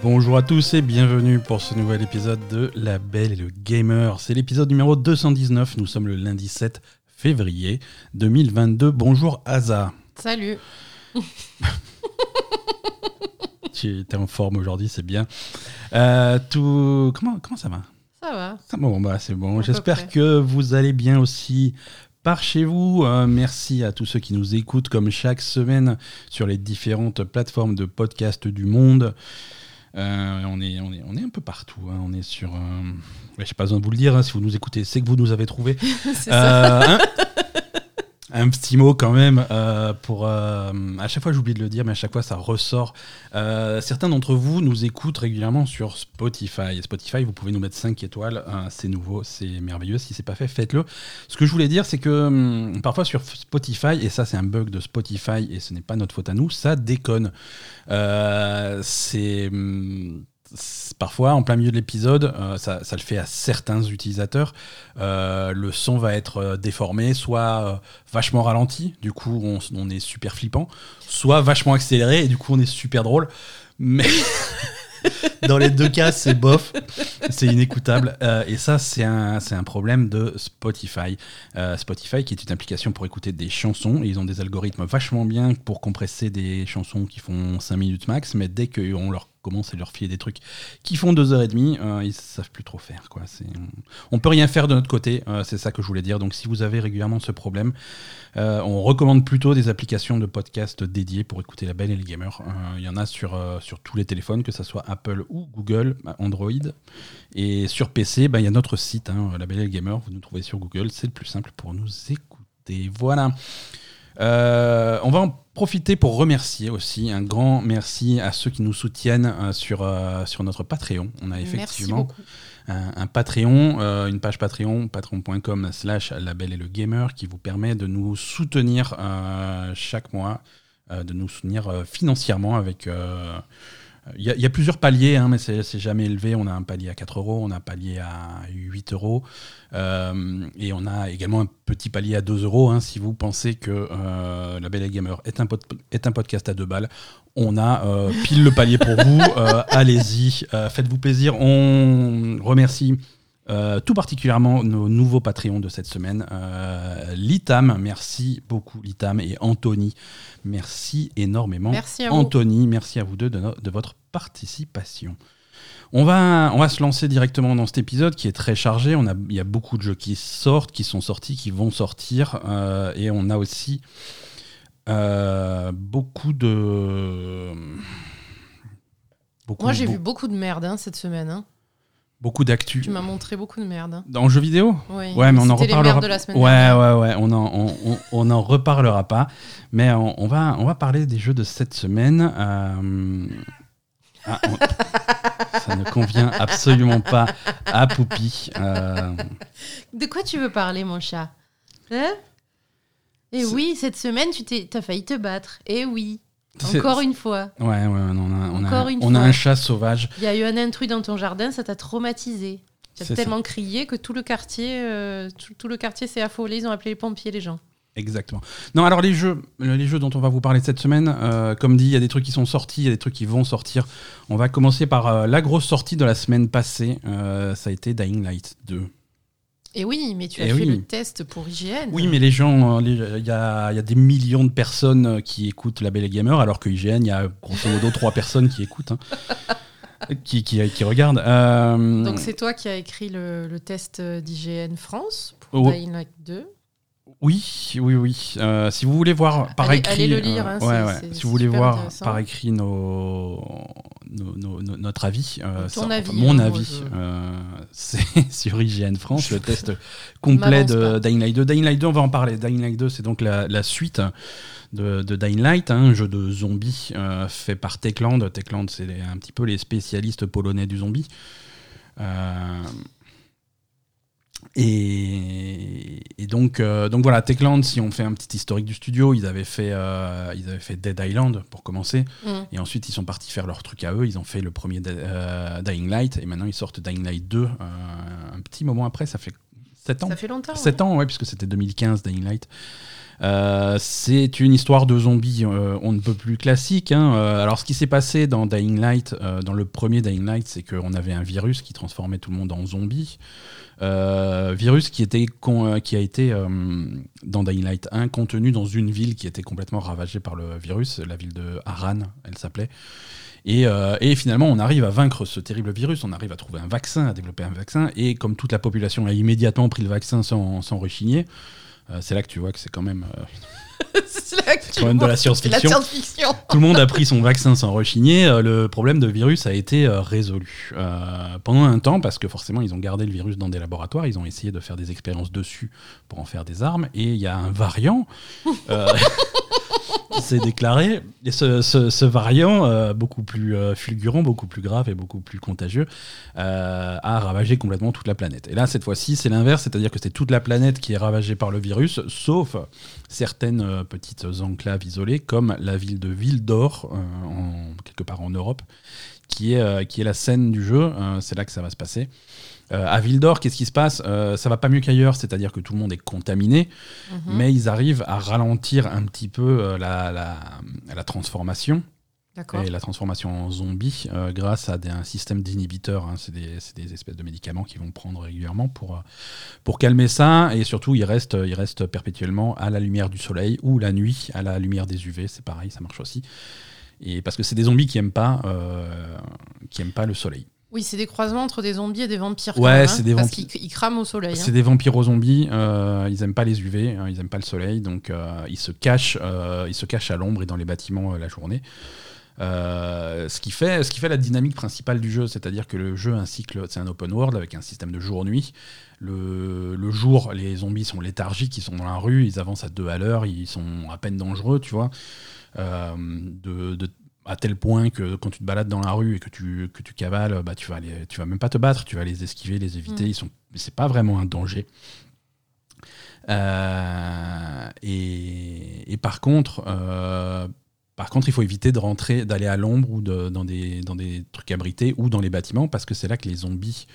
Bonjour à tous et bienvenue pour ce nouvel épisode de La Belle et le Gamer. C'est l'épisode numéro 219. Nous sommes le lundi 7 février 2022. Bonjour Asa. Salut. tu es en forme aujourd'hui, c'est bien. Euh, tout... comment, comment ça va? Ça va. bon, bah, c'est bon. J'espère que vous allez bien aussi par chez vous. Euh, merci à tous ceux qui nous écoutent comme chaque semaine sur les différentes plateformes de podcast du monde. Euh, on, est, on, est, on est un peu partout. Hein. On est sur. Euh... Ouais, J'ai pas besoin de vous le dire. Hein, si vous nous écoutez, c'est que vous nous avez trouvé. c'est ça. Euh, hein un petit mot quand même euh, pour euh, à chaque fois j'oublie de le dire mais à chaque fois ça ressort. Euh, certains d'entre vous nous écoutent régulièrement sur Spotify. Spotify vous pouvez nous mettre 5 étoiles. C'est nouveau c'est merveilleux. Si c'est pas fait faites-le. Ce que je voulais dire c'est que hum, parfois sur Spotify et ça c'est un bug de Spotify et ce n'est pas notre faute à nous ça déconne. C'est hum, parfois en plein milieu de l'épisode, euh, ça, le fait à certains utilisateurs, euh, le son va être euh, déformé, soit vachement ralenti, du coup on, est super flippant, soit vachement accéléré et du coup on est super drôle. Mais dans les deux cas, c'est bof, c'est inécoutable. Et ça, c'est un, un, problème de Spotify. Spotify, qui est une application pour écouter des chansons, ils ont des algorithmes vachement bien pour compresser des chansons qui font 5 minutes max, mais dès qu'on leur commence à leur filer des trucs qui font 2h30, euh, ils savent plus trop faire. Quoi. On peut rien faire de notre côté, euh, c'est ça que je voulais dire. Donc si vous avez régulièrement ce problème, euh, on recommande plutôt des applications de podcast dédiées pour écouter la belle et les gamers. Il y en a sur, tous les téléphones, que ce soit Apple ou Google, Android. Et sur PC, bah, il y a notre site, hein, La Belle et le Gamer. Vous nous trouvez sur Google. C'est le plus simple pour nous écouter. Voilà. Euh, on va en profiter pour remercier aussi un grand merci à ceux qui nous soutiennent euh, sur, euh, sur notre Patreon. On a effectivement un, un, Patreon, une page Patreon, patreon.com slash la belle et le gamer qui vous permet de nous soutenir chaque mois, de nous soutenir financièrement avec il y, y, a plusieurs paliers, hein, mais c'est jamais élevé. On a un palier à 4 euros, on a un palier à 8 euros, euh, et on a également un petit palier à 2 euros. Hein, si vous pensez que euh, La Belle et Gamer est un, est un, podcast à 2 balles, on a euh, pile le palier pour vous. Allez-y, faites-vous plaisir. On remercie euh, tout particulièrement nos nouveaux Patreons de cette semaine. Euh, Litam, merci beaucoup Litam et Anthony, merci énormément. Merci à Anthony, vous. merci à vous deux de, no de votre participation. On va, on va se lancer directement dans cet épisode qui est très chargé. On a, il y a beaucoup de jeux qui sortent, qui sont sortis, qui vont sortir. Euh, et on a aussi beaucoup de. Beaucoup, Moi, j'ai vu beaucoup de merde hein, cette semaine. Hein. Beaucoup d'actu. Tu m'as montré beaucoup de merde. Hein. Dans le jeu vidéo Oui. Ouais, mais on en reparlera. De la semaine ouais, ouais, ouais, on en, on, on, on en reparlera pas. Mais on, on, va, on va parler des jeux de cette semaine. Euh... Ah, ça ne convient absolument pas à Poupy. Euh... De quoi tu veux parler, mon chat? Hein? Et oui, cette semaine, tu t'es, as failli te battre. Et oui. Encore une fois. Ouais, ouais, on a, on a, on a un chat sauvage. Il y a eu un intrus dans ton jardin, ça t'a traumatisé. Tu as tellement ça. crié que tout le quartier, euh, tout, tout, le quartier s'est affolé. Ils ont appelé les pompiers, les gens. Exactement. Non, alors les jeux, les jeux dont on va vous parler cette semaine, euh, comme dit, il y a des trucs qui sont sortis, il y a des trucs qui vont sortir. On va commencer par euh, la grosse sortie de la semaine passée. Ça a été Dying Light 2. Et oui, mais tu as Et fait oui. le test pour IGN. Oui, mais les gens, il y, y, a, des millions de personnes qui écoutent La Belle Gamer, alors que IGN, il y a grosso modo trois personnes qui écoutent. Hein. Qui, qui. Euh... Donc c'est toi qui as écrit le, le test d'IGN France pour oh. Dying Light 2 oui, oui, oui. Euh, si vous voulez voir par allez, écrit, allez le lire. Hein, euh, ouais, ouais. Si vous voulez voir par écrit nos, nos, nos, nos notre avis, euh, Ton ça, avis enfin, mon hein, avis, c'est sur IGN France, le test complet de Dying Light 2. Dying Light 2, on va en parler. Dying Light 2, c'est donc la, la suite de, de, Dying Light, hein, un jeu de zombies euh, fait par Techland. Techland, c'est un petit peu les spécialistes polonais du zombie. Euh, et, et, donc, euh, donc voilà, Techland, si on fait un petit historique du studio, ils avaient fait, euh, ils avaient fait Dead Island pour commencer. Mm. Et ensuite, ils sont partis faire leur truc à eux. Ils ont fait le premier euh, Dying Light. Et maintenant, ils sortent Dying Light 2. euh, un petit moment après, ça fait 7 ans. Ça fait longtemps. 7 ouais. ans, ouais, puisque c'était 2015, Dying Light. c'est une histoire de zombies, on ne peut plus classique. Hein. alors, ce qui s'est passé dans Dying Light, dans le premier Dying Light, c'est qu'on avait un virus qui transformait tout le monde en zombies. virus qui, était qui a été dans Dying Light 1 contenu dans une ville qui était complètement ravagée par le virus, la ville de Haran, elle s'appelait. Euh, et, finalement, on arrive à vaincre ce terrible virus, on arrive à trouver un vaccin, à développer un vaccin, et comme toute la population a immédiatement pris le vaccin sans, sans rechigner, euh, c'est là que tu vois que c'est quand même... Euh, c'est quand même de la science-fiction. Tout le monde a pris son vaccin sans rechigner. le problème de virus a été résolu. pendant un temps, parce que forcément, ils ont gardé le virus dans des laboratoires, ils ont essayé de faire des expériences dessus pour en faire des armes. Et il y a un variant s'est déclaré. Et ce, variant, euh, beaucoup plus euh, fulgurant, beaucoup plus grave et beaucoup plus contagieux, euh, a ravagé complètement toute la planète. Et là, cette fois-ci, c'est l'inverse, c'est-à-dire que c'est toute la planète qui est ravagée par le virus, sauf certaines petites enclaves isolées, comme la ville de Ville d'Or, quelque part en Europe, qui est, qui est la scène du jeu. c'est là que ça va se passer. Euh, à Vildor, qu'est-ce qui se passe? Euh, Ça va pas mieux qu'ailleurs, c'est-à-dire que tout le monde est contaminé, mhm. mais ils arrivent à ralentir un petit peu euh, la, la, transformation. Et la transformation en zombie grâce à des, un système d'inhibiteurs. Hein. c'est des, des, espèces de médicaments qu'ils vont prendre régulièrement pour, pour calmer ça. Et surtout, ils restent, ils restent perpétuellement à la lumière du soleil ou la nuit à la lumière des UV. C'est pareil, ça marche aussi. Et parce que c'est des zombies qui aiment pas, qui aiment pas le soleil. Oui, c'est des croisements entre des zombies et des vampires. Ouais, c'est des vampires. Parce qu'ils crament au soleil. C'est hein. des vampires aux zombies. Euh, ils aiment pas les UV, hein, ils aiment pas le soleil, donc euh, ils se cachent, euh, ils se cachent à l'ombre et dans les bâtiments la journée. ce qui fait, ce qui fait la dynamique principale du jeu, c'est-à-dire que le jeu un cycle, c'est un open world avec un système de jour-nuit. Le, le, jour, les zombies sont léthargiques, ils sont dans la rue, ils avancent à deux à l'heure, ils sont à peine dangereux, tu vois. de, de, à tel point que quand tu te balades dans la rue et que tu, que tu cavales, bah, tu vas tu vas même pas te battre, tu vas les esquiver, les éviter. Mm. Ils sont, c'est pas vraiment un danger. Euh, et, et, par contre, euh, par contre, il faut éviter de rentrer, d'aller à l'ombre ou de, dans, des, dans des trucs abrités ou dans les bâtiments parce que c'est là que les zombies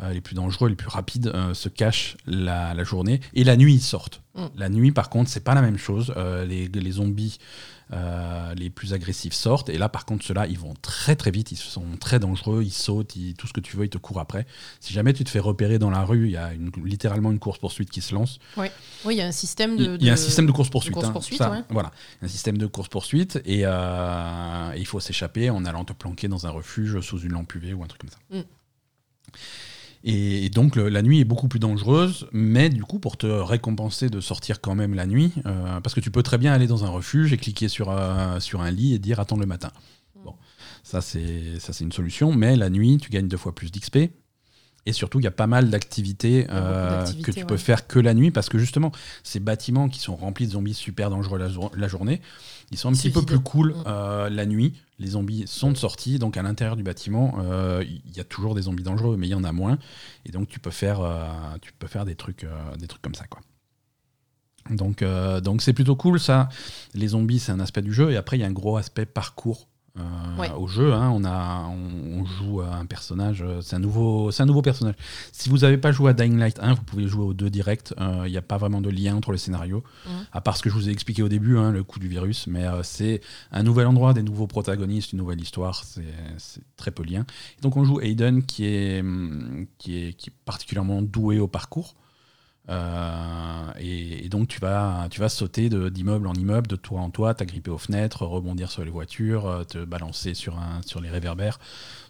euh, les plus dangereux, les plus rapides se cachent la, la, journée et la nuit ils sortent. Mm. La nuit, par contre, c'est pas la même chose. les, les zombies euh, les plus agressifs sortent. Et là, par contre, ceux-là, ils vont très très vite, ils sont très dangereux, ils sautent, tout ce que tu veux, ils te courent après. Si jamais tu te fais repérer dans la rue, il y a littéralement une course-poursuite qui se lance. Oui, il y a un système de. Il y a un système de course-poursuite. Hein, Voilà, un système de course-poursuite et, euh, il faut s'échapper en allant te planquer dans un refuge sous une lampe UV ou un truc comme ça. Mm. Et, donc la nuit est beaucoup plus dangereuse, mais du coup pour te récompenser de sortir quand même la nuit, euh, parce que tu peux très bien aller dans un refuge et cliquer sur, euh, sur un lit et dire attends le matin. Mm. Bon, ça c'est ça c'est une solution, mais la nuit tu gagnes deux fois plus d'XP. Et surtout, il y a pas mal d'activités euh, que tu peux faire que la nuit, parce que justement, ces bâtiments qui sont remplis de zombies super dangereux la, journée, ils sont un petit peu plus cool mm. la nuit les zombies sont de sortie, donc à l'intérieur du bâtiment, euh, il y a toujours des zombies dangereux, mais il y en a moins, et donc tu peux faire, euh, tu peux faire des trucs, euh, des trucs comme ça, quoi. Donc, donc c'est plutôt cool ça. Les zombies, c'est un aspect du jeu, et après il y a un gros aspect parcours euh, au jeu. Hein, on, a, on, joue à un personnage, euh, c'est un, nouveau, un nouveau personnage. Si vous n'avez pas joué à Dying Light 1, vous pouvez jouer aux deux directs. Euh, il n'y a pas vraiment de lien entre les scénarios, à part ce que je vous ai expliqué au début, hein, le coup du virus. Mais c'est un nouvel endroit, des nouveaux protagonistes, une nouvelle histoire. C'est très peu lien. donc on joue Aiden qui est, qui est, qui est particulièrement doué au parcours. Euh, et, donc tu vas, tu vas sauter d'immeuble en immeuble, de toit en toit, t'agripper aux fenêtres, rebondir sur les voitures, euh, te balancer sur, un, sur les réverbères,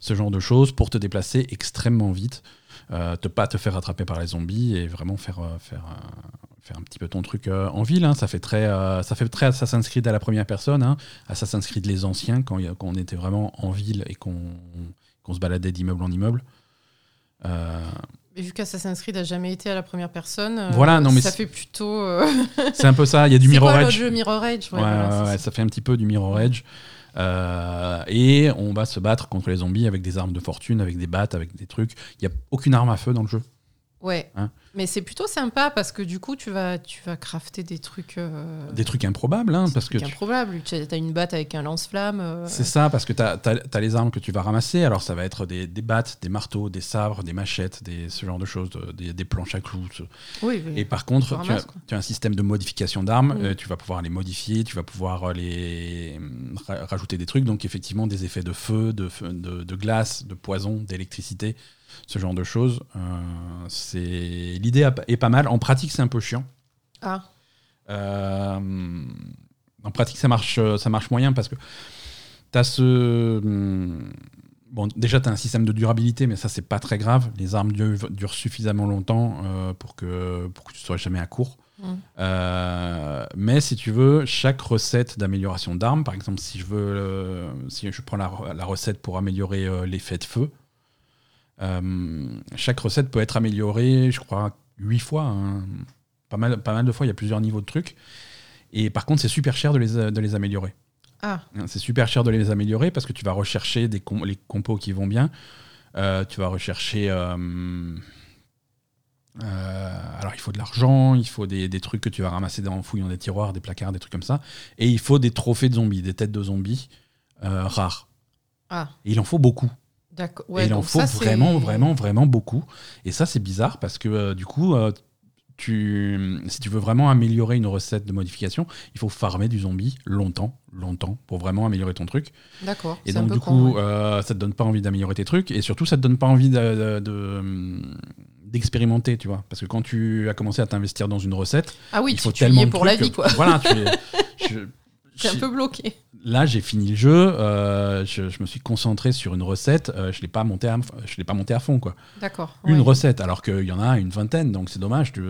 ce genre de choses pour te déplacer extrêmement vite, euh, te pas te faire attraper par les zombies et vraiment faire, faire, faire un petit peu ton truc en ville. Hein. Ça, fait très, ça fait très Assassin's Creed à la première personne, hein. Assassin's Creed les anciens, quand, on était vraiment en ville et qu'on se baladait d'immeuble en immeuble. Vu qu'Assassin's Creed n'a jamais été à la première personne, euh, voilà, non, mais ça fait plutôt. Euh, c'est un peu ça, il y a du Mirror Edge. jeu Mirror Edge ouais, ça fait un petit peu du Mirror Edge. Euh, et on va se battre contre les zombies avec des armes de fortune, avec des battes, avec des trucs. Il n'y a aucune arme à feu dans le jeu. Ouais. Hein Mais c'est plutôt sympa parce que du coup, tu vas, tu vas crafter des trucs. euh, Des trucs improbables, hein, des parce que trucs tu- improbables. Tu as une batte avec un lance-flamme. euh, c'est ça, parce que tu as, les armes que tu vas ramasser. Alors, ça va être des, des battes, des marteaux, des sabres, des machettes, des, ce genre de choses, de- des, des planches à clous. ce- Oui, oui. Et par contre, Tu as, tu as un système de modification d'armes. Mm. euh, tu vas pouvoir les modifier, tu vas pouvoir les ra- rajouter des trucs. Donc, effectivement, des effets de feu, de, de, de glace, de poison, d'électricité, ce genre de choses. Euh, c'est L'idée est pas mal. En pratique, c'est un peu chiant. Ah, Euh, en pratique, ça marche, euh, ça marche moyen parce que tu as ce. hum, Bon, déjà, tu as un système de durabilité, mais ça, c'est pas très grave. Les armes durent, durent suffisamment longtemps euh, pour, que, pour que tu sois jamais à court. Mm. Euh, mais si tu veux, chaque recette d'amélioration d'armes, par exemple, si je veux, euh, si je prends la, la recette pour améliorer l'effet de feu, chaque recette peut être améliorée, je crois, huit fois. hein. Pas, mal, pas mal de fois, il y a plusieurs niveaux de trucs. Et par contre, c'est super cher de les, de les améliorer. ah, C'est super cher de les améliorer parce que tu vas rechercher des com- les compos qui vont bien. Euh, tu vas rechercher. euh, euh, alors, il faut de l'argent, il faut des, des trucs que tu vas ramasser dans, en fouillant des tiroirs, des placards, des trucs comme ça. Et il faut des trophées de zombies, des têtes de zombies euh, rares. ah, Et il en faut beaucoup. Et il en faut ça, vraiment, vraiment, vraiment beaucoup. Et ça, c'est bizarre parce que euh, du coup, euh, tu, si tu veux vraiment améliorer une recette de modification, il faut farmer du zombie longtemps, longtemps, pour vraiment améliorer ton truc. D'accord. Et donc, du coup, euh, ça te donne pas envie d'améliorer tes trucs. Et surtout, ça te donne pas envie de- de- de- d'expérimenter, tu vois. Parce que quand tu as commencé à t'investir dans une recette, ah oui, il faut tu, tu y tellement es pour la vie, que- quoi. Voilà, tu es- je- un peu bloqué. Là, j'ai fini le jeu. euh, je, je me suis concentré sur une recette. euh, je l'ai pas monté, à, je l'ai pas monté à fond, quoi. D'accord. Une ouais. recette, alors qu'il y en a une vingtaine, donc c'est dommage. Tu,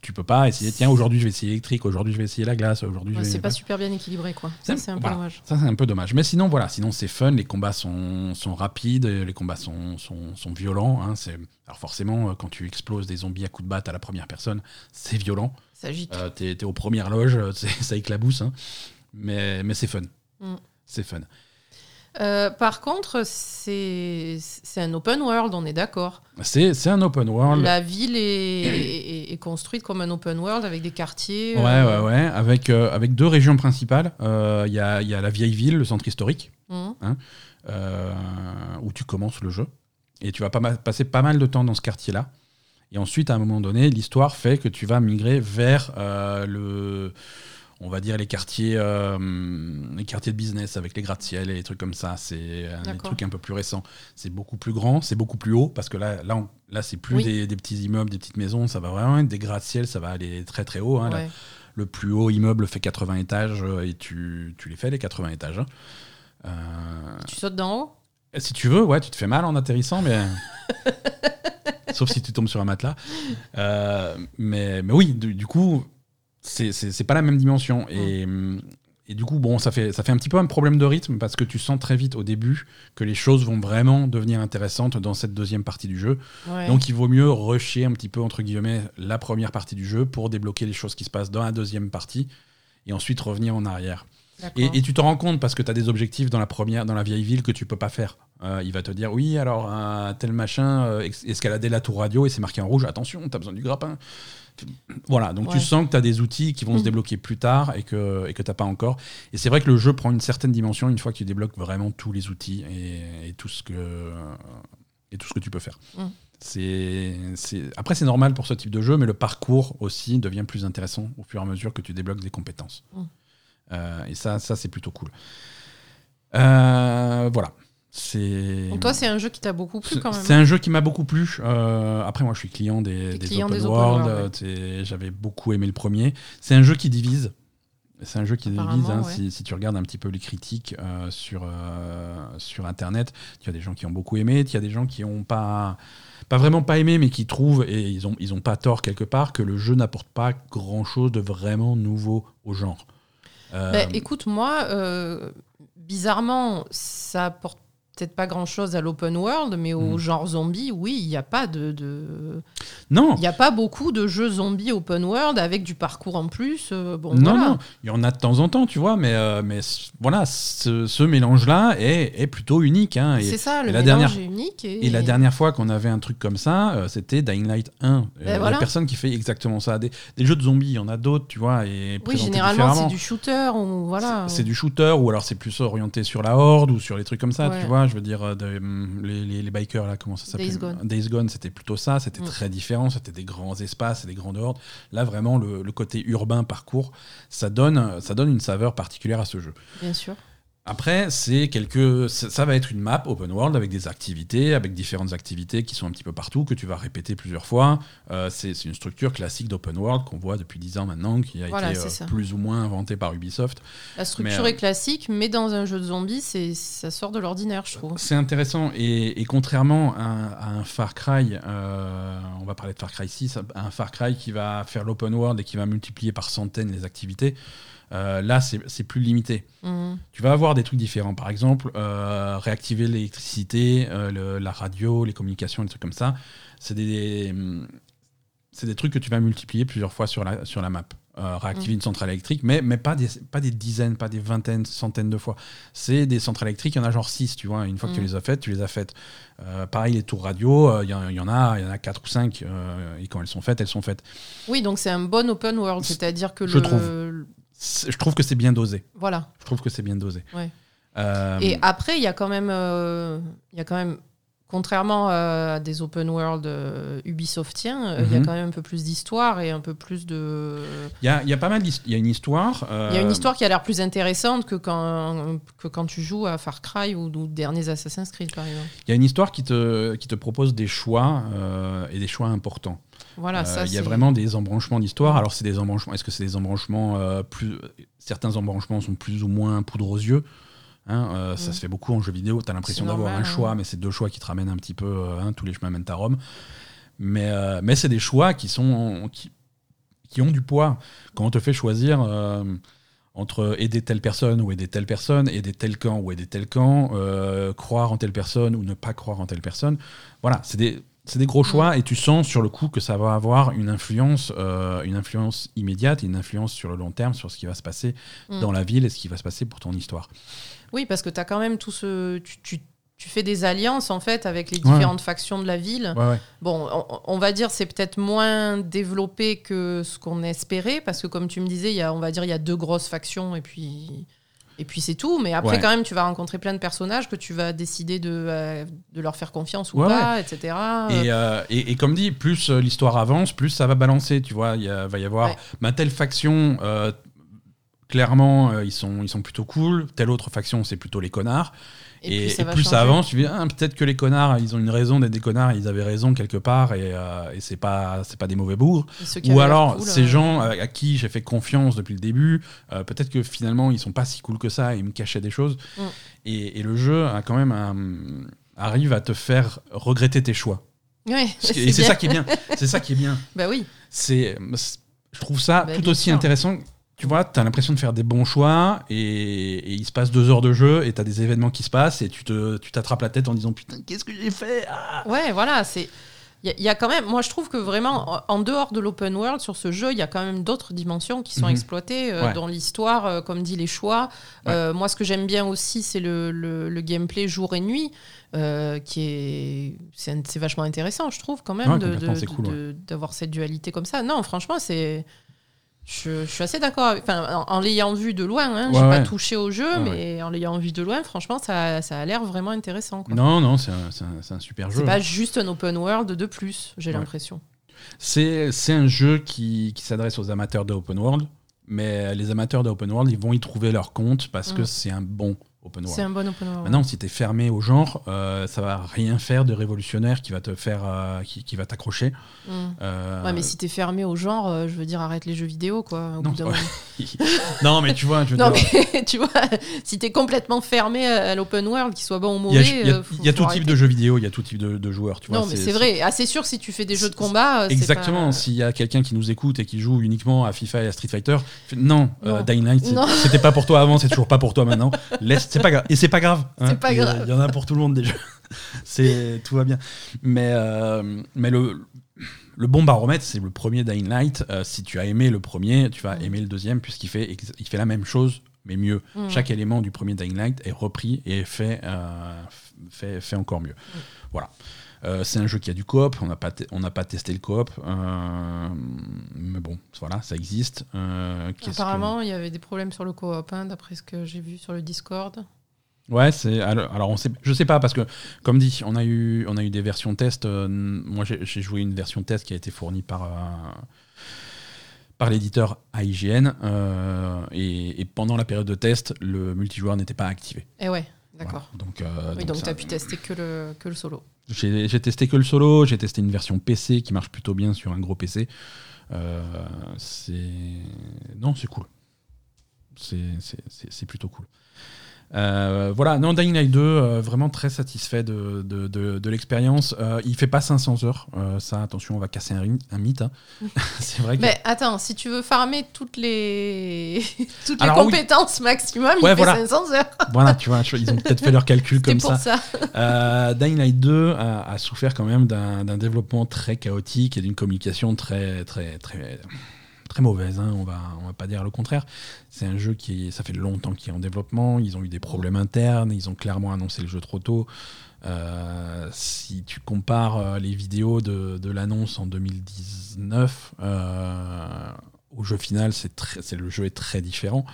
tu peux pas essayer. Tiens, aujourd'hui je vais essayer l'électrique. Aujourd'hui je vais essayer la glace. Aujourd'hui Ouais, je vais. c'est pas super bien équilibré, quoi. Ça, c'est un peu voilà. dommage. Ça, c'est un peu dommage. Mais sinon, voilà. Sinon, c'est fun. Les combats sont, sont rapides. Les combats sont, sont, sont violents. hein, c'est- Alors, forcément, euh, quand tu exploses des zombies à coups de batte à la première personne, c'est violent. Ça agite. Euh, T'es t'es aux premières loges. euh, Ça éclabousse. hein. Mais, mais c'est fun. Mm. C'est fun. Euh, par contre, c'est un open world, on est d'accord. C'est un open world. La ville est, est- est construite comme un open world avec des quartiers. Ouais, euh, ouais, ouais. Avec, euh, avec deux régions principales. Il y, a, y a la vieille ville, le centre historique, hum, euh, où tu commences le jeu. Et tu vas pas mal- passer pas mal de temps dans ce quartier-là. Et ensuite, à un moment donné, l'histoire fait que tu vas migrer vers le. On va dire les quartiers, euh, les quartiers de business avec les gratte-ciel et les trucs comme ça. C'est euh, des trucs un peu plus récents. C'est beaucoup plus grand, c'est beaucoup plus haut parce que là, là, on- là c'est plus Oui. des, des petits immeubles, des petites maisons. Ça va vraiment être des gratte-ciel. Ça va aller très très haut. hein. Le plus haut immeuble fait 80 étages euh, et tu, tu les fais les 80 étages. hein. Euh, Tu sautes d'en haut? si tu veux, ouais, tu te fais mal en atterrissant, mais. Sauf si tu tombes sur un matelas. Euh, mais, mais oui, du, du coup, c'est- pas la même dimension. Et, et du coup, bon, ça fait, ça fait un petit peu un problème de rythme parce que tu sens très vite au début que les choses vont vraiment devenir intéressantes dans cette deuxième partie du jeu. Ouais. Donc il vaut mieux rusher un petit peu, entre guillemets, la première partie du jeu pour débloquer les choses qui se passent dans la deuxième partie et ensuite revenir en arrière. Et, et tu te rends compte parce que tu as des objectifs dans la première, dans la vieille ville que tu peux pas faire. Euh, il va te dire oui, alors un tel machin, euh, escalader la tour radio et c'est marqué en rouge, attention, tu as besoin du grappin. Voilà, donc tu sens que tu as des outils qui vont se Mhm. débloquer plus tard et que et que t'as pas encore. Et c'est vrai que le jeu prend une certaine dimension une fois que tu débloques vraiment tous les outils et, et tout ce que et tout ce que tu peux faire. Mhm. C'est, c'est- Après, c'est normal pour ce type de jeu, mais le parcours aussi devient plus intéressant au fur et à mesure que tu débloques des compétences. Mhm. Euh, et ça, ça c'est plutôt cool. Euh, voilà. C'est. Toi, c'est un jeu qui t'a beaucoup plu quand même. C'est un jeu qui m'a beaucoup plu. Euh, après, moi, je suis client des, des client open des world. world, ouais. C'est- J'avais beaucoup aimé le premier. C'est un jeu qui divise. C'est un jeu qui divise. Hein, ouais. si, si tu regardes un petit peu les critiques euh, sur, euh, sur Internet, tu as des gens qui ont beaucoup aimé, tu as des gens qui ont pas, pas vraiment pas aimé, mais qui trouvent, et ils ont, ils ont pas tort quelque part, que le jeu n'apporte pas grand-chose de vraiment nouveau au genre. Euh, Bah, écoute, moi, euh, bizarrement, ça apporte peut-être pas grand-chose à l'open world, mais au Mm. genre zombie, oui, il n'y a pas de... de... Non, Il n'y a pas beaucoup de jeux zombies open world avec du parcours en plus. euh, bon, non, voilà. non, il y en a de temps en temps, tu vois, mais, euh, mais voilà, ce, ce mélange-là est, est plutôt unique. hein, C'est ça, le et la mélange dernière- est unique. Et, et la dernière fois qu'on avait un truc comme ça, euh, c'était Dying Light 1. Euh, Ben Il voilà. personne qui fait exactement ça. Des, des jeux de zombies, il y en a d'autres, tu vois, et Oui, généralement, c'est du shooter ou voilà. C'est c'est du shooter ou alors c'est plus orienté sur la horde ou sur les trucs comme ça, Ouais. tu vois. Je veux dire, euh, de, hum, les, les, les bikers là, comment ça s'appelle Days Gone. Days Gone, c'était plutôt ça, c'était Mm. très différent, c'était des grands espaces et des grandes hordes. Là, vraiment, le, le côté urbain parcours, ça donne, ça donne une saveur particulière à ce jeu. Bien sûr. Après, c'est quelques, ça, ça va être une map open world avec des activités, avec différentes activités qui sont un petit peu partout, que tu vas répéter plusieurs fois. Euh, c'est une structure classique d'open world qu'on voit depuis 10 ans maintenant, qui a Voilà, été euh, plus ou moins inventée par Ubisoft. La structure Mais, euh, est classique, mais dans un jeu de zombies, ça sort de l'ordinaire, je trouve. C'est intéressant et, et contrairement à, un- à un Far Cry, on va parler de Far Cry 6, un Far Cry qui va faire l'open world et qui va multiplier par centaines les activités, euh, là c'est plus limité. Mhm. Tu vas avoir des trucs différents, par exemple euh, réactiver l'électricité, euh, la radio, les communications, des trucs comme ça. C'est des, c'est des trucs que tu vas multiplier plusieurs fois sur la, sur la map. Euh, réactiver Mm. une centrale électrique, mais, mais pas, des, pas des dizaines, pas des vingtaines, centaines de fois. C'est des centrales électriques, il y en a genre 6, tu vois. Une fois que tu Mm. les as faites, tu les as faites. Euh, pareil, les tours radio, euh, il y, en- il y en a, il y en a 4 ou 5, et quand elles sont faites, elles sont faites. Oui, donc c'est un bon open world, c'est-à-dire que Je le. trouve. Je trouve que c'est bien dosé. Voilà. Je trouve que c'est bien dosé. Ouais. Euh, Et après, il y a quand même, euh, y a quand même, contrairement à des open world euh, Ubisoftiens, euh, il y a Mhm. quand même un peu plus d'histoire et un peu plus de. Il y a, il y a pas mal d'histoires. Il y a une histoire. euh, Il y a une histoire qui a l'air plus intéressante que quand, que quand tu joues à Far Cry ou, ou derniers Assassin's Creed, par exemple. Il y a une histoire qui te, qui te propose des choix euh, et des choix importants. Voilà, Euh, ça il y a vraiment des embranchements d'histoire. Alors, c'est des embranchements. Est-ce que c'est des embranchements euh, plus. Certains embranchements sont plus ou moins poudre aux yeux. Hein, euh, Ça Mm. se fait beaucoup en jeu vidéo. Tu as l'impression d'avoir un choix, mais c'est deux choix qui te ramènent un petit peu. euh, hein, tous les chemins mènent à Rome. Mais, euh, mais c'est des choix qui, sont, qui, qui ont du poids. Quand on te fait choisir. entre aider telle personne ou aider telle personne, aider tel camp ou aider tel camp, croire en telle personne ou ne pas croire en telle personne. Voilà, c'est des, c'est des gros choix et tu sens sur le coup que ça va avoir une influence, euh, une influence immédiate, et une influence sur le long terme sur ce qui va se passer Mm. dans la ville et ce qui va se passer pour ton histoire. Oui, parce que tu as quand même tout ce. Tu, tu- tu fais des alliances en fait avec les Ouais. différentes factions de la ville. Ouais, ouais. Bon, on, on va dire c'est peut-être moins développé que ce qu'on espérait parce que comme tu me disais, il y a, on va dire il y a deux grosses factions et puis et puis c'est tout. Mais après Ouais. quand même, tu vas rencontrer plein de personnages que tu vas décider de, euh, de leur faire confiance ou Ouais, pas, etc. Et, euh, et, et comme dit, plus euh, l'histoire avance, plus ça va balancer. Tu vois, il va y avoir ma telle faction. euh, clairement, ils sont ils sont plutôt cool. Telle autre faction, c'est plutôt les connards. Et, et plus, ça, changer. avance, tu dis ah, peut-être que les connards, ils ont une raison d'être des connards. Ils avaient raison quelque part et, euh, et c'est pas c'est pas des mauvais bourgs. Ou alors cool, ces euh, gens euh, à qui j'ai fait confiance depuis le début, euh, peut-être que finalement ils sont pas si cool que ça. et Ils me cachaient des choses. Mm. Et, le jeu a quand même un- arrive à te faire regretter tes choix. Ouais, Et c'est ça qui est bien. C'est ça qui est bien. Bah oui. C'est, je trouve ça Bah, tout aussi sûr. intéressant. Tu vois, tu as l'impression de faire des bons choix et, et il se passe deux heures de jeu et tu as des événements qui se passent et tu t'attrapes la tête en disant putain, qu'est-ce que j'ai fait? Ah Ouais, voilà, c'est. Il y, a- il y a quand même, moi je trouve que vraiment, en dehors de l'open world, sur ce jeu, il y a quand même d'autres dimensions qui sont Mhm. exploitées, euh, Ouais. dans l'histoire, euh, comme dit les choix. Euh, moi, ce que j'aime bien aussi, c'est le, le- le gameplay jour et nuit, euh, qui est. C'est vachement intéressant, je trouve, quand même, Ouais, cool, d'avoir cette dualité comme ça. Non, franchement, c'est. Je, je suis assez d'accord. Enfin, en, en l'ayant vu de loin, hein, Ouais, j'ai pas touché au jeu, Ouais, mais en l'ayant vu de loin, franchement, ça, ça a l'air vraiment intéressant. quoi. Non, non, c'est un, super jeu. C'est pas juste un open world de plus, j'ai l'impression. C'est, un jeu qui, qui s'adresse aux amateurs de open world, mais les amateurs de open world, ils vont y trouver leur compte parce que Mm. c'est un bon open world. C'est un bon open world. Maintenant, si tu es fermé au genre, euh, ça va rien faire de révolutionnaire qui va te faire, euh, qui, qui va t'accrocher. Mm. Euh, Ouais, mais si t'es fermé au genre, euh, je veux dire, arrête les jeux vidéo, quoi. au Non, bout ouais. non, mais tu vois, je veux Non, dire, mais tu vois, si t'es complètement fermé à l'open world, qu'il soit bon ou mauvais, il y a- faut- il y a faut tout arrêter. type de jeux vidéo, il y a tout type de, de joueurs. Tu Non, vois, mais c'est vrai. Ah, c'est sûr, si tu fais des jeux de combat. Exactement. pas- S'il y a quelqu'un qui nous écoute et qui joue uniquement à FIFA et à Street Fighter, non, Non. Dying Light, Non. c'était pas pour toi avant, c'est toujours pas pour toi maintenant. Laisse c'est pas grave. Et c'est pas grave. hein. C'est pas grave. Il y en a pour tout le monde déjà. c'est tout va bien. Mais euh, mais le le bon baromètre, c'est le premier Dying Light. Euh, si tu as aimé le premier, tu vas Mm. aimer le deuxième puisqu'il fait il fait la même chose mais mieux. Mm. Chaque élément du premier Dying Light est repris et fait euh, fait, fait encore mieux. Mm. Voilà. Euh, c'est un jeu qui a du coop, on n'a pas, on n'a pas testé le coop, euh, mais bon, voilà, ça existe. Euh, Apparemment, il y avait des problèmes sur le coop, hein, d'après ce que j'ai vu sur le Discord. Ouais, c'est alors, alors on sait, je sais pas parce que comme dit, on a eu on a eu des versions test. moi, j'ai joué une version test qui a été fournie par par l'éditeur AIGN et, et pendant la période de test, le multijoueur n'était pas activé. Et ouais, d'accord. Voilà. Donc, euh, Oui, donc tu as pu tester que le, que le solo. J'ai testé que le solo, j'ai testé une version PC qui marche plutôt bien sur un gros PC. Euh, c'est non, c'est cool. C'est plutôt cool. Euh, voilà, non, Dying Light 2, euh, vraiment très satisfait de, de, de- de l'expérience. Euh, il fait pas 500 heures, euh, ça, attention, on va casser un, un mythe. hein. c'est vrai que. Mais attends, si tu veux farmer toutes les, toutes les Alors, oui. compétences maximum, Ouais, il fait voilà. 500 heures. Voilà, tu vois, ils ont peut-être fait leur calcul comme pour ça. ça. Dying Light 2 a, a souffert quand même d'un d'un développement très chaotique et d'une communication très très très très mauvaise. hein, on va on va pas dire le contraire. C'est un jeu qui ça fait longtemps qu'il est en développement. Ils ont eu des problèmes internes. Ils ont clairement annoncé le jeu trop tôt. Euh, si tu compares euh, les vidéos de, l'annonce en 2019 euh, au jeu final, c'est le jeu est très différent.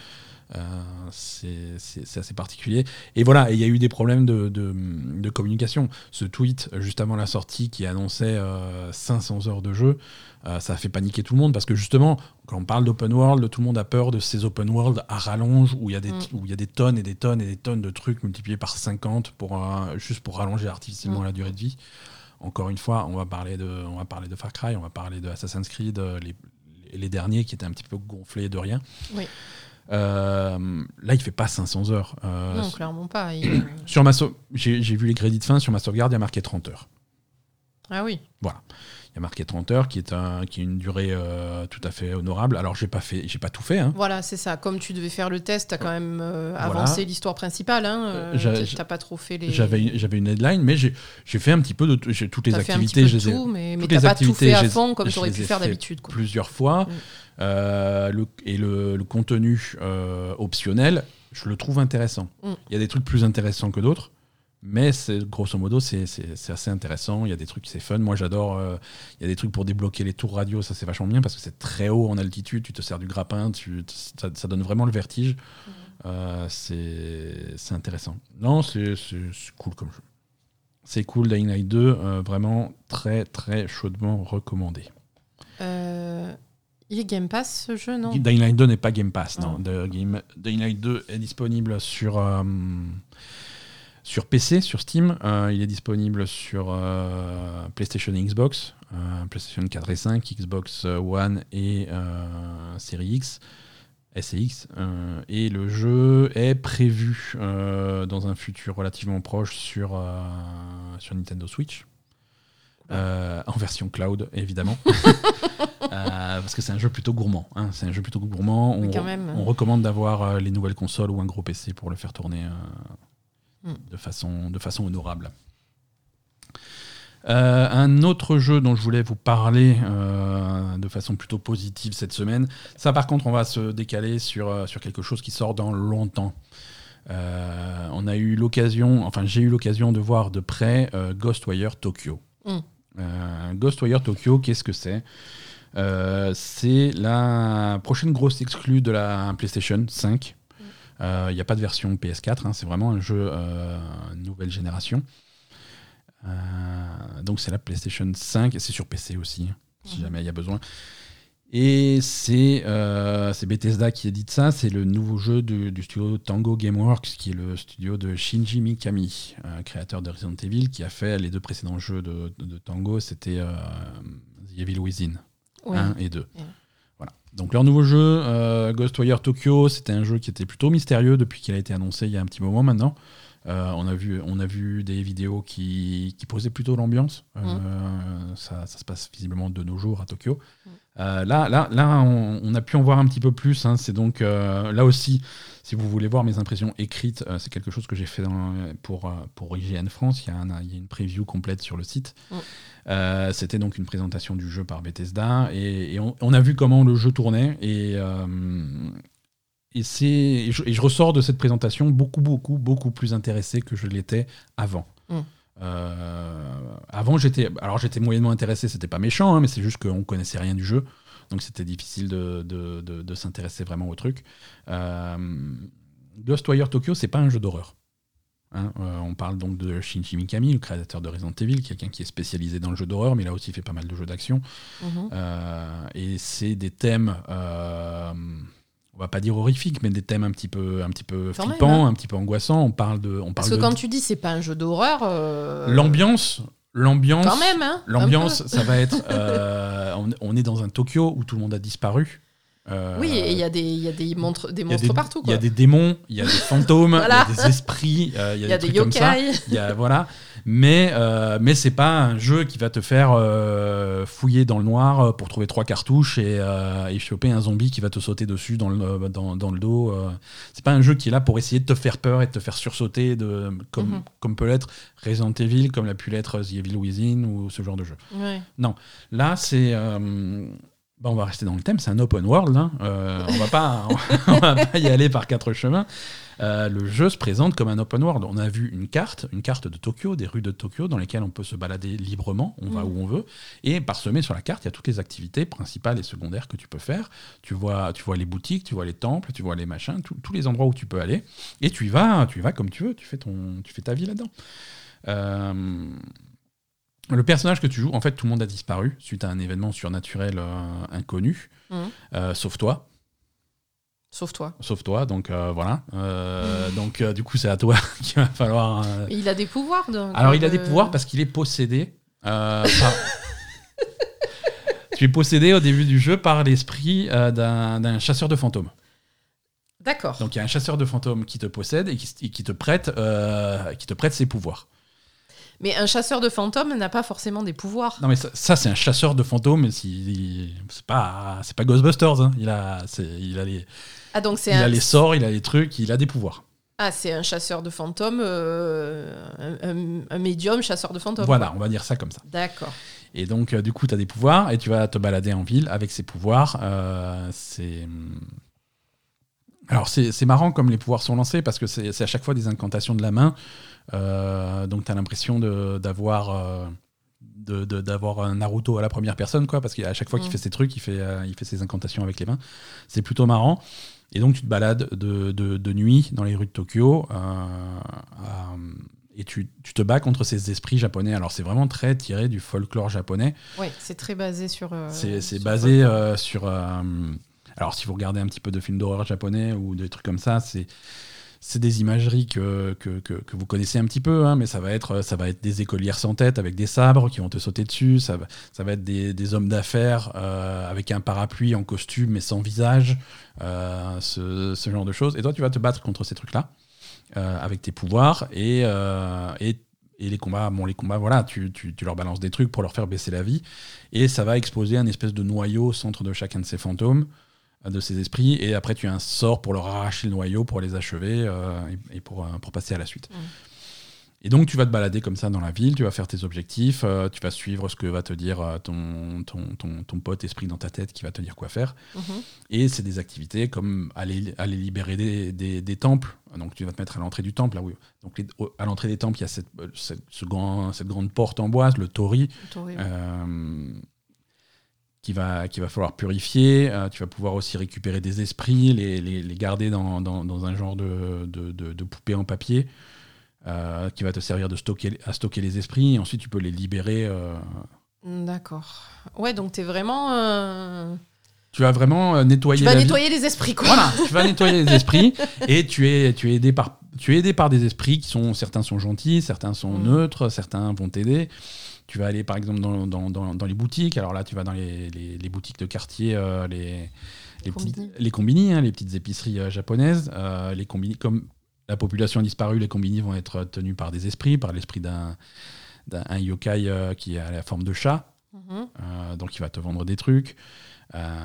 C'est assez particulier. Et voilà, il y a eu des problèmes de, communication. Ce tweet, juste avant la sortie, qui annonçait euh, 500 heures de jeu, euh, ça a fait paniquer tout le monde parce que justement, quand on parle d'open world, tout le monde a peur de ces open world à rallonge où il y, a des- Mm. où il y a des tonnes et des tonnes et des tonnes de trucs multipliés par 50 pour, euh, juste pour rallonger artificiellement Mm. la durée de vie. Encore une fois, on va parler de, on va parler de Far Cry, on va parler de Assassin's Creed, euh, les, les derniers qui étaient un petit peu gonflés de rien. Oui. Euh, là, il fait pas 500 heures. Euh, non, clairement pas. Il- sur ma j'ai vu les crédits de fin sur ma sauvegarde, il y a marqué 30 heures. Ah oui. Voilà. Il y a marqué 30 heures, qui est, un, qui est une durée euh, tout à fait honorable. Alors, j'ai pas fait, j'ai pas tout fait. Hein. Voilà, c'est ça. Comme tu devais faire le test, tu as quand même euh, Voilà. avancé l'histoire principale. Hein, euh, n'as pas trop fait les. J'avais une- j'avais une deadline, mais j'ai fait un petit peu de toutes les T'as fait un petit activités. peu de ai tout, mais, mais t'as pas tout fait à fond comme tu aurais pu ai faire fait d'habitude. plusieurs fois. Mm. Euh, le, et le, le contenu optionnel, je le trouve intéressant. Mm. Il y a des trucs plus intéressants que d'autres, mais grosso modo, c'est assez intéressant. Il y a des trucs, c'est fun. Moi, j'adore. euh, il y a des trucs pour débloquer les tours radio, ça c'est vachement bien parce que c'est très haut en altitude. Tu te sers du grappin, tu, ça, ça donne vraiment le vertige. Mm. Euh, c'est intéressant. Non, c'est cool comme jeu. C'est cool, Dying Light 2, euh, vraiment très très chaudement recommandé. Il est Game Pass ce jeu, non? Dying Light 2 n'est pas Game Pass, Ah. non. De- Game- Dying Light 2 est disponible sur, sur PC, sur Steam. Euh, il est disponible sur euh, PlayStation et Xbox, euh, PlayStation 4 et 5, Xbox One et Series X, S et X. Et le jeu est prévu dans un futur relativement proche sur, sur Nintendo Switch. Euh, en version cloud, évidemment. Euh, parce que c'est un jeu plutôt gourmand. hein. C'est un jeu plutôt gourmand. On, recommande d'avoir euh, les nouvelles consoles ou un gros PC pour le faire tourner de, façon, de façon honorable. Euh, un autre jeu dont je voulais vous parler euh, de façon plutôt positive cette semaine, ça par contre on va se décaler sur, euh, sur quelque chose qui sort dans longtemps. Euh, on a eu l'occasion, enfin j'ai eu l'occasion de voir de près Ghostwire Tokyo. Mm. Ghostwire Tokyo, qu'est-ce que c'est? C'est la prochaine grosse exclue de la PlayStation 5. Il n'y a pas de version PS4, hein, c'est vraiment un jeu euh, nouvelle génération. Euh, donc c'est la PlayStation 5 et c'est sur PC aussi, si Mhm. jamais il y a besoin. Et c'est euh, Bethesda qui édite ça, c'est le nouveau jeu du, du studio Tango Gameworks, qui est le studio de Shinji Mikami, euh, créateur de Resident Evil, qui a fait les deux précédents jeux de, de- de Tango, c'était euh, The Evil Within. Oui. 1 et 2. Ouais. Donc leur nouveau jeu, euh, Ghostwire Tokyo, c'était un jeu qui était plutôt mystérieux depuis qu'il a été annoncé il y a un petit moment maintenant. Euh, on, a vu, on a vu des vidéos qui, qui posaient plutôt l'ambiance. Euh, ça, ça, se passe visiblement de nos jours à Tokyo. Euh, là, là, là on, a pu en voir un petit peu plus. Hein. C'est donc là aussi, si vous voulez voir mes impressions écrites, c'est quelque chose que j'ai fait pour, pour IGN France. Il y, a il y, a une preview complète sur le site. C'était donc une présentation du jeu par Bethesda et, on, on, a vu comment le jeu tournait. Et et, et je, et, je, ressors de cette présentation beaucoup, beaucoup, beaucoup plus intéressé que je l'étais avant. Mm. Euh, avant, j'étais, alors j'étais moyennement intéressé, c'était pas méchant, hein, mais c'est juste qu'on connaissait rien du jeu, donc c'était difficile de, de, de, s'intéresser vraiment au truc. Euh, Ghostwire Tokyo, c'est pas un jeu d'horreur. Hein. Euh, on parle donc de Shinji Mikami, le créateur de Resident Evil, quelqu'un qui est spécialisé dans le jeu d'horreur, mais il a aussi fait pas mal de jeux d'action. Mm-hmm. Euh, et c'est des thèmes on va pas dire horrifique, mais des thèmes un petit peu, un petit peu flippants, hein. un petit peu angoissants. On parle de, on Parce que quand tu dis c'est pas un jeu d'horreur, euh, l'ambiance, l'ambiance, quand même, hein, l'ambiance, ça va être, euh, on, est dans un Tokyo où tout le monde a disparu. Euh, oui, et il y a des, y a des monstres, des monstres partout. Il y a des démons, il y a des fantômes, il y a des esprits, il y a, des, yokai. Il y a, voilà. Mais, euh, mais c'est pas un jeu qui va te faire euh, fouiller dans le noir pour trouver trois cartouches et, et, choper un zombie qui va te sauter dessus dans le, dans, dans le dos. C'est pas un jeu qui est là pour essayer de te faire peur et de te faire sursauter, de, comme, mhm. comme peut l'être Resident Evil, comme l'a pu l'être The Evil Within ou ce genre de jeu. Non, là c'est bah, on va rester dans le thème, c'est un open world. Hein. Euh, on va pas, on va pas y aller par quatre chemins. Euh, le jeu se présente comme un open world. On a vu une carte, une carte de Tokyo, des rues de Tokyo, dans lesquelles on peut se balader librement. On va mm. où on veut. Et parsemé sur la carte, il y a toutes les activités principales et secondaires que tu peux faire. Tu vois, tu vois les boutiques, tu vois les temples, tu vois les machins, tous les endroits où tu peux aller. Et tu y vas, tu y vas comme tu veux. Tu fais ton, tu fais ta vie là-dedans. Euh, le personnage que tu joues, en fait, tout le monde a disparu suite à un événement surnaturel euh, inconnu, mmh. euh, sauf toi. Sauf toi. Sauf toi, donc euh, voilà. donc du coup, c'est à toi qu'il va falloir. Il a des pouvoirs. Donc, Alors, il a des pouvoirs parce qu'il est possédé. par... tu es possédé au début du jeu par l'esprit d'un chasseur de fantômes. D'accord. Donc il y a un chasseur de fantômes qui te possède et qui, qui te prête, qui te prête ses pouvoirs. Mais un chasseur de fantômes n'a pas forcément des pouvoirs. Non, mais ça, c'est un chasseur de fantômes. C'est pas, c'est pas Ghostbusters. Hein. Il, a, il a les. Ah, donc il a les sorts, il a les trucs, il a des pouvoirs. Ah, c'est un chasseur de fantômes, euh, un, médium chasseur de fantômes. Voilà, on va dire ça comme ça. D'accord. Et donc, euh, du coup, tu as des pouvoirs et tu vas te balader en ville avec ces pouvoirs. Euh, c'est. Alors, c'est marrant comme les pouvoirs sont lancés parce que c'est à chaque fois des incantations de la main. Euh, donc tu as l'impression d'avoir euh, d'avoir un Naruto à la première personne, quoi, parce qu'à chaque fois qu'il mm. fait ses trucs, il fait, euh, il fait ses incantations avec les mains. C'est plutôt marrant. Et donc tu te balades de, de, nuit dans les rues de Tokyo et tu, tu, te bats contre ces esprits japonais. Alors c'est vraiment très tiré du folklore japonais. Oui, c'est très basé sur. c'est basé sur. alors si vous regardez un petit peu de films d'horreur japonais ou des trucs comme ça, c'est c'est des imageries que, que, que, vous connaissez un petit peu, hein, mais ça va, être, ça va être des écolières sans tête avec des sabres qui vont te sauter dessus, ça va, ça va être des, des hommes d'affaires euh, avec un parapluie en costume mais sans visage, euh, ce, ce, genre de choses. Et toi, tu vas te battre contre ces trucs-là euh, avec tes pouvoirs et, et, et, les combats, bon, les combats, voilà, tu, tu, tu, leur balances des trucs pour leur faire baisser la vie et ça va exposer un espèce de noyau au centre de chacun de ces fantômes de ces esprits, et après tu as un sort pour leur arracher le noyau, pour les achever, euh, et, pour, euh, pour, passer à la suite. Et donc tu vas te balader comme ça dans la ville, tu vas faire tes objectifs, euh, tu vas suivre ce que va te dire ton, ton, ton, ton, pote esprit dans ta tête qui va te dire quoi faire. Mhm. Et c'est des activités comme aller, aller libérer des, des, temples. Donc tu vas te mettre à l'entrée du temple. Là, oui. Donc à l'entrée des temples, il y a cette, cette, ce grand, cette grande porte en bois, le tori. Le tori qui va, qui va falloir purifier. Euh, tu vas pouvoir aussi récupérer des esprits, les, les, les garder dans, dans, dans, un genre de, de, de, poupée en papier euh, qui va te servir de stocker, à stocker les esprits. Et ensuite, tu peux les libérer. Euh. D'accord. Ouais, donc tu es vraiment. Tu vas vraiment nettoyer. Tu vas nettoyer les esprits, quoi. Voilà, tu vas nettoyer les esprits et tu es, tu es aidé par. Tu es aidé par des esprits qui sont certains sont gentils, certains sont mm. neutres, certains vont t'aider. Tu vas aller par exemple dans, dans, dans, les boutiques. Alors là, tu vas dans les, les, boutiques de quartier, euh, les, les, combini. les, combini, hein, les petites épiceries euh, japonaises. Euh, les combini, comme la population a disparu, les combini vont être tenus par des esprits, par l'esprit d'un d'un yokai qui a la forme de chat. Mhm. Donc il va te vendre des trucs. Euh,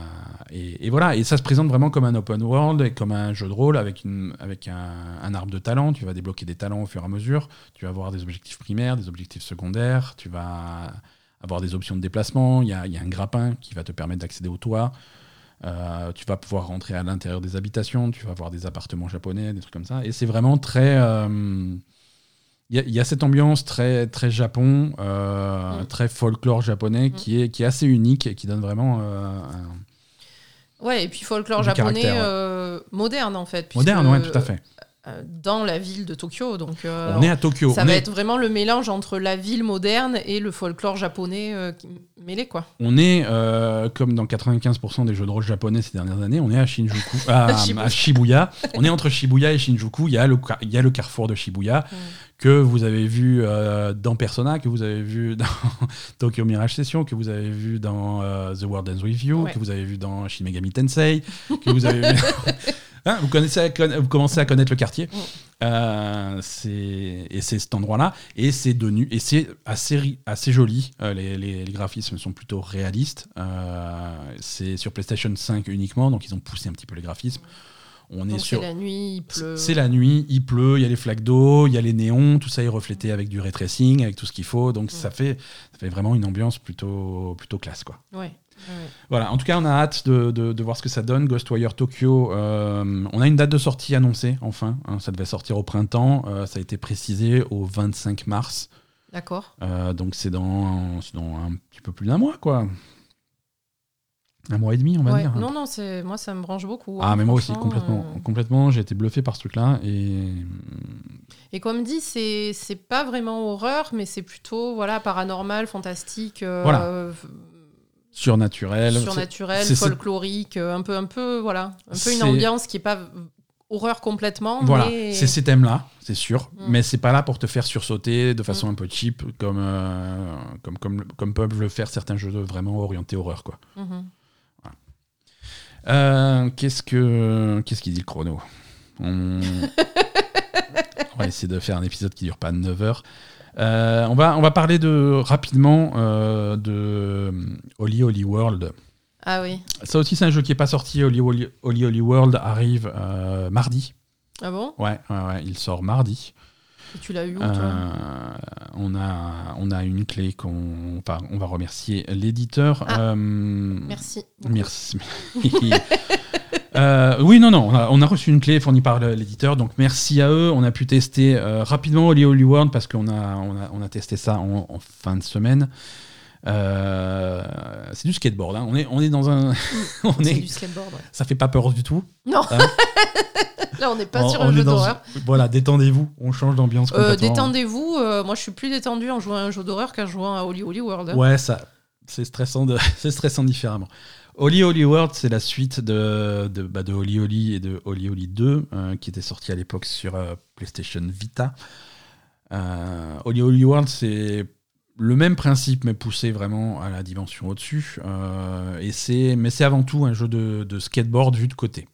et, voilà, et ça se présente vraiment comme un open world et comme un jeu de rôle avec, une, avec un, arbre de talent. Tu vas débloquer des talents au fur et à mesure. Tu vas avoir des objectifs primaires, des objectifs secondaires. Tu vas avoir des options de déplacement. Il y a, il y a un grappin qui va te permettre d'accéder au toit. Euh, tu vas pouvoir rentrer à l'intérieur des habitations. Tu vas avoir des appartements japonais, des trucs comme ça. Et c'est vraiment très. euh, il y, a- il y a cette ambiance très, très Japon, euh, Mm. très folklore japonais Mm. qui, est, qui est assez unique et qui donne vraiment euh, un, Ouais, et puis folklore japonais ouais. euh, moderne en fait. moderne, ouais, tout à fait. dans la ville de Tokyo. Donc, euh, on est à Tokyo. ça on, va est, être vraiment le mélange entre la ville moderne et le folklore japonais euh, mêlé, quoi. on est, euh, comme dans 95% des jeux de rôle japonais ces dernières années, on est à Shinjuku, à, Shibuya. à Shibuya. On est entre Shibuya et Shinjuku. Il y a le, il y a le carrefour de Shibuya Mm. Que vous avez vu euh, dans Persona, que vous avez vu dans Tokyo Mirage Session, que vous avez vu dans euh, The World Ends With You, Ouais. que vous avez vu dans Shin Megami Tensei, que vous avez vu... Hein, vous, connaissez à conna- vous commencez à connaître le quartier. Euh, et c'est cet endroit-là. Et c'est et c'est assez, ri- assez joli. Euh, les, les- les graphismes sont plutôt réalistes. C'est sur PlayStation 5 uniquement, donc ils ont poussé un petit peu les graphismes. On est Donc c'est la nuit, il pleut. C'est la nuit, il pleut, il y a les flaques d'eau, il y a les néons, tout ça est reflété avec du ray tracing, avec tout ce qu'il faut. Donc ça, fait, ça fait vraiment une ambiance plutôt, plutôt classe. Quoi. Ouais. ouais. Voilà, en tout cas, on a hâte de, de- de voir ce que ça donne. Ghostwire Tokyo, euh, on a une date de sortie annoncée, enfin. hein, ça devait sortir au printemps. euh, ça a été précisé au 25 mars. D'accord. Euh, donc c'est dans, c'est dans un petit peu plus d'un mois, quoi. Un mois et demi, on va Ouais. dire. Non, non, c'est moi ça me branche beaucoup. Ah, hein, mais moi aussi, complètement. euh. Complètement, j'ai été bluffé par ce truc-là. Et Et comme dit, c'est pas vraiment horreur, mais c'est plutôt voilà paranormal, fantastique, euh, Voilà. euh, surnaturel. surnaturel, folklorique, un peu un peu voilà, un peu une ambiance qui est pas horreur complètement, Voilà, mais c'est ces thèmes-là, c'est sûr, Mm. mais c'est pas là pour te faire sursauter de façon un peu cheap, comme, euh, comme, comme, comme peuvent le faire certains jeux vraiment orientés horreur. Quoi. Mhm. Euh, qu'est-ce que qu'est-ce qu'il dit le chrono? On... on va essayer de faire un épisode qui dure pas 9 heures. Euh, on, va, on va parler de, rapidement euh, de Holy Holy World. Ah oui. Ça aussi, c'est un jeu qui n'est pas sorti. Holy Holy, Holy World arrive mardi. Ah bon? Ouais, ouais, ouais, il sort mardi. Et Tu l'as eu où toi Euh, on, a, on a une clé qu'on enfin, on va remercier l'éditeur. Ah. Euh, Merci. Merci. Euh, oui, non, non, on a, on a reçu une clé fournie par l'éditeur, donc merci à eux. On a pu tester euh, rapidement Holy Holy World parce qu'on a, on a, on a testé ça en, en fin de semaine. Euh, c'est du skateboard, hein. on, est, on est dans un. on C'est est, du skateboard. ouais. ça fait pas peur du tout. Non. Hein Là, on n'est pas On- sur un jeu d'horreur. Voilà, détendez-vous, on change d'ambiance Euh. Détendez-vous. euh, moi, je suis plus détendu en jouant à un jeu d'horreur qu'en jouant à Holy Holy World. hein. Ouais, ça, c'est stressant, de, c'est stressant différemment. Holy Holy World, c'est la suite de, de, bah, de Holy Holy et de Holy Holy 2, euh, qui était sorti à l'époque sur PlayStation Vita. Holy Holy World, c'est le même principe, mais poussé vraiment à la dimension au-dessus. Euh, et c'est, mais c'est avant tout un jeu de, de skateboard vu de côté.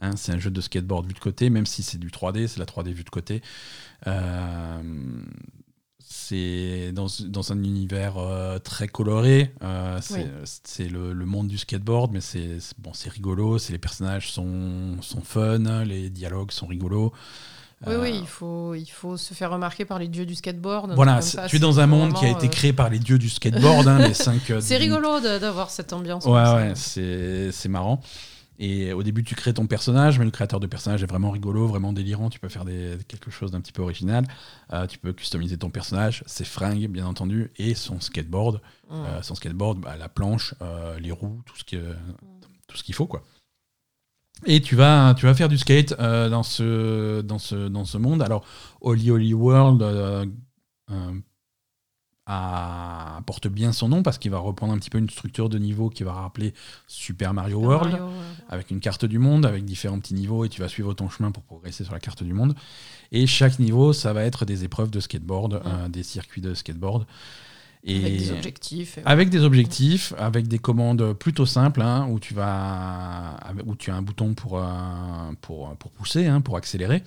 Hein, c'est un jeu de skateboard vu de côté, même si c'est du 3D, c'est la 3D vue de côté. Euh, c'est dans, dans un univers euh, très coloré. euh, c'est Oui. le, le monde du skateboard, mais c'est bon, c'est rigolo. C'est les personnages sont, sont fun, les dialogues sont rigolos. Oui, Euh, oui, il faut, il faut se faire remarquer par les dieux du skateboard. Voilà, ça, tu es dans un monde qui a été créé par les dieux du skateboard, hein, les cinq. C'est rigolo d'avoir cette ambiance. Ouais, ouais, c'est c'est marrant. Et au début, tu crées ton personnage, mais le créateur de personnage est vraiment rigolo, vraiment délirant. Tu peux faire des, quelque chose d'un petit peu original. Euh, tu peux customiser ton personnage, ses fringues, bien entendu, et son skateboard. Mm. Euh, son skateboard, bah, la planche, euh, les roues, tout ce que- tout ce qu'il faut, quoi. Et tu vas, tu vas faire du skate dans, ce, dans, ce, dans ce monde. Alors, Holy Holy World euh, euh, porte bien son nom parce qu'il va reprendre un petit peu une structure de niveau qui va rappeler Super Mario Super World, Mario, avec une carte du monde, avec différents petits niveaux, et tu vas suivre ton chemin pour progresser sur la carte du monde. Et chaque niveau, ça va être des épreuves de skateboard, euh, des circuits de skateboard. Et avec des objectifs. Avec des objectifs, avec des commandes plutôt simples, hein, où, tu vas, où tu as un bouton pour, pour, pour pousser, hein, pour accélérer.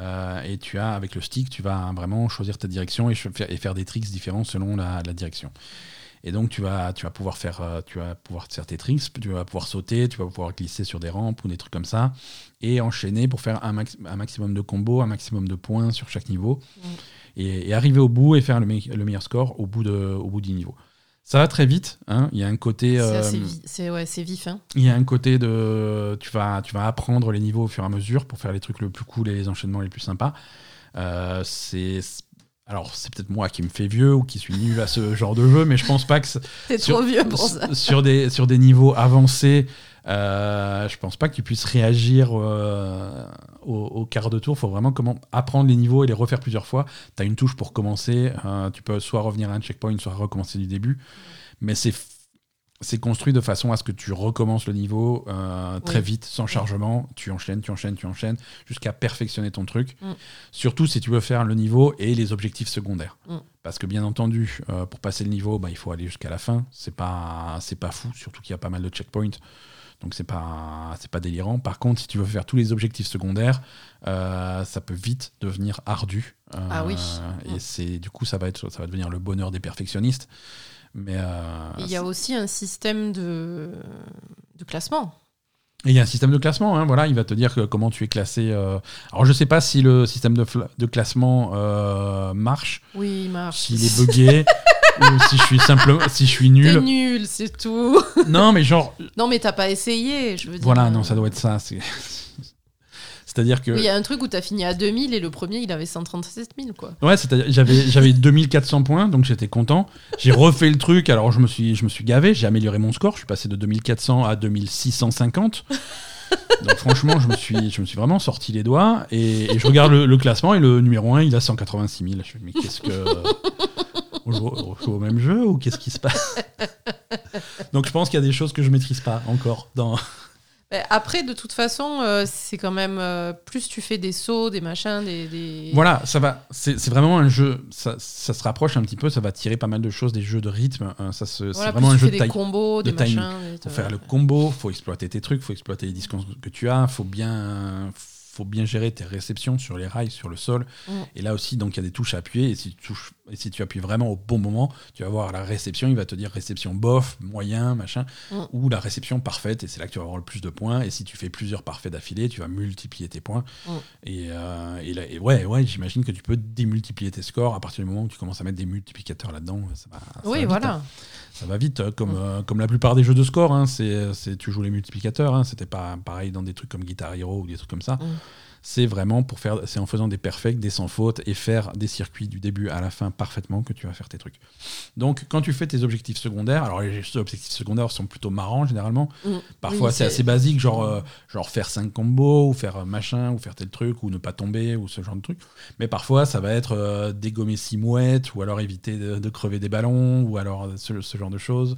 Euh, et tu as, avec le stick, tu vas vraiment choisir ta direction et, faire des tricks différents selon la, direction. Et donc, tu vas, tu vas, pouvoir faire, euh, tu vas pouvoir faire tes tricks, tu vas pouvoir sauter, tu vas pouvoir glisser sur des rampes ou des trucs comme ça, et enchaîner pour faire un, maximum de combos, un maximum de points sur chaque niveau, et, arriver au bout et faire le, le meilleur score au bout, de, au bout du niveau. Ça va très vite. Hein. Il y a un côté. C'est euh, vif. Hein. Il y a un côté de. Tu vas, tu vas apprendre les niveaux au fur et à mesure pour faire les trucs le plus cool et les enchaînements les plus sympas. Euh, c'est. Alors, c'est peut-être moi qui me fais vieux ou qui suis nul à ce genre de jeu, mais je pense pas que. T'es trop vieux pour ça. Sur des, sur des niveaux avancés, euh, je pense pas que tu puisses réagir euh, au, quart de tour. Il faut vraiment comment apprendre les niveaux et les refaire plusieurs fois. Tu as une touche pour commencer. Euh, tu peux soit revenir à un checkpoint, soit recommencer du début. Mais c'est c'est construit de façon à ce que tu recommences le niveau euh, très vite, sans chargement. Tu enchaînes, tu enchaînes, tu enchaînes, jusqu'à perfectionner ton truc. Mm. Surtout si tu veux faire le niveau et les objectifs secondaires. Mm. Parce que bien entendu, pour passer le niveau, bah, il faut aller jusqu'à la fin. C'est pas, c'est pas fou, surtout qu'il y a pas mal de checkpoints. Donc c'est pas c'est pas délirant. Par contre, si tu veux faire tous les objectifs secondaires, euh, ça peut vite devenir ardu. Euh, ah oui. Et c'est du coup ça va être ça va devenir le bonheur des perfectionnistes. Mais euh, il y a aussi un système de, de classement. Et il y a un système de classement, hein, voilà, il va te dire comment tu es classé. Alors je sais pas si le système de, de classement marche. Oui, il marche. S'il est buggé. ou si je suis simplement, si je suis nul. T'es nul, c'est tout. non, mais genre. Non, mais t'as pas essayé, je veux dire. Voilà, non, ça doit être ça. C'est-à-dire que. Il y a un truc où t'as fini à 2000 et le premier il avait 137 000 quoi. Ouais, c'est-à-dire j'avais j'avais 2400 points donc j'étais content. J'ai refait le truc alors je me suis je me suis gavé, j'ai amélioré mon score, je suis passé de 2400 à 2650. donc franchement, je me suis je me suis vraiment sorti les doigts et, je regarde le, le, classement et le numéro 1 il a 186 000. Je me mais qu'est-ce que on joue, au même jeu ou qu'est-ce qui se passe Donc je pense qu'il y a des choses que je maîtrise pas encore dans. Après, de toute façon, euh, c'est quand même euh, plus tu fais des sauts, des machins, des. Voilà, ça va. C'est vraiment un jeu. Ça, ça, se rapproche un petit peu. Ça va tirer pas mal de choses des jeux de rythme. Hein, ça c'est vraiment un jeu de des combos, des machins. Faut faire le combo. Faut exploiter tes trucs. Faut exploiter les discours que tu as. Faut bien faut bien gérer tes réceptions sur les rails, sur le sol. Mm. Et là aussi, donc il y a des touches à appuyer. Et si, tu touches, et si tu appuies vraiment au bon moment, tu vas voir la réception. Il va te dire réception bof, moyen, machin, mm. ou la réception parfaite. Et c'est là que tu vas avoir le plus de points. Et si tu fais plusieurs parfaits d'affilée, tu vas multiplier tes points. Mm. Et, euh, et, là, et, ouais, ouais, j'imagine que tu peux démultiplier tes scores à partir du moment où tu commences à mettre des multiplicateurs là-dedans. oui, voilà. Hein. Ça va vite, hein, comme, euh, comme la plupart des jeux de score. Hein, c'est, tu joues les multiplicateurs. Hein, c'était pas pareil dans des trucs comme Guitar Hero ou des trucs comme ça c'est vraiment pour faire, c'est en faisant des perfects, des sans faute et faire des circuits du début à la fin parfaitement que tu vas faire tes trucs. Donc, quand tu fais tes objectifs secondaires, alors les objectifs secondaires sont plutôt marrants généralement. Mm. Parfois, c'est assez basique, genre, euh, genre faire 5 combos ou faire machin ou faire tel truc ou ne pas tomber ou ce genre de truc. Mais parfois, ça va être euh, dégommer six mouettes ou alors éviter de, crever des ballons ou alors ce, genre de choses.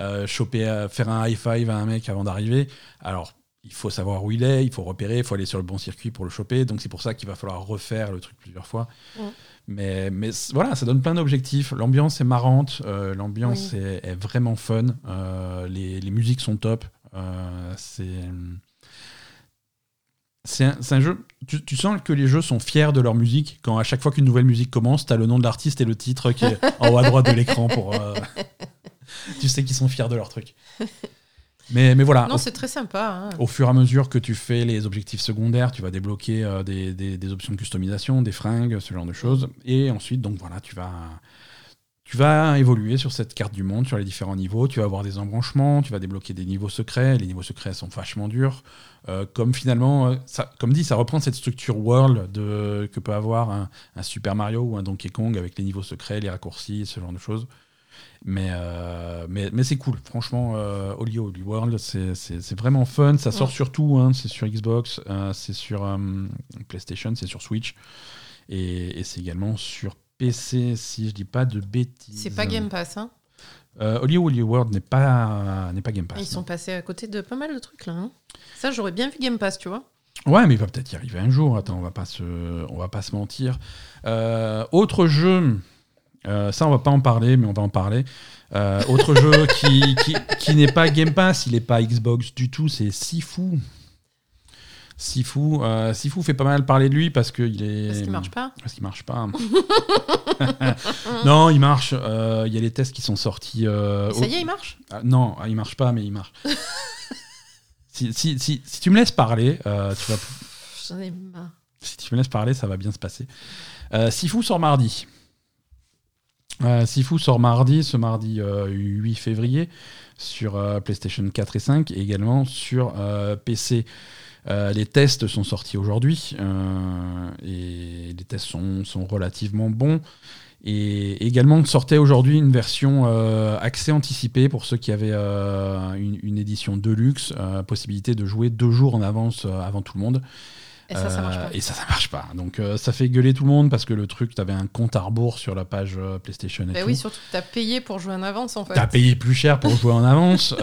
Euh, choper, faire un high five à un mec avant d'arriver. Alors, il faut savoir où il est, il faut repérer, il faut aller sur le bon circuit pour le choper. Donc c'est pour ça qu'il va falloir refaire le truc plusieurs fois. Mais, mais voilà, ça donne plein d'objectifs. L'ambiance est marrante, euh, l'ambiance est, vraiment fun, euh, les, les, musiques sont top. Euh, c'est c'est un, jeu. Tu, sens que les jeux sont fiers de leur musique. Quand à chaque fois qu'une nouvelle musique commence, tu as le nom de l'artiste et le titre qui est en haut à droite de l'écran pour. tu sais qu'ils sont fiers de leur truc. Mais, mais voilà. Non, c'est très sympa. Hein. Au fur et à mesure que tu fais les objectifs secondaires, tu vas débloquer euh, des, des, options de customisation, des fringues, ce genre de choses. Et ensuite, donc voilà, tu vas, tu vas évoluer sur cette carte du monde, sur les différents niveaux. Tu vas avoir des embranchements, tu vas débloquer des niveaux secrets. Les niveaux secrets sont vachement durs. Euh, comme finalement, euh, ça, comme dit, ça reprend cette structure world de, que peut avoir un, un Super Mario ou un Donkey Kong avec les niveaux secrets, les raccourcis, ce genre de choses. Mais, euh, mais, mais c'est cool, franchement, euh, Holy Holy World, c'est vraiment fun. Ça sort sur tout, hein. c'est sur Xbox, euh, c'est sur euh, PlayStation, c'est sur Switch. Et, c'est également sur PC, si je dis pas de bêtises. C'est pas Game Pass, hein Holy Holy World n'est pas, pas Game Pass. Ils sont passés à côté de pas mal de trucs là. Hein. Ça, j'aurais bien vu Game Pass, tu vois. Ouais, mais il va peut-être y arriver un jour. Attends, on va pas se, on va pas se mentir. autre jeu Euh, ça, on va pas en parler, mais on va en parler. Euh, autre jeu qui, qui, qui n'est pas Game Pass, il n'est pas Xbox du tout, c'est Sifu. Sifu, euh, Sifu fait pas mal parler de lui parce qu'il est. Parce qu'il marche pas Parce qu'il marche pas. non, il marche. Euh, Il y a les tests qui sont sortis. Ça au- y est, il marche? Ah, non, il marche pas, mais il marche. si, si, si, si tu me laisses parler, tu vas, J'en ai marre. si tu me laisses parler, ça va bien se passer. Sifu sort mardi. Euh, Sifu sort mardi, ce mardi euh, 8 février, sur euh, PlayStation 4 et 5, et également sur euh, PC. Euh, les tests sont sortis aujourd'hui, euh, et les tests sont, relativement bons. Et également sortait aujourd'hui une version euh, accès anticipé pour ceux qui avaient euh, une, une édition Deluxe, euh, possibilité de jouer deux jours en avance euh, avant tout le monde. Et ça, ça marche Euh, pas. Et ça, ça marche pas. Donc euh, ça fait gueuler tout le monde parce que le truc, tu avais un compte à rebours sur la page euh, PlayStation et Bah tout. oui, surtout que t'as payé pour jouer en avance en fait. T'as payé plus cher pour jouer en avance.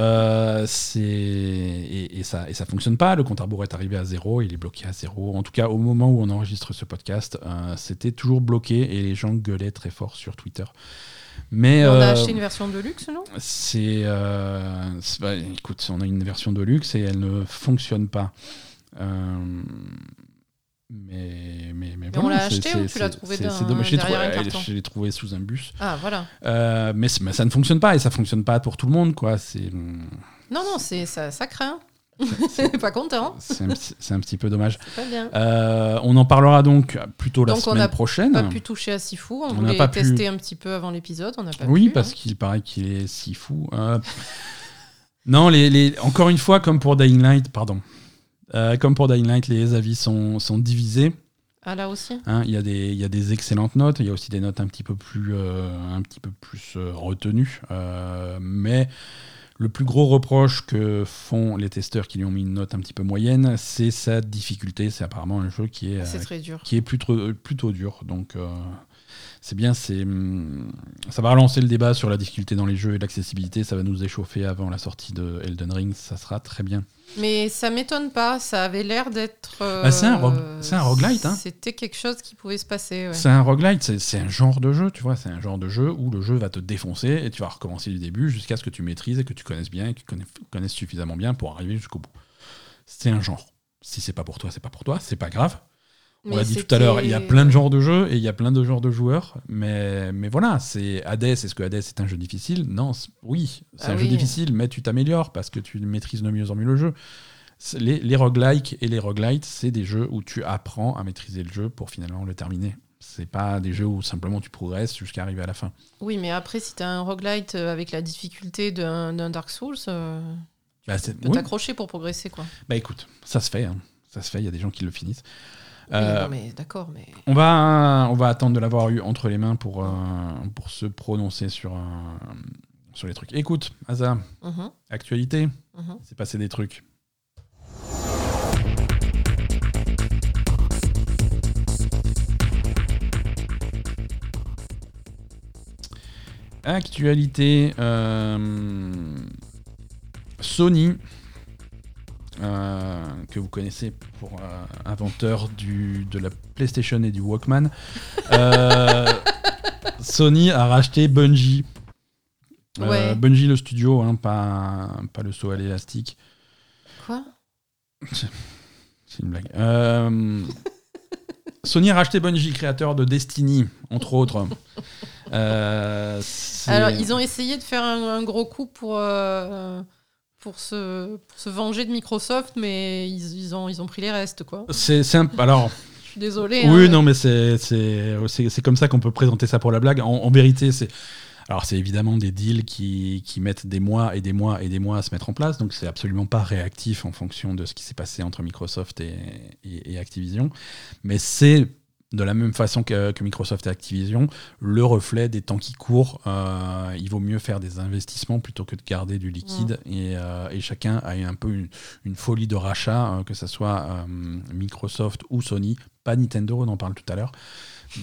c'est et, et ça et ça fonctionne pas. Le compte à rebours est arrivé à zéro. Il est bloqué à zéro. En tout cas, au moment où on enregistre ce podcast, c'était toujours bloqué et les gens gueulaient très fort sur Twitter. Mais on a euh, acheté une version de luxe, non? c'est, euh, c'est- bah, écoute, on a une version de luxe et elle ne fonctionne pas. Euh, mais, mais, mais, on voilà, l'a acheté ou tu l'as trouvé c'est- dans- c'est dommage. Je l'ai trouvé- sous un bus. Ah voilà. Euh, mais, ça ne fonctionne pas et ça fonctionne pas pour tout le monde. quoi. C'est Non, non, c'est ça, ça craint. C'est pas content. c'est un, petit- c'est un petit peu dommage. C'est pas bien. Euh, on en parlera donc plutôt la Donc on semaine n'a prochaine. Pas pu toucher à Sifu. On, On n'a voulait pas pu. tester un petit peu avant l'épisode. On n'a pas Oui, pu. parce hein. qu'il paraît qu'il est si fou. Euh, non, les, les- encore une fois, comme pour Dying Light, pardon. Euh, comme pour Dying Light, les avis sont, sont divisés. Ah là aussi. hein. Il y, a des- il y a des excellentes notes, il y a aussi des notes un petit peu plus, euh, un petit peu plus euh, retenues. Euh, mais le plus gros reproche que font les testeurs qui lui ont mis une note un petit peu moyenne, c'est sa difficulté. C'est apparemment un jeu qui est, C'est très dur. qui est plutôt, plutôt dur. Donc c'est bien, c'est hum, ça va relancer le débat sur la difficulté dans les jeux et l'accessibilité. Ça va nous échauffer avant la sortie de Elden Ring. Ça sera très bien. Mais ça m'étonne pas. Ça avait l'air d'être. euh, Bah, c'est un c'est un roguelite, hein. C'était quelque chose qui pouvait se passer. ouais. C'est un roguelite, c'est- un genre de jeu, tu vois. C'est un genre de jeu où le jeu va te défoncer et tu vas recommencer du début jusqu'à ce que tu maîtrises et que tu connaisses bien et que tu connais- connaisses suffisamment bien pour arriver jusqu'au bout. C'est un genre. Si c'est pas pour toi, c'est pas pour toi, c'est pas grave. On l'a dit tout à l'heure, il y a plein de genres de jeux et il y a plein de genres de joueurs. Mais, mais voilà, c'est Hades. Est-ce que Hades est un jeu difficile? Non, oui, c'est Ah un jeu difficile, mais tu t'améliores parce que tu maîtrises de mieux en mieux le jeu. Les, les roguelikes et les roguelites, c'est des jeux où tu apprends à maîtriser le jeu pour finalement le terminer. C'est pas des jeux où simplement tu progresses jusqu'à arriver à la fin. Oui, mais après, si t'as un roguelite euh, avec la difficulté d'un Dark Souls, euh, Bah, tu peux oui. t'accrocher pour progresser, quoi. Bah, écoute, ça se fait. hein. Ça se fait, il y a des gens qui le finissent. Euh, non, mais d'accord, mais. On va, on va attendre de l'avoir eu entre les mains pour, euh, pour se prononcer sur, euh, sur les trucs. Écoute, Asa, Mhm, actualité, mhm. c'est passé des trucs. Actualité, euh, Sony, euh, que vous connaissez pour euh, inventeur du, de la PlayStation et du Walkman, euh, Sony a racheté Bungie. Ouais. Bungie le studio, hein, pas, pas le saut à l'élastique. Quoi? C'est une blague. Sony a racheté Bungie, créateur de Destiny, entre autres. Alors, ils ont essayé de faire un, un gros coup pour, pour, se, pour se venger de Microsoft, mais ils, ils ont, ils ont pris les restes, quoi. C'est un- alors Je suis désolée. oui hein. non mais c'est comme ça qu'on peut présenter ça pour la blague. En, en vérité c'est alors c'est évidemment des deals qui, qui mettent des mois et des mois et des mois à se mettre en place, donc c'est absolument pas réactif en fonction de ce qui s'est passé entre Microsoft et, et- et Activision, mais c'est de la même façon que, que Microsoft et Activision, le reflet des temps qui courent. Euh, il vaut mieux faire des investissements plutôt que de garder du liquide. Et, euh, et chacun a un peu une, une folie de rachat, euh, que ce soit Microsoft ou Sony. Pas Nintendo, on en parle tout à l'heure.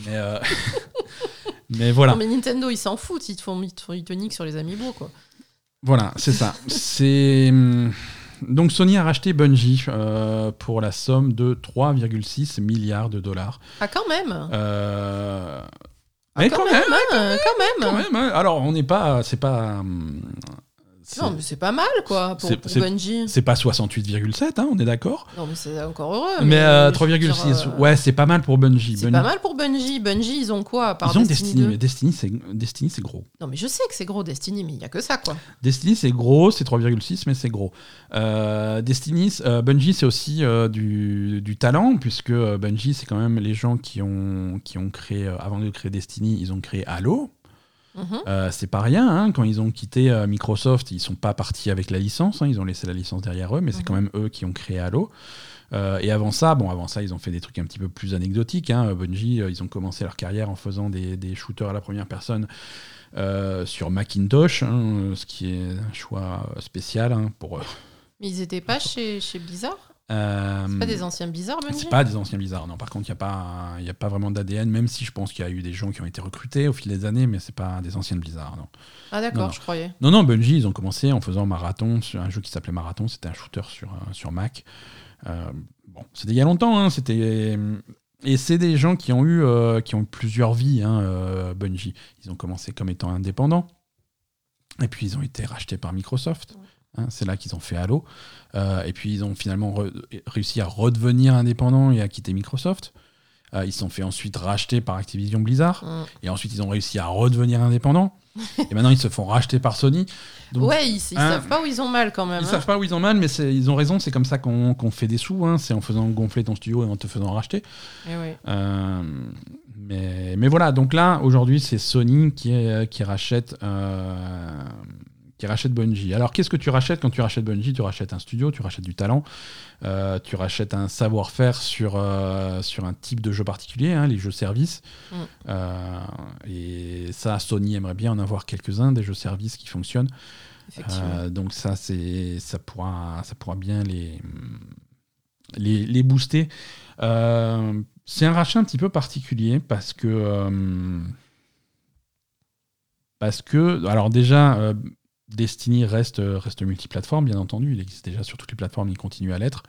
Mais, mais voilà. Non, mais Nintendo, ils s'en foutent. Ils te font, ils te, font- ils te niquent sur les amiibo, quoi. Voilà, c'est ça. C'est hum, donc Sony a racheté Bungie euh, pour la somme de 3,6 milliards de dollars. Ah, quand même Euh, Mais quand, quand même, hein, quand même. Quand même, hein. Alors, on n'est pas. C'est pas. Non, mais c'est pas mal, quoi, pour, pour Bungie. C'est pas 68,7, hein, on est d'accord Non, mais c'est encore heureux. Mais euh, je veux dire, 3,6. euh, Ouais, c'est pas mal pour Bungie. C'est pas mal pour Bungie. Bungie, ils ont quoi à part Ils ont Destiny, Destiny, 2? mais Destiny, c'est gros. Non, mais je sais que c'est gros Destiny, mais il y a que ça, quoi. Destiny, c'est gros, c'est 3,6, mais c'est gros. Euh, Destiny, euh, Bungie, c'est aussi euh, du, du talent, puisque euh, Bungie, c'est quand même les gens qui ont, qui ont créé, euh, avant de créer Destiny, ils ont créé Halo. Mhm. Euh, c'est pas rien, hein, quand ils ont quitté euh, Microsoft, ils sont pas partis avec la licence, hein, ils ont laissé la licence derrière eux, mais c'est Mhm. quand même eux qui ont créé Halo. Euh, et avant ça, bon, avant ça, ils ont fait des trucs un petit peu plus anecdotiques. Hein. Bungie, ils ont commencé leur carrière en faisant des, des shooters à la première personne sur Macintosh, hein, ce qui est un choix spécial pour. eux. Mais ils étaient pas chez, chez Blizzard? Euh, C'est pas des anciens Blizzard, Bungie c'est pas des anciens Blizzard, non. Par contre, il n'y a, pas- il y a pas vraiment d'ADN, même si je pense qu'il y a eu des gens qui ont été recrutés au fil des années, mais c'est pas des anciens Blizzard, non. Ah, d'accord, je croyais. Non, non, Bungie, ils ont commencé en faisant Marathon, sur un jeu qui s'appelait Marathon, c'était un shooter sur, euh, sur Mac. Euh, bon, c'était il y a longtemps, hein, c'était... Et c'est des gens qui ont eu, euh, qui ont eu plusieurs vies, hein, euh, Bungie. Ils ont commencé comme étant indépendants, et puis ils ont été rachetés par Microsoft. Hein, c'est là qu'ils ont fait Halo. Euh, et puis ils ont finalement réussi à redevenir indépendants et à quitter Microsoft. Euh, ils se sont fait ensuite racheter par Activision Blizzard. Mm. Et ensuite, ils ont réussi à redevenir indépendants. et maintenant, ils se font racheter par Sony. Donc, ouais, ils, ils hein, savent pas où ils ont mal quand même. Ils hein. savent pas où ils ont mal, mais ils ont raison. C'est comme ça qu'on fait des sous. C'est en faisant gonfler ton studio et en te faisant racheter. Eh. Euh, mais, mais voilà, donc là, aujourd'hui, c'est Sony qui, est- qui, rachète, qui rachète Bungie. Alors, qu'est-ce que tu rachètes quand tu rachètes Bungie? Tu rachètes un studio, tu rachètes du talent, euh, tu rachètes un savoir-faire sur, euh, sur un type de jeu particulier, hein, les jeux-services. Mm. Euh, et ça, Sony aimerait bien en avoir quelques-uns, des jeux-services qui fonctionnent. Donc ça, c'est, ça, pourra, ça pourra bien les, les, les booster. C'est un rachat un petit peu particulier parce que... parce que... Alors déjà, Destiny reste, reste multiplateforme, bien entendu. Il existe déjà sur toutes les plateformes, il continue à l'être.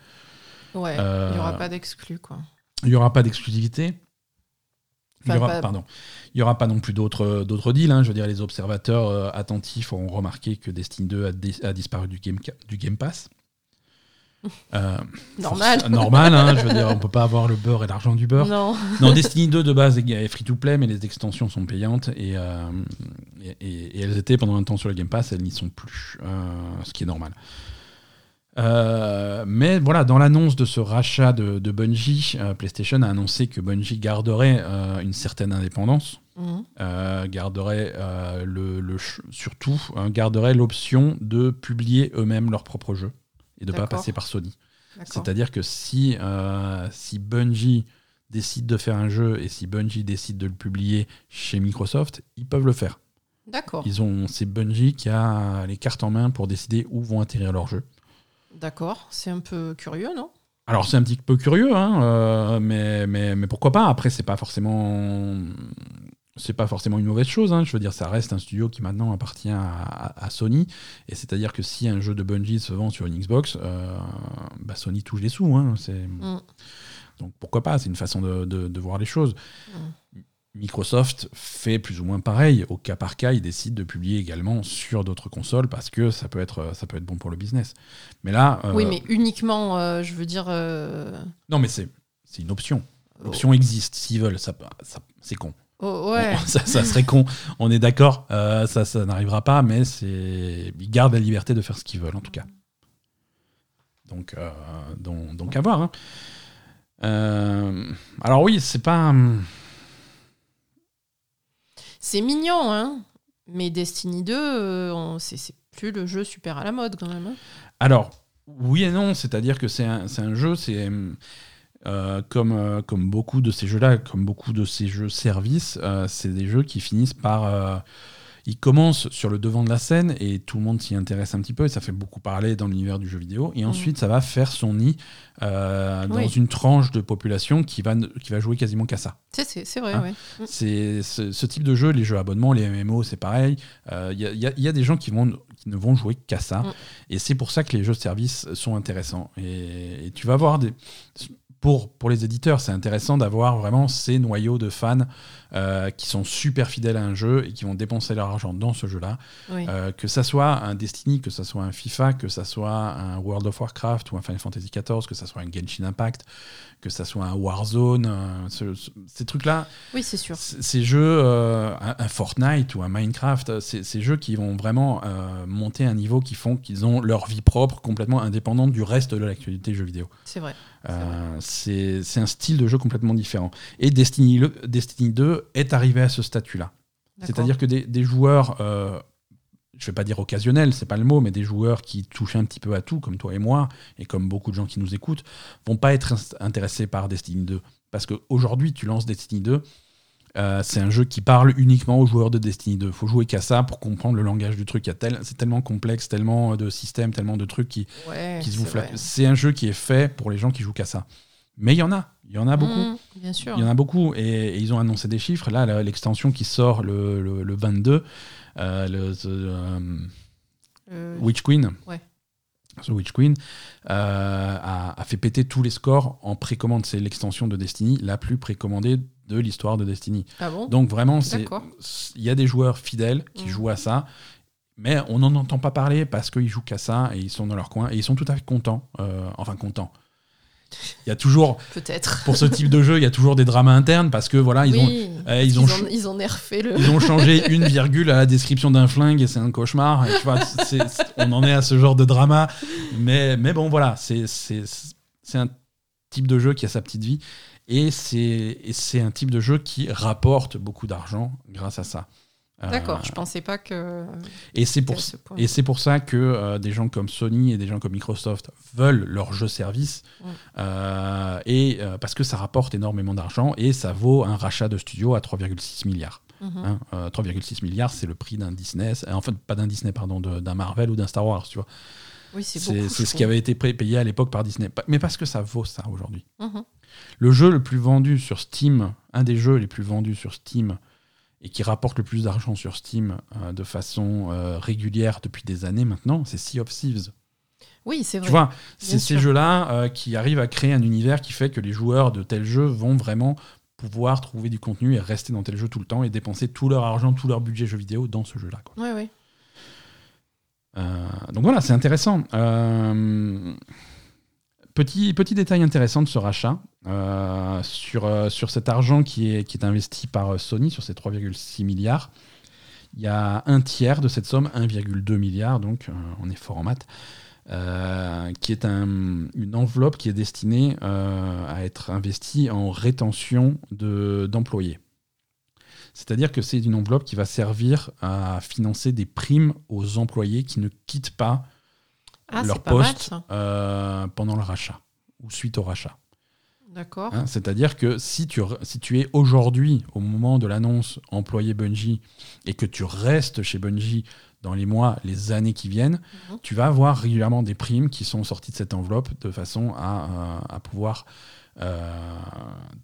ouais, euh, il y aura pas d'exclus, quoi. Il n'y aura pas d'exclusivité. Il y Enfin, aura, pas- pardon. Il y aura pas non plus d'autres d'autres deals. hein. Je veux dire, les observateurs euh, attentifs auront remarqué que Destiny 2 a, disparu du Game, du game Pass. Euh, Normal. force- normal, hein, je veux dire, on peut pas avoir le beurre et l'argent du beurre. Non. Non, Destiny 2 de base est est free-to-play, mais les extensions sont payantes et, euh, et, et- et elles étaient pendant un temps sur le Game Pass, elles n'y sont plus, euh, ce qui est normal. Mais voilà, dans l'annonce de ce rachat de, de Bungie, PlayStation a annoncé que Bungie garderait une certaine indépendance, Mhm. garderait le, surtout hein, garderait l'option de publier eux-mêmes leurs propres jeux et de ne pas passer par Sony. C'est-à-dire que si, euh, si Bungie décide de faire un jeu et si Bungie décide de le publier chez Microsoft, ils peuvent le faire. D'accord. Ils ont, c'est Bungie qui a les cartes en main pour décider où vont atterrir leurs jeux. D'accord. C'est un peu curieux, non? Alors c'est un petit peu curieux, hein, euh, mais, mais, mais pourquoi pas? Après, c'est pas forcément. C'est pas forcément une mauvaise chose. hein. Je veux dire, ça reste un studio qui maintenant appartient à, à- à Sony. Et c'est-à-dire que si un jeu de Bungie se vend sur une Xbox, euh, bah, Sony touche des sous. hein. C'est- Mm. Donc pourquoi pas? C'est une façon de, de- de voir les choses. Microsoft fait plus ou moins pareil. Au cas par cas, il décide de publier également sur d'autres consoles parce que ça peut être, ça peut être bon pour le business. Mais là. euh, Oui, mais uniquement, euh, je veux dire. non, mais c'est c'est une option. Oh. L'option existe. S'ils veulent, ça, ça- c'est con. Oh, ouais. ça, ça serait con. On est d'accord. euh, ça, ça n'arrivera pas, mais c'est ils gardent la liberté de faire ce qu'ils veulent, en tout cas. Donc, euh, donc, donc à voir. hein. Euh, alors oui, c'est pas. hum, C'est mignon, hein. Mais Destiny 2, euh, on- c'est plus le jeu super à la mode quand même. hein. Alors, oui et non, c'est-à-dire que c'est un, c'est un jeu, c'est euh, comme, euh, comme beaucoup de ces jeux-là, comme beaucoup de ces jeux services, euh, c'est des jeux qui finissent par... ils commencent sur le devant de la scène et tout le monde s'y intéresse un petit peu et ça fait beaucoup parler dans l'univers du jeu vidéo. Et ensuite, ça va faire son nid dans Oui. une tranche de population qui va, qui va jouer quasiment qu'à ça. C'est- vrai, Ah. ouais. C'est ce, type de jeu, les jeux à abonnement, les MMO, c'est pareil. Il y, a, y a- y a des gens qui, vont, qui ne vont jouer qu'à ça. Mm. Et c'est pour ça que les jeux de service sont intéressants. Et, et tu vas voir des. Pour, les éditeurs, c'est intéressant d'avoir vraiment ces noyaux de fans euh, qui sont super fidèles à un jeu et qui vont dépenser leur argent dans ce jeu-là. Oui. Euh, que ça soit un Destiny, que ça soit un FIFA, que ça soit un World of Warcraft ou un Final Fantasy XIV, que ça soit un Genshin Impact, que ça soit un Warzone, ce- ce- ces trucs-là, Oui, c'est sûr. ces jeux, euh, un, un Fortnite ou un Minecraft, ces jeux qui vont vraiment monter un niveau qui font qu'ils ont leur vie propre, complètement indépendante du reste de l'actualité jeux vidéo. C'est vrai. Euh, c'est c'est un style de jeu complètement différent. Et Destiny, le- Destiny 2 est arrivé à ce statut-là. C'est-à-dire que des, des joueurs, euh, je vais pas dire occasionnels, c'est pas le mot, mais des joueurs qui touchent un petit peu à tout, comme toi et moi, et comme beaucoup de gens qui nous écoutent, vont pas être intéressés par Destiny 2. Parce qu'aujourd'hui, tu lances Destiny 2, euh, c'est un jeu qui parle uniquement aux joueurs de Destiny 2. faut jouer qu'à ça pour comprendre le langage du truc. Il tel- C'est tellement complexe, tellement de systèmes, tellement de trucs qui, Ouais, qui se. C'est un jeu qui est fait pour les gens qui jouent qu'à ça. Mais il y en a, il y en a beaucoup. Mmh, bien sûr. Il y en a beaucoup et, et ils ont annoncé des chiffres. Là, l'extension qui sort le, le- le 22, euh, le The, euh, Euh, Witch Queen, Ouais. The Witch Queen a, a fait péter tous les scores en précommande. C'est l'extension de Destiny la plus précommandée de l'histoire de Destiny. Ah bon? Donc vraiment, il y a des joueurs fidèles qui Mhm. jouent à ça. Mais on n'en entend pas parler parce qu'ils jouent qu'à ça et ils sont dans leur coin et ils sont tout à fait contents. Euh, enfin, contents. Il y a toujours, Peut-être. pour ce type de jeu, il y a toujours des dramas internes parce que voilà, ils ont, eh, ils ils, ont ils ont nerfé le. ils ont changé une virgule à la description d'un flingue et c'est un cauchemar. Et tu vois, c'est- c'est- on en est à ce genre de drama. Mais, mais bon, voilà, c'est un type de jeu qui a sa petite vie. Et c'est et c'est un type de jeu qui rapporte beaucoup d'argent grâce à ça. Euh, D'accord, je pensais pas que. et c'est pour, à ce point. et c'est pour ça que euh, des gens comme Sony et des gens comme Microsoft veulent leur jeu service. Mm. Euh, et euh, parce que ça rapporte énormément d'argent et ça vaut un rachat de studio à 3,6 milliards. Mhm. Hein, euh, 3,6 milliards, c'est le prix d'un Disney, euh, enfin pas d'un Disney, pardon, d'un Marvel ou d'un Star Wars, tu vois. Oui, c'est ce qui avait été payé à l'époque par Disney. Mais parce que ça vaut ça aujourd'hui. Mhm. Le jeu le plus vendu sur Steam, un des jeux les plus vendus sur Steam et qui rapporte le plus d'argent sur Steam euh, de façon euh, régulière depuis des années maintenant, c'est Sea of Thieves. Oui, c'est vrai. Tu vois, c'est ces jeux-là euh, qui arrivent à créer un univers qui fait que les joueurs de tel jeu vont vraiment pouvoir trouver du contenu et rester dans tel jeu tout le temps et dépenser tout leur argent, tout leur budget jeu vidéo dans ce jeu-là. ouais. Euh, donc voilà, c'est intéressant. Euh, petit, détail intéressant de ce rachat, euh, sur, euh, sur cet argent qui est, investi par Sony, sur ces 3,6 milliards, il y a un tiers de cette somme, 1,2 milliard, donc euh, on est fort en maths, euh, qui est un- une enveloppe qui est destinée euh, à être investie en rétention de- d'employés. C'est-à-dire que c'est une enveloppe qui va servir à financer des primes aux employés qui ne quittent pas Ah, leur mal poste euh, pendant le rachat ou suite au rachat. D'accord. Hein, C'est-à-dire que si tu, si tu es aujourd'hui, au moment de l'annonce, employé Bungie et que tu restes chez Bungie dans les mois, les années qui viennent, Mhm. tu vas avoir régulièrement des primes qui sont sorties de cette enveloppe de façon à, euh, à pouvoir euh,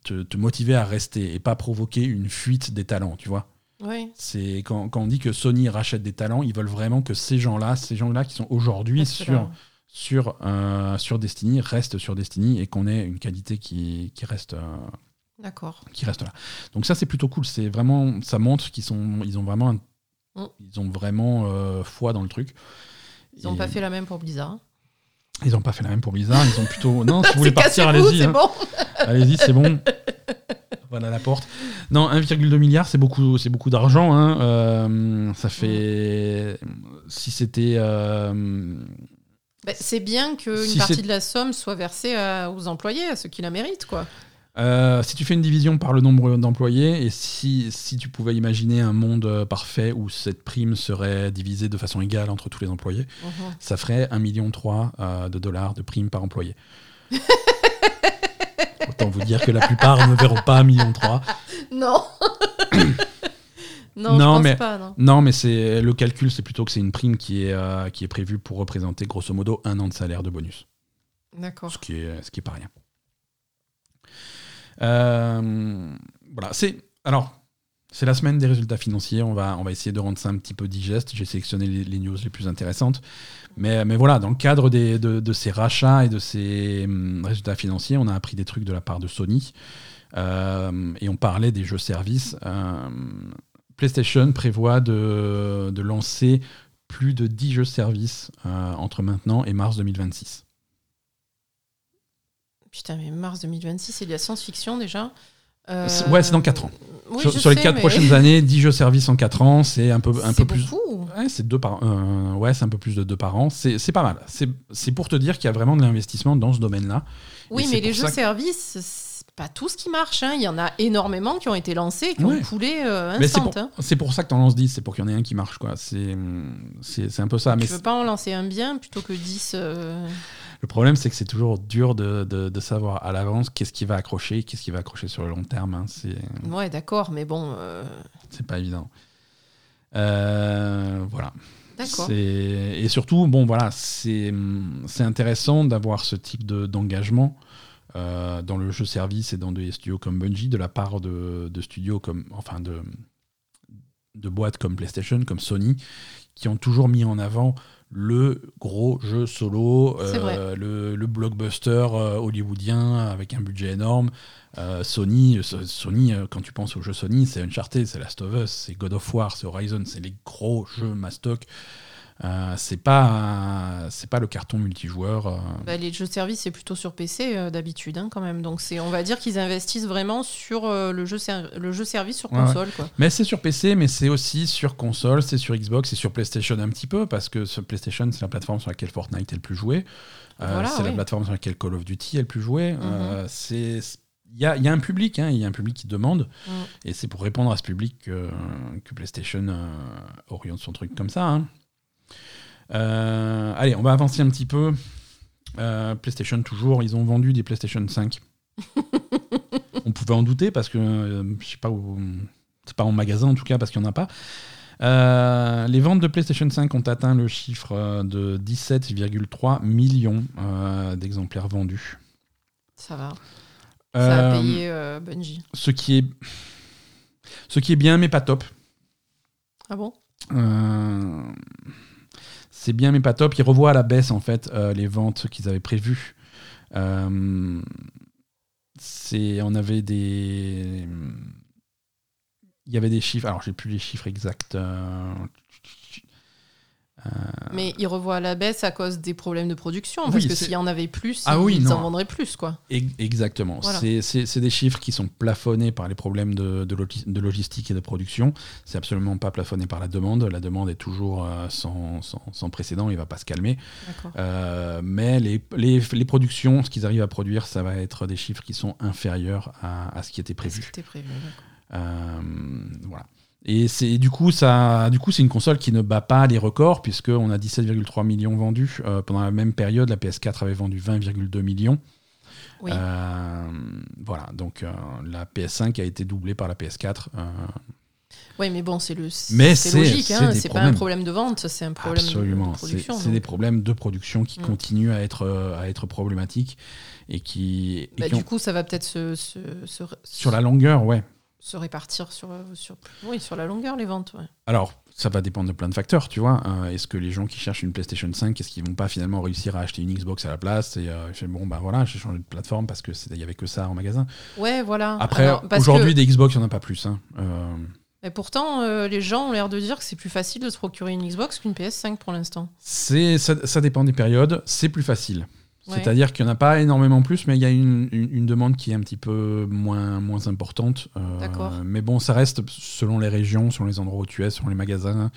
te, te motiver à rester et pas provoquer une fuite des talents, tu vois. Oui. C'est quand, quand on dit que Sony rachète des talents, ils veulent vraiment que ces gens-là, ces gens-là qui sont aujourd'hui sur, sur, euh, sur Destiny, restent sur Destiny et qu'on ait une qualité qui, qui, reste, euh, D'accord. qui reste là. Donc ça, c'est plutôt cool. C'est vraiment, ça montre qu'ils sont, ils ont vraiment, un- Mm. ils ont vraiment euh, foi dans le truc. Ils n'ont pas fait la même pour Blizzard. hein. Ils n'ont pas fait la même pour Blizzard. Ils ont plutôt. Non, si vous voulez partir, allez-y. c'est hein. bon. Allez-y, c'est bon. voilà la porte. Non, 1,2 milliard, c'est beaucoup, c'est beaucoup d'argent. hein. Euh, ça fait. Si c'était. euh, Bah, c'est bien qu'une Si partie de la somme soit versée à- aux employés, à ceux qui la méritent, quoi. euh, si tu fais une division par le nombre d'employés et si, si tu pouvais imaginer un monde parfait où cette prime serait divisée de façon égale entre tous les employés, Mhm. ça ferait 1,3 million de dollars de prime par employé. Autant vous dire que la plupart ne verront pas 1,3 million. Non. non, Non, je pense mais- pas, non. Non, mais c'est le calcul, c'est plutôt que c'est une prime qui est, euh, qui est prévue pour représenter grosso modo un an de salaire de bonus, D'accord. ce qui est, ce qui est pas rien. Euh, voilà, c'est alors C'est la semaine des résultats financiers. On va, on va essayer de rendre ça un petit peu digeste. J'ai sélectionné les, news les plus intéressantes. Mais, mais voilà, dans le cadre des, de, ces rachats et de ces hum, résultats financiers, on a appris des trucs de la part de Sony. Euh, et on parlait des jeux services. Euh, PlayStation prévoit de, de, lancer plus de 10 jeux services euh, entre maintenant et mars 2026. Putain, mais mars 2026, c'est de la science-fiction déjà. Euh... Ouais, c'est dans 4 ans. sur, les 4 prochaines années, 10 jeux services en 4 ans, c'est un peu, un peu plus. Ouais, c'est deux par euh, ouais, c'est un peu plus de 2 par an. C'est pas mal. C'est pour te dire qu'il y a vraiment de l'investissement dans ce domaine-là. Oui, mais les jeux services, pas tout ce qui marche. Hein. Il y en a énormément qui ont été lancés, qui ont coulé euh, instant. Hein. C'est pour, ça que tu en lances 10, c'est pour qu'il y en ait un qui marche. C'est un peu ça. Tu mais veux pas en lancer un bien plutôt que 10 le problème, c'est que c'est toujours dur de, de, savoir à l'avance qu'est-ce qui va accrocher, qu'est-ce qui va accrocher sur le long terme. Hein. Ouais, d'accord, mais bon. Euh, c'est pas évident. Euh, voilà. D'accord. Et surtout, bon, voilà, c'est, intéressant d'avoir ce type de, d'engagement. Euh, dans le jeu service et dans des studios comme Bungie de la part de, de studios comme enfin de, de boîtes comme PlayStation, comme Sony, qui ont toujours mis en avant le gros jeu solo, euh, le, blockbuster euh, hollywoodien avec un budget énorme. Euh, Sony, Sony quand tu penses aux jeux Sony, c'est Uncharted, c'est Last of Us, c'est God of War, c'est Horizon, c'est les gros jeux mastoc. Euh, c'est pas c'est pas le carton multijoueur. Euh. Bah, les jeux de service c'est plutôt sur PC euh, d'habitude hein, quand même. Donc c'est on va dire qu'ils investissent vraiment sur le jeu le jeu service sur console quoi. Mais c'est sur PC mais c'est aussi sur console, c'est sur Xbox, c'est sur PlayStation un petit peu parce que ce PlayStation c'est la plateforme sur laquelle Fortnite est le plus joué. c'est la plateforme sur laquelle Call of Duty est le plus joué. Mhm. c'est il y a, y a, un public, hein, il y a un public qui demande, mm. et c'est pour répondre à ce public que, que PlayStation oriente son truc comme ça. Hein. Euh, allez, on va avancer un petit peu. Euh, PlayStation toujours, ils ont vendu des PlayStation 5. on pouvait en douter parce que euh, je sais pas où, c'est pas en magasin en tout cas parce qu'il n'y en a pas. les ventes de PlayStation 5 ont atteint le chiffre de 17,3 millions d'exemplaires vendus. Ça va. Ça a payé Bungie. Ce qui est, ce qui est bien mais pas top. Ah bon? C'est bien mais pas top. Ils revoient à la baisse en fait euh, les ventes qu'ils avaient prévues. Euh, c'est, on avait des, il y avait des chiffres. Alors j'ai plus les chiffres exacts. Euh, euh, Mais ils revoient à la baisse à cause des problèmes de production, parce que s'il y en avait plus, ah ils en vendraient plus. Quoi. Exactement. C'est des chiffres qui sont plafonnés par les problèmes de, de, logistique et de production. C'est absolument pas plafonné par la demande. La demande est toujours euh, sans, sans, précédent, il va pas se calmer. Euh, mais les, les, les, productions, ce qu'ils arrivent à produire, ça va être des chiffres qui sont inférieurs à, à ce qui était prévu. Ce qui était prévu voilà. Et c'est du coup ça, du coup c'est une console qui ne bat pas les records puisque on a 17,3 millions vendus euh, pendant la même période. La PS4 avait vendu 20,2 millions. Euh, voilà, donc euh, la PS5 a été doublée par la PS4. Oui, mais bon, c'est le. Mais c'est logique, hein, c'est pas un problème de vente, c'est un problème de production. C'est des problèmes de production qui mm. continuent à être à être problématiques et qui. bah, du coup, ça va peut-être se, se, sur la longueur, ouais se répartir sur, sur, oui, sur la longueur, les ventes. Alors, ça va dépendre de plein de facteurs, tu vois. Euh, est-ce que les gens qui cherchent une PlayStation 5, est-ce qu'ils vont pas finalement réussir à acheter une Xbox à la place Et euh, bon, bah voilà, j'ai changé de plateforme parce qu'il n'y avait que ça en magasin. Ouais, voilà. Après, aujourd'hui, des Xbox, il n'y en a pas plus. Hein. Euh, Mais pourtant, les gens ont l'air de dire que c'est plus facile de se procurer une Xbox qu'une PS5 pour l'instant. Ça, ça dépend des périodes, c'est plus facile. C'est-à-dire qu'il n'y en a pas énormément plus, mais il y a une, une, demande qui est un petit peu moins, moins importante. Euh, mais bon, ça reste selon les régions, selon les endroits où tu es, selon les magasins,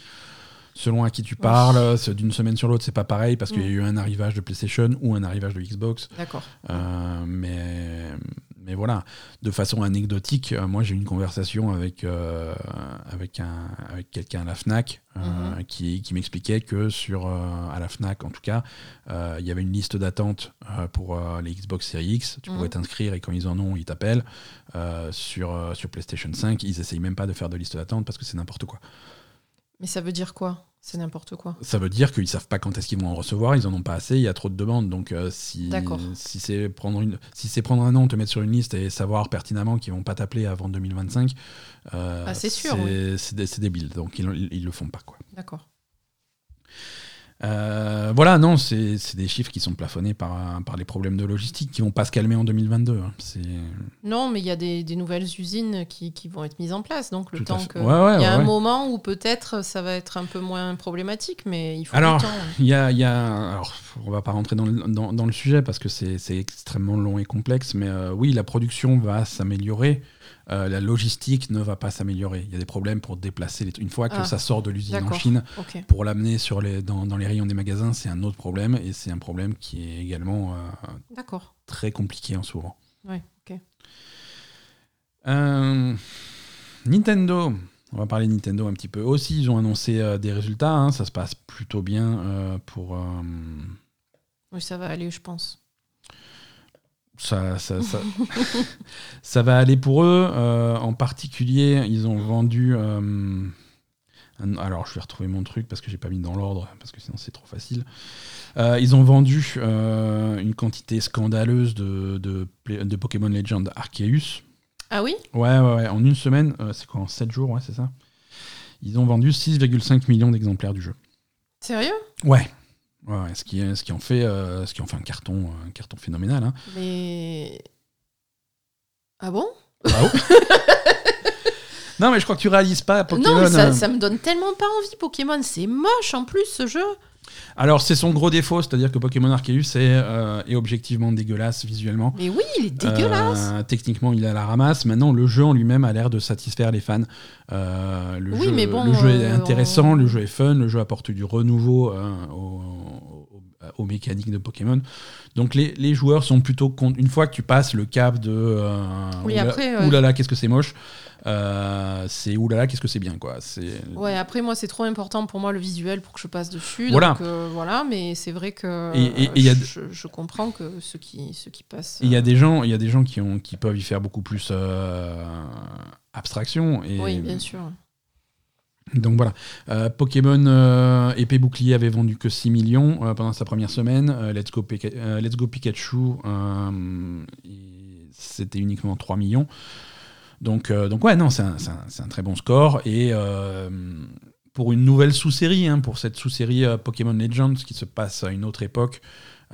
selon à qui tu parles. D'une semaine sur l'autre, c'est pas pareil parce qu'il y a mm. eu un arrivage de PlayStation ou un arrivage de Xbox. D'accord. Euh, mais mais voilà, de façon anecdotique, euh, moi j'ai eu une conversation avec, euh, avec, un, avec quelqu'un à la FNAC euh, mhm. qui, qui m'expliquait que sur, à la FNAC en tout cas, il y avait une liste d'attente pour les Xbox Series X. Tu pouvais mhm. t'inscrire et quand ils en ont, ils t'appellent. sur, sur PlayStation 5, ils essayent même pas de faire de liste d'attente parce que c'est n'importe quoi. Mais ça veut dire quoi? C'est n'importe quoi. Ça veut dire qu'ils savent pas quand est-ce qu'ils vont en recevoir, ils en ont pas assez, il y a trop de demandes. Donc euh, si, si c'est prendre, une, si c'est prendre un an, te mettre sur une liste et savoir pertinemment qu'ils vont pas t'appeler avant 2025, euh, Ah, c'est sûr, c'est c'est dé- c'est débile. Donc ils, ils, ils le font pas. Quoi. D'accord. Euh, voilà, non, c'est des chiffres qui sont plafonnés par, par les problèmes de logistique qui vont pas se calmer en 2022. hein. Non, mais il y a des, des nouvelles usines qui, qui vont être mises en place. Donc, le Tout temps. Ouais, ouais, il y a ouais, un moment où peut-être ça va être un peu moins problématique, mais il faut Alors, du temps. y a, y a- alors, on va pas rentrer dans le, dans, dans le sujet parce que c'est c'est extrêmement long et complexe, mais euh, oui, la production va s'améliorer. Euh, la logistique ne va pas s'améliorer. Il y a des problèmes pour déplacer les trucs. Une fois que Ah, ça sort de l'usine en. Chine, pour l'amener sur les, dans, dans les rayons des magasins, c'est un autre problème et c'est un problème qui est également euh, très compliqué en souvent. Ouais. Euh, Nintendo. On va parler de Nintendo un petit peu. Aussi, ils ont annoncé des résultats. hein. Ça se passe plutôt bien pour. Oui, ça va aller, je pense. Ça, ça, ça, ça va aller pour eux. Euh, en particulier, ils ont vendu. euh, un- alors, je vais retrouver mon truc parce que j'ai pas mis dans l'ordre, parce que sinon c'est trop facile. Euh, ils ont vendu une quantité scandaleuse de, de, de Pokémon Legend Arceus. Ah oui? Ouais, ouais, ouais. En une semaine, c'est quoi En 7 jours, ouais, c'est ça? Ils ont vendu 6,5 millions d'exemplaires du jeu. Sérieux? Ouais. Ouais, ce, qui, ce, qui en fait, euh, ce qui en fait un carton, un carton phénoménal. hein. Mais. Ah bon? Non, mais je crois que tu réalises pas Pokémon. Non, mais ça, euh, ça me donne tellement pas envie, Pokémon. C'est moche en plus, ce jeu. Alors, c'est son gros défaut, c'est-à-dire que Pokémon Arceus est, euh, est objectivement dégueulasse visuellement. Mais oui, il est dégueulasse. Euh, techniquement, il est à la ramasse. Maintenant, le jeu en lui-même a l'air de satisfaire les fans. Euh, le, Oui, jeu, mais bon, le jeu est intéressant, on- le jeu est fun, le jeu apporte du renouveau aux, mécaniques de Pokémon. Donc, les, les joueurs sont plutôt contents. Une fois que tu passes le cap de Oui, après, oulala, qu'est-ce que c'est moche, euh, c'est oulala, qu'est-ce que c'est bien. quoi. Ouais, après, moi, c'est trop important pour moi le visuel pour que je passe dessus. Voilà. Donc, euh, voilà, mais c'est vrai que Et- et- et euh, il y a- je, je comprends que ceux qui, ceux qui passent. Il y a des gens, il y a des gens qui, ont, qui peuvent y faire beaucoup plus abstraction. Et, Oui, bien sûr. Donc voilà. Euh, Pokémon euh, épée bouclier avait vendu que 6 millions euh, pendant sa première semaine. Let's, Go Let's Go Pikachu, c'était uniquement 3 millions. Donc, euh, donc ouais, non, c'est un, très bon score. Et euh, pour une nouvelle sous-série, hein, pour cette sous-série euh, Pokémon Legends qui se passe à une autre époque,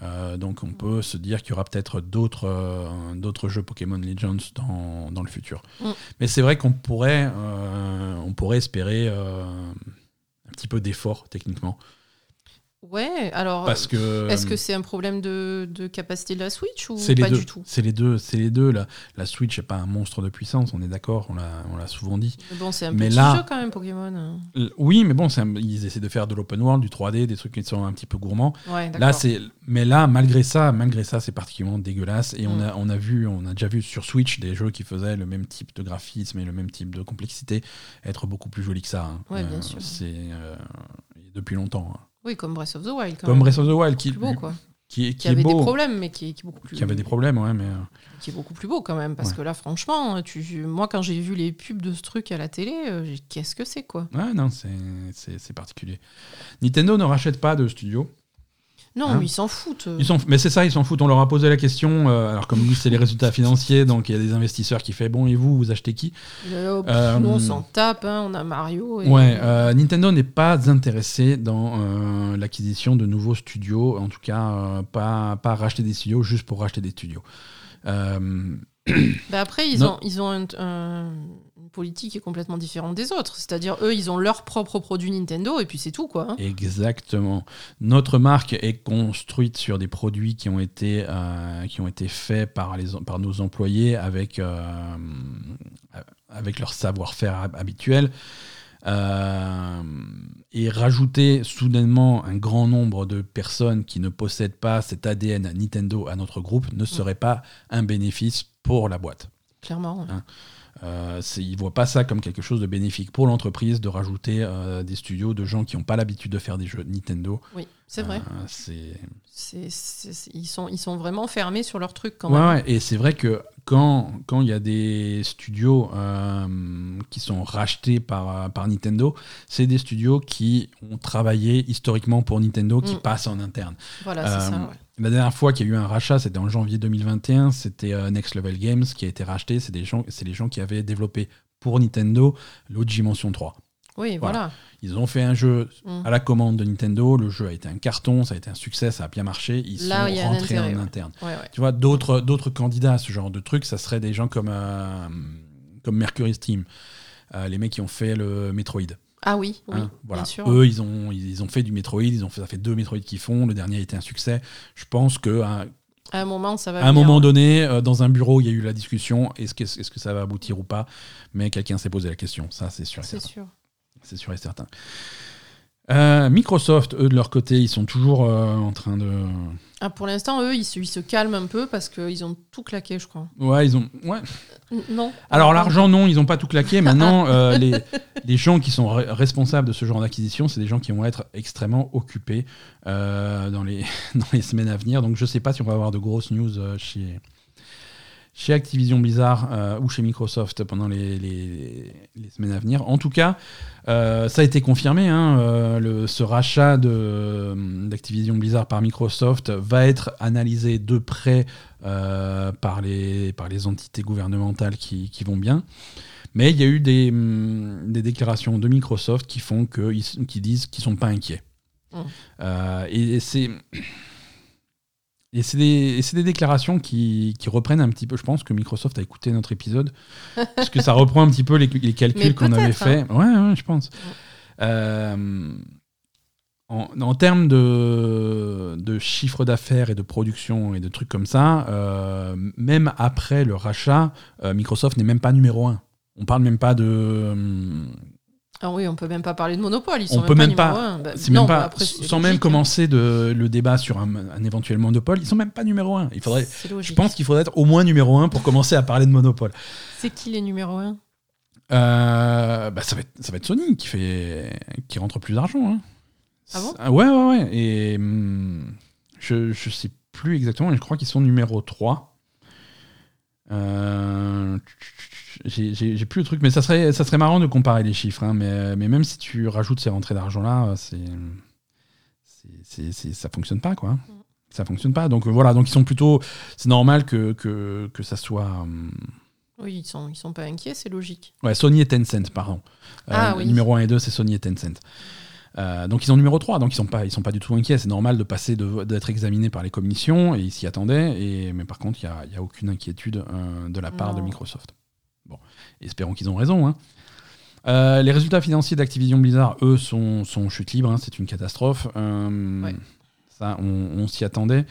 euh, donc on peut se dire qu'il y aura peut-être d'autres euh, jeux Pokémon Legends dans, dans le futur. Mm. Mais c'est vrai qu'on pourrait, euh, on pourrait espérer un petit peu d'effort techniquement. Ouais, alors. Parce que Est-ce que c'est un problème de, de capacité de la Switch ou c'est les pas deux. du tout? C'est les deux. C'est les deux. La, la Switch n'est pas un monstre de puissance, on est d'accord, on l'a souvent dit. Mais Bon, c'est un Mais petit là- jeu quand même, Pokémon. Oui, mais bon, un- ils essaient de faire de l'open world, du 3D, des trucs qui sont un petit peu gourmands. Ouais. Là, c'est, mais là, malgré ça, malgré ça, c'est particulièrement dégueulasse. Et on Mm. a, on a vu, on a déjà vu sur Switch des jeux qui faisaient le même type de graphisme et le même type de complexité être beaucoup plus jolis que ça. hein. Ouais, bien sûr. C'est euh, depuis longtemps. hein. Oui, comme Breath of the Wild. Quand Comme même. Breath of the Wild, qui, beau, quoi. qui, est- Qui, qui est avait beau, des problèmes, mais qui est, qui est beaucoup plus. qui avait des problèmes, ouais, mais euh, qui est beaucoup plus beau quand même. Parce Ouais. que là, franchement, tu, moi, quand j'ai vu les pubs de ce truc à la télé, euh, qu'est-ce que c'est, quoi? Ouais, non, c'est particulier. Nintendo ne rachète pas de studio. Non, Hein mais ils s'en foutent. Ils s'en- mais c'est ça, ils s'en foutent. On leur a posé la question. euh, alors, comme nous, c'est les résultats financiers, donc il y a des investisseurs qui font Bon, et vous, vous achetez qui? Euh, pff, Euh, nous, on s'en tape, hein, on a Mario. Et... Ouais, euh, Nintendo n'est pas intéressé dans euh, l'acquisition de nouveaux studios, en tout cas euh, pas, pas racheter des studios juste pour racheter des studios. Euh, Bah après, ils Non. ont, ils ont un- un- une politique est complètement différente des autres. C'est-à-dire, eux, ils ont leur propre produit Nintendo, et puis c'est tout, quoi. hein. exactement. Notre marque est construite sur des produits qui ont été, euh, qui ont été faits par, les, par nos employés avec, euh, avec leur savoir-faire hab- habituel. Euh, et rajouter soudainement un grand nombre de personnes qui ne possèdent pas cet ADN Nintendo à notre groupe ne serait pas un bénéfice pour la boîte. Clairement. ouais. Euh, ils ne voient pas ça comme quelque chose de bénéfique pour l'entreprise de rajouter euh, des studios de gens qui n'ont pas l'habitude de faire des jeux Nintendo. Oui, c'est vrai. Euh, ils, sont, ils sont vraiment fermés sur leur truc quand Ouais, même. ouais, et c'est vrai que quand quand il y a des studios qui sont rachetés par, par Nintendo, c'est des studios qui ont travaillé historiquement pour Nintendo, qui Mm. passent en interne. Voilà, c'est ça. ouais. La dernière fois qu'il y a eu un rachat, c'était en janvier 2021, c'était Next Level Games qui a été racheté. C'est des gens, c'est les gens qui avaient développé pour Nintendo Luigi Mansion 3. Oui, Voilà. voilà. Ils ont fait un jeu Mm. à la commande de Nintendo. Le jeu a été un carton, ça a été un succès, ça a bien marché. Ils Là, il y sont rentrés intérêt, en ouais. interne. Ouais, ouais. Tu vois, d'autres, d'autres candidats à ce genre de truc, ça serait des gens comme, euh, comme Mercury Steam, Euh, les mecs qui ont fait le Metroid. Ah oui, oui, hein, voilà. bien sûr. Eux, ils ont, ils ont fait du Metroid, ils ont fait, ça fait deux Metroid qu'ils font, le dernier a été un succès. Je pense qu'à À un moment, ça va à un venir. moment donné, euh, dans un bureau, il y a eu la discussion, est-ce que, que ça va aboutir ou pas? Mais quelqu'un s'est posé la question, ça c'est sûr C'est sûr. C'est sûr et certain. Euh, Microsoft, eux, de leur côté, ils sont toujours euh, en train de... Ah, pour l'instant, eux, ils se, ils se calment un peu parce qu'ils ont tout claqué, je crois. Ouais, ils ont... Ouais, Non. Alors l'argent, non, ils n'ont pas tout claqué. Maintenant, euh, les, les gens qui sont re- responsables de ce genre d'acquisition, c'est des gens qui vont être extrêmement occupés dans, les, dans les semaines à venir. Donc je ne sais pas si on va avoir de grosses news chez, chez Activision Blizzard euh, ou chez Microsoft pendant les, les- les semaines à venir. En tout cas, euh, ça a été confirmé. hein, euh, le- ce rachat de- d'Activision Blizzard par Microsoft va être analysé de près par, les, par les entités gouvernementales qui, qui vont bien. Mais il y a eu des, hum, des déclarations de Microsoft qui font que, qui disent qu'ils sont pas inquiets. Mm. Euh, et et c'est et c'est des, déclarations qui, qui reprennent un petit peu. Je pense que Microsoft a écouté notre épisode parce que ça reprend un petit peu les, les calculs qu'on avait hein. fait. Ouais, ouais, je pense. Euh, en, en termes de, de chiffre d'affaires et de production et de trucs comme ça, euh, même après le rachat, euh, Microsoft n'est même pas numéro un. On parle même pas de. Ah oui, on peut même pas parler de monopole. Ils On sont peut même même pas. numéro un. Bah, non, même bah pas, après, c'est sans même commencer de, le débat sur un, un éventuel monopole, ils sont même pas numéro un. Il faudrait, je pense qu'il faudrait être au moins numéro un pour commencer à parler de monopole. C'est qui les numéros 1 Euh, bah, ça, va être, ça va être Sony qui, fait, qui rentre plus d'argent. hein. Ah bon? C'est- Ouais, ouais, ouais. Et hum, je, je sais plus exactement, mais je crois qu'ils sont numéro 3. Euh, j'ai plus le truc, mais ça serait, ça serait marrant de comparer les chiffres. hein, mais, mais même si tu rajoutes ces rentrées d'argent-là, c'est, c'est- ça fonctionne pas, quoi. Ça fonctionne pas. Donc euh, voilà, donc ils sont plutôt. C'est normal que, que, que ça soit. hum, Oui, ils sont, ils sont pas inquiets, c'est logique. Ouais, Sony et Tencent, pardon. Euh, Ah, oui. Numéro 1 et 2, c'est Sony et Tencent. Euh, donc ils ont numéro 3, donc ils sont pas, ils sont pas du tout inquiets. C'est normal de passer d'être examiné par les commissions et ils s'y attendaient. Et, mais par contre, il n'y a, y a aucune inquiétude euh, de la part de. Microsoft. Bon, espérons qu'ils ont raison. hein. Euh, les résultats financiers d'Activision Blizzard, eux, sont, sont chute libre. hein, c'est une catastrophe. Euh, Ouais. Ça, on, on s'y attendait.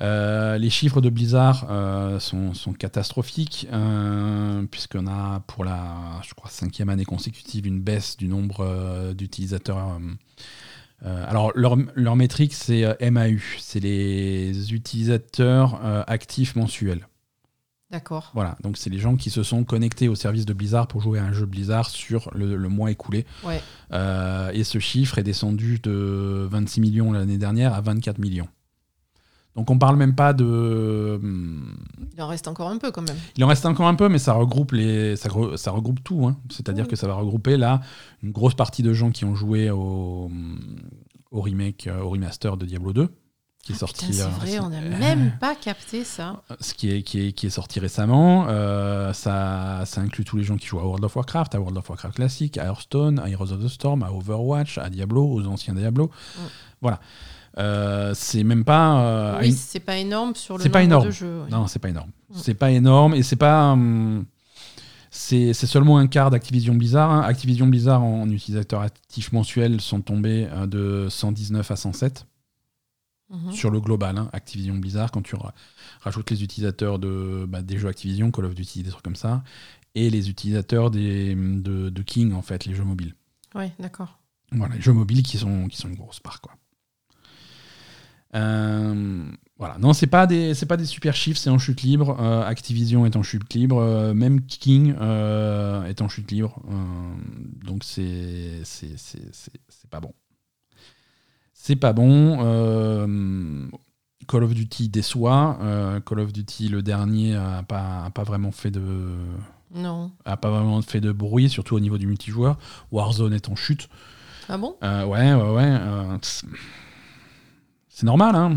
Euh, les chiffres de Blizzard sont, sont catastrophiques, puisqu'on a pour la je crois, cinquième année consécutive une baisse du nombre d'utilisateurs. alors, leur, leur métrique, c'est MAU, c'est les utilisateurs actifs mensuels. D'accord. Voilà, donc c'est les gens qui se sont connectés au service de Blizzard pour jouer à un jeu Blizzard sur le, le mois écoulé. Ouais. Euh, et ce chiffre est descendu de 26 millions l'année dernière à 24 millions. Donc on parle même pas de. hum, Il en reste encore un peu quand même. Il en reste encore un peu, mais ça regroupe, les, ça, re- ça regroupe tout. hein. C'est-à-dire que ça va regrouper là une grosse partie de gens qui ont joué au, au remake, euh, au remaster de Diablo 2, qui est sorti. Putain, c'est euh, vrai, on n'a euh, même pas capté ça. ce qui est, qui est, qui est sorti récemment. Euh, ça, ça inclut tous les gens qui jouent à World of Warcraft, à World of Warcraft classique, à Hearthstone, à Heroes of the Storm, à Overwatch, à Diablo, aux anciens Diablo. Mm. Voilà. Euh, c'est même pas. euh, oui, une- c'est pas énorme sur le nombre pas énorme. de jeux. ouais. Non, c'est pas énorme. Mm. C'est pas énorme et c'est pas. hum, c'est seulement un quart d'Activision Blizzard. hein. Activision Blizzard en utilisateurs actifs mensuels sont tombés euh, de 119 à 107 Mhm. sur le global. hein. Activision Blizzard, quand tu ra- rajoutes les utilisateurs de, bah, des jeux Activision, Call of Duty, des trucs comme ça, et les utilisateurs des, de, de King, en fait, les jeux mobiles. Ouais, d'accord. Voilà, les jeux mobiles qui sont, qui sont une grosse part. Quoi. Euh, Voilà, non, c'est pas des, c'est pas des super chiffres, c'est en chute libre. Euh, Activision est en chute libre, euh, même King est en chute libre. Donc c'est, c'est pas bon. C'est pas bon. Euh, Call of Duty déçoit. Euh, Call of Duty, le dernier, a pas, a pas vraiment fait de, Non. a pas vraiment fait de bruit, surtout au niveau du multijoueur. Warzone est en chute. Ah bon? Euh, ouais, ouais, ouais. c'est- normal, hein.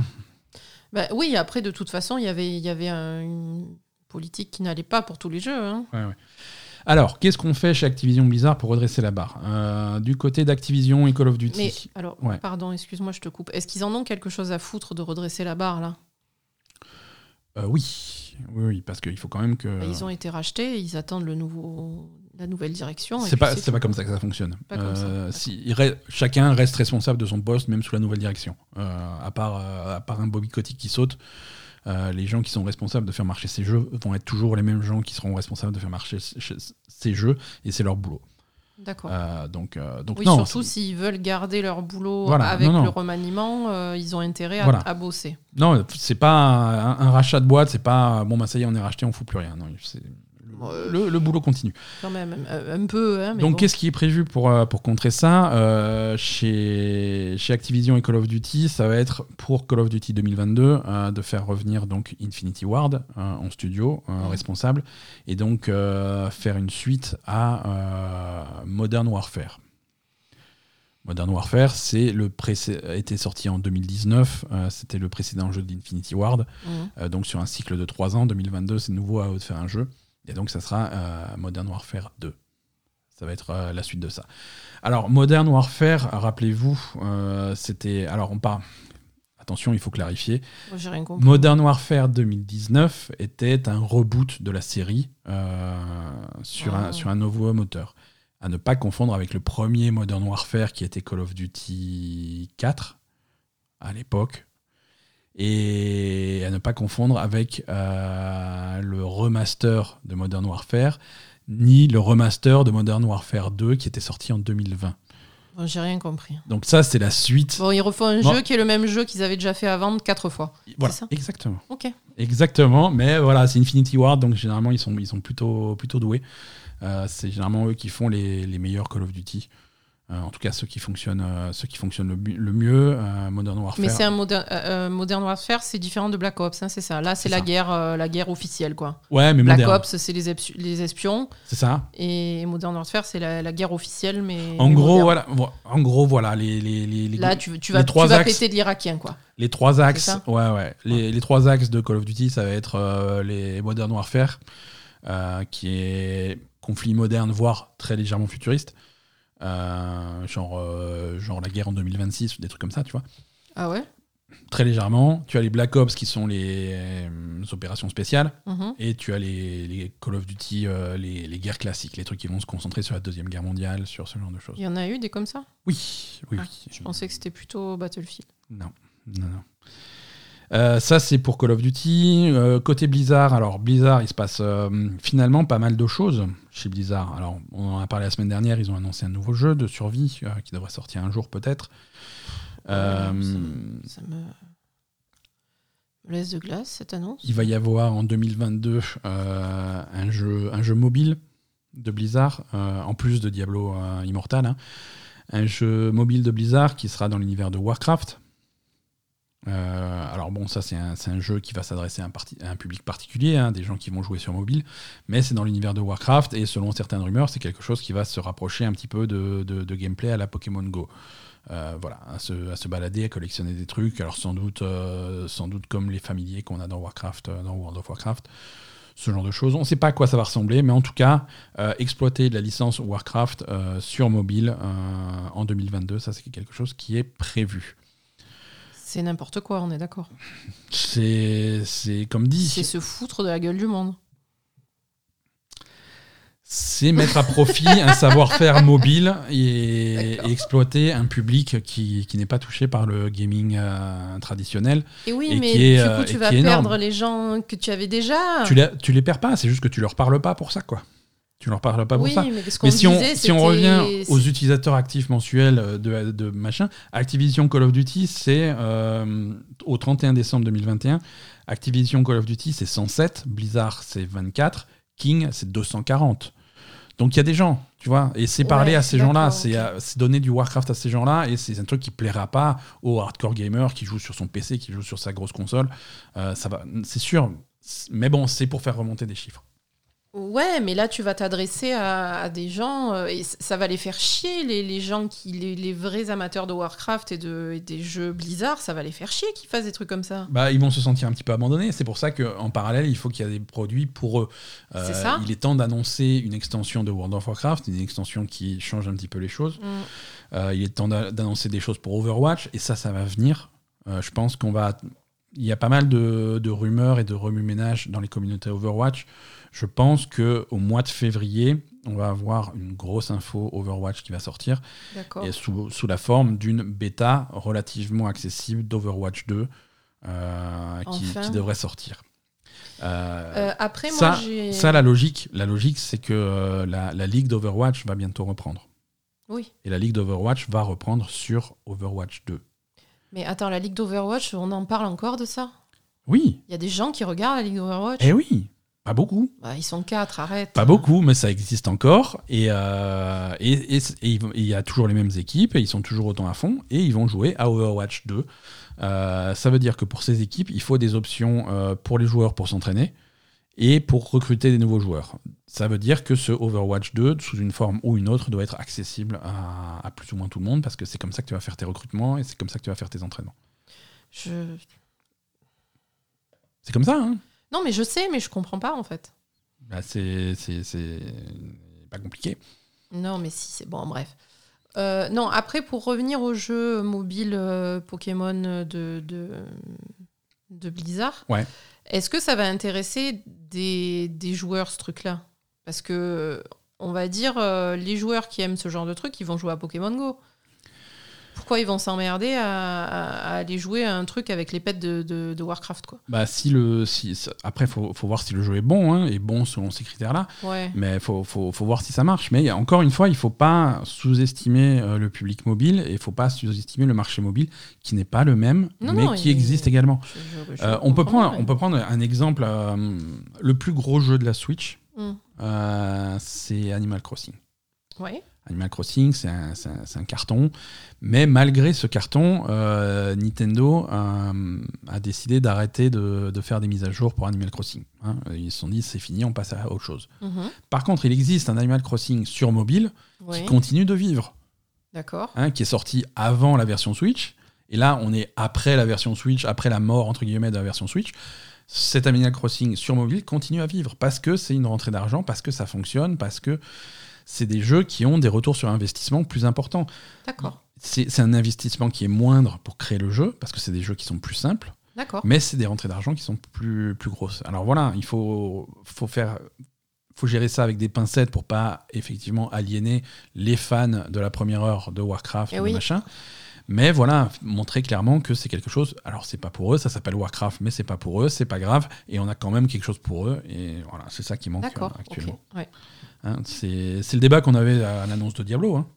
Bah Oui, après, de toute façon, il y avait, il y avait un- une politique qui n'allait pas pour tous les jeux. hein. Ouais, ouais. Alors, qu'est-ce qu'on fait chez Activision Blizzard pour redresser la barre Euh, Du côté d'Activision et Call of Duty. Mais alors, Ouais. pardon, excuse-moi, je te coupe. Est-ce qu'ils en ont quelque chose à foutre de redresser la barre là? Euh, oui. oui, oui, parce qu'il faut quand même que. Bah, Ils ont été rachetés, ils attendent le nouveau, la nouvelle direction. C'est pas, c'est pas comme ça que ça fonctionne. Pas comme ça, Euh, d'accord. si- il re- chacun reste responsable de son poste, même sous la nouvelle direction. Euh, à, part, à part un Bobby Kotick qui saute, euh, les gens qui sont responsables de faire marcher ces jeux vont être toujours les mêmes gens qui seront responsables de faire marcher ces jeux, et c'est leur boulot. D'accord. Euh, donc, euh, donc oui, non, surtout s'ils veulent garder leur boulot Voilà, avec non, non. le remaniement, euh, ils ont intérêt à, Voilà. à bosser. Non, c'est pas un, un rachat de boîte, c'est pas bon, bah ça y est, on est racheté, on fout plus rien. Non, c'est- le, boulot continue. Quand même, euh, un peu. Hein, mais Donc, bon. qu'est-ce qui est prévu pour, euh, pour contrer ça Euh, chez, chez Activision et Call of Duty, ça va être pour Call of Duty 2022 euh, de faire revenir donc Infinity Ward euh, en studio responsable et donc faire une suite à Modern Warfare. Modern Warfare, c'est le précé- a été sorti en 2019. euh, C'était le précédent jeu d'Infinity Ward. Euh, donc sur un cycle de 3 ans, 2022, c'est nouveau à eux de faire un jeu. Et donc ça sera euh, Modern Warfare 2. Ça va être euh, la suite de ça. Alors Modern Warfare, rappelez-vous, euh, c'était... Alors on part... Attention, il faut clarifier. Rien. Modern Warfare 2019 était un reboot de la série sur, un, Ah. sur un nouveau moteur. À ne pas confondre avec le premier Modern Warfare qui était Call of Duty 4 à l'époque. Et à ne pas confondre avec euh, le remaster de Modern Warfare, ni le remaster de Modern Warfare 2 qui était sorti en 2020. Bon, J'ai rien compris. Donc ça, c'est la suite. Bon, ils refont un Bon. jeu qui est le même jeu qu'ils avaient déjà fait à vendre quatre fois. voilà, ça exactement. Ok. Exactement, mais voilà, c'est Infinity Ward, donc généralement ils sont, ils sont plutôt, plutôt doués. Euh, c'est généralement eux qui font les, les meilleurs Call of Duty. Euh, en tout cas, ceux qui fonctionnent, euh, ceux qui fonctionnent le, mieux, euh, Modern Warfare. Mais c'est un modern, euh, Modern Warfare, c'est différent de Black Ops, hein, c'est ça. Là, c'est la ça. guerre, la guerre officielle, quoi. Ouais, mais Black moderne. Ops, c'est les, espions- les espions, C'est ça. et Modern Warfare, c'est la, la guerre officielle, mais. En mais gros, moderne. voilà, vo- en gros, voilà, les, les, les, les- Là, tu, vas, trois tu vas axes. péter de l'Irakien, quoi. les trois axes. Ouais, ouais. Les, les trois axes de Call of Duty, ça va être euh, les Modern Warfare, euh, qui est conflit moderne, voire très légèrement futuriste. Euh, genre, euh, genre la guerre en 2026 ou des trucs comme ça, tu vois. Ah ouais? Très légèrement. Tu as les Black Ops qui sont les, euh, opérations spéciales. Mhm. Et tu as les, les Call of Duty, les, les guerres classiques, les trucs qui vont se concentrer sur la Deuxième Guerre mondiale, sur ce genre de choses. Il y en a eu des comme ça? Oui, oui, Ah, oui. Je pensais que c'était plutôt Battlefield. Non, non, non. Euh, ça, c'est pour Call of Duty. Euh, côté Blizzard, alors Blizzard, il se passe euh, finalement pas mal de choses chez Blizzard. Alors, on en a parlé la semaine dernière, ils ont annoncé un nouveau jeu de survie qui devrait sortir un jour peut-être. Ça me... me laisse de glace, cette annonce. Il va y avoir en 2022 euh, un, jeu, un jeu mobile de Blizzard, en plus de Diablo Immortal. hein. Un jeu mobile de Blizzard qui sera dans l'univers de Warcraft. Euh, alors bon, ça c'est un, jeu qui va s'adresser à, un public particulier, hein, des gens qui vont jouer sur mobile, mais c'est dans l'univers de Warcraft et selon certaines rumeurs, c'est quelque chose qui va se rapprocher un petit peu de, gameplay à la Pokémon Go. Euh, voilà, à se, balader, à collectionner des trucs. Alors sans doute, euh, sans doute comme les familiers qu'on a dans Warcraft, dans World of Warcraft, ce genre de choses. On ne sait pas à quoi ça va ressembler, mais en tout cas, exploiter de la licence Warcraft sur mobile en 2022, ça c'est quelque chose qui est prévu. C'est n'importe quoi, on est d'accord. C'est, c'est comme dit, C'est se foutre de la gueule du monde. c'est mettre à profit un savoir-faire mobile et, et exploiter un public qui, qui n'est pas touché par le gaming euh, traditionnel. Et oui, Et mais qui est, du euh, coup, et tu vas énorme. perdre les gens que tu avais déjà. Tu, les, tu les perds pas, c'est juste que tu leur parles pas pour ça, quoi. Tu leur parles pas pour oui, ça. mais Mais si on, si revient aux utilisateurs actifs mensuels euh, de, de machin, Activision Call of Duty, c'est euh, au 31 décembre 2021. Activision Call of Duty, c'est 107. Blizzard, c'est 24. King, c'est 240. Donc il y a des gens, tu vois, et c'est parler Ouais, à ces gens-là, euh, c'est donner du Warcraft à ces gens-là, et c'est un truc qui plaira pas au hardcore gamer qui joue sur son PC, qui joue sur sa grosse console. Euh, ça va, c'est sûr. Mais bon, c'est pour faire remonter des chiffres. Ouais, mais là, tu vas t'adresser à, à des gens euh, et ça va les faire chier, les, les gens qui, les, les vrais amateurs de Warcraft et, de, et des jeux Blizzard, ça va les faire chier qu'ils fassent des trucs comme ça. Bah, ils vont se sentir un petit peu abandonnés. C'est pour ça qu'en parallèle, il faut qu'il y ait des produits pour eux. Euh, C'est ça. Il est temps d'annoncer une extension de World of Warcraft, une extension qui change un petit peu les choses. Mm. Euh, il est temps d'a- d'annoncer des choses pour Overwatch, et ça, ça va venir. Je pense qu'on va. Il y a pas mal de, de rumeurs et de remue-ménage dans les communautés Overwatch. Je pense que au mois de février, on va avoir une grosse info Overwatch qui va sortir D'accord. et sous, sous la forme d'une bêta relativement accessible d'Overwatch 2 euh, qui, Enfin. qui devrait sortir. Euh, Euh, après, ça, moi, j'ai. ça, la logique, la logique, c'est que la, la ligue d'Overwatch va bientôt reprendre. Oui. Et la ligue d'Overwatch va reprendre sur Overwatch 2. Mais attends, la ligue d'Overwatch, on en parle encore de ça? Oui, Il y a des gens qui regardent la ligue d'Overwatch? Eh oui, pas beaucoup. Bah, Ils sont quatre, arrête. Pas beaucoup, mais ça existe encore. Et euh, et- et- et il y a toujours les mêmes équipes, et ils sont toujours autant à fond, et ils vont jouer à Overwatch 2. Euh, ça veut dire que pour ces équipes, il faut des options euh, pour les joueurs pour s'entraîner et pour recruter des nouveaux joueurs. Ça veut dire que ce Overwatch 2, sous une forme ou une autre, doit être accessible à, à plus ou moins tout le monde, parce que c'est comme ça que tu vas faire tes recrutements et c'est comme ça que tu vas faire tes entraînements. Je- C'est comme ça, hein? Non, mais je sais, mais je comprends pas en fait. Bah, c'est c'est- c'est pas compliqué. Non, mais si, c'est bon, bref. Euh, non, après, pour revenir au jeu mobile euh, Pokémon de, de, de Blizzard, Ouais. est-ce que ça va intéresser des, des joueurs, ce truc-là? Parce que, on va dire, euh, les joueurs qui aiment ce genre de truc, ils vont jouer à Pokémon Go. Pourquoi ils vont s'emmerder à, à- à aller jouer à un truc avec les pets de, de- de Warcraft, quoi Bah, si le, si, après, il faut, faut voir si le jeu est bon, hein, et bon selon ces critères-là. Ouais. Mais il faut, faut, faut voir si ça marche. Mais encore une fois, il ne faut pas sous-estimer euh, le public mobile et il ne faut pas sous-estimer le marché mobile qui n'est pas le même, Non, mais non, qui il- existe également. Je- je- je Euh, on, peut prendre, bien, on peut prendre un exemple. euh, le plus gros jeu de la Switch, Mm. euh, c'est Animal Crossing. Ouais. Animal Crossing, c'est un, carton. Mais malgré ce carton, euh, Nintendo euh, a décidé d'arrêter de, de faire des mises à jour pour Animal Crossing. hein. Ils se sont dit, c'est fini, on passe à autre chose. Mhm. Par contre, il existe un Animal Crossing sur mobile qui continue de vivre, D'accord. hein, qui est sorti avant la version Switch. Et là, on est après la version Switch, après la mort entre guillemets de la version Switch. Cet Animal Crossing sur mobile continue à vivre parce que c'est une rentrée d'argent, parce que ça fonctionne, parce que c'est des jeux qui ont des retours sur investissement plus importants. D'accord. C'est un investissement qui est moindre pour créer le jeu, parce que c'est des jeux qui sont plus simples, D'accord. mais c'est des rentrées d'argent qui sont plus, plus grosses. Alors voilà, il faut, faut faire faut gérer ça avec des pincettes pour pas effectivement aliéner les fans de la première heure de Warcraft Eh et oui. machin. Mais voilà, montrer clairement que c'est quelque chose. Alors c'est pas pour eux, ça s'appelle Warcraft, mais c'est pas pour eux, c'est pas grave, et on a quand même quelque chose pour eux. Et voilà, c'est ça qui manque euh, actuellement. Ouais. Hein, c'est le débat qu'on avait à l'annonce de Diablo. Hein.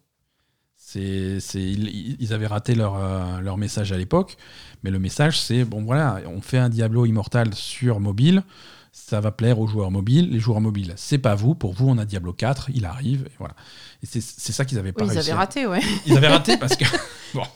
C'est ils, avaient raté leur, euh, leur message à l'époque, mais le message c'est bon voilà, on fait un Diablo Immortal sur mobile, ça va plaire aux joueurs mobiles. Les joueurs mobiles, c'est pas vous. Pour vous, on a Diablo 4, il arrive, voilà. Et c'est ça qu'ils avaient pas Oui, ils avaient raté, ouais. Ils avaient raté parce que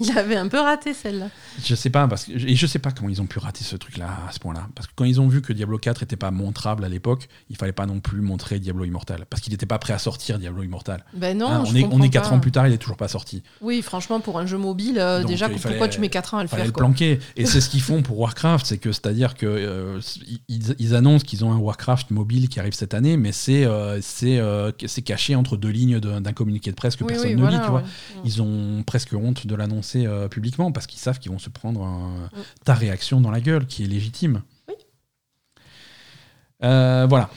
Il avait un peu raté celle-là. je sais pas parce que et je sais pas comment ils ont pu rater ce truc-là à ce point-là. Parce que quand ils ont vu que Diablo 4 était pas montrable à l'époque, il fallait pas non plus montrer Diablo Immortal parce qu'il n'était pas prêt à sortir Diablo Immortal. Ben non, Hein, je on est on comprends est 4 pas. ans plus tard, il est toujours pas sorti. Oui, franchement, pour un jeu mobile, euh, Donc, déjà, euh, pourquoi tu mets 4 ans à le faire le quoi. planquer. Et c'est ce qu'ils font pour Warcraft, c'est que c'est-à-dire que euh, ils, ils annoncent qu'ils ont un Warcraft mobile qui arrive cette année, mais c'est euh, c'est c'est caché entre deux lignes d'un d'un communiqué de presse que Oui, personne oui, ne voilà, lit, tu vois. ouais. Ils ont presque honte de l'annoncer euh, publiquement parce qu'ils savent qu'ils vont se prendre un- Mm. ta réaction dans la gueule, qui est légitime. Oui. Euh, voilà.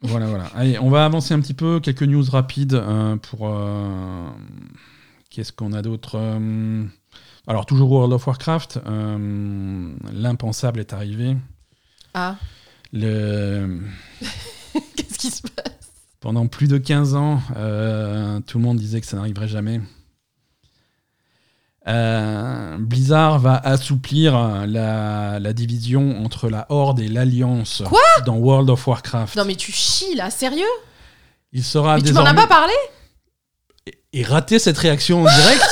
Voilà, voilà. Allez, on va avancer un petit peu. Quelques news rapides euh, pour. euh, Qu'est-ce qu'on a d'autre Euh, Alors, toujours World of Warcraft. euh, L'impensable est arrivé. Ah, Le... qu'est-ce qui se passe? Pendant plus de 15 ans, euh, tout le monde disait que ça n'arriverait jamais. Euh, Blizzard va assouplir la, la division entre la Horde et l'Alliance dans World of Warcraft. Non mais tu chies là, sérieux? Il sera Mais tu m'en as désormais- pas parlé? Et rater cette réaction en direct?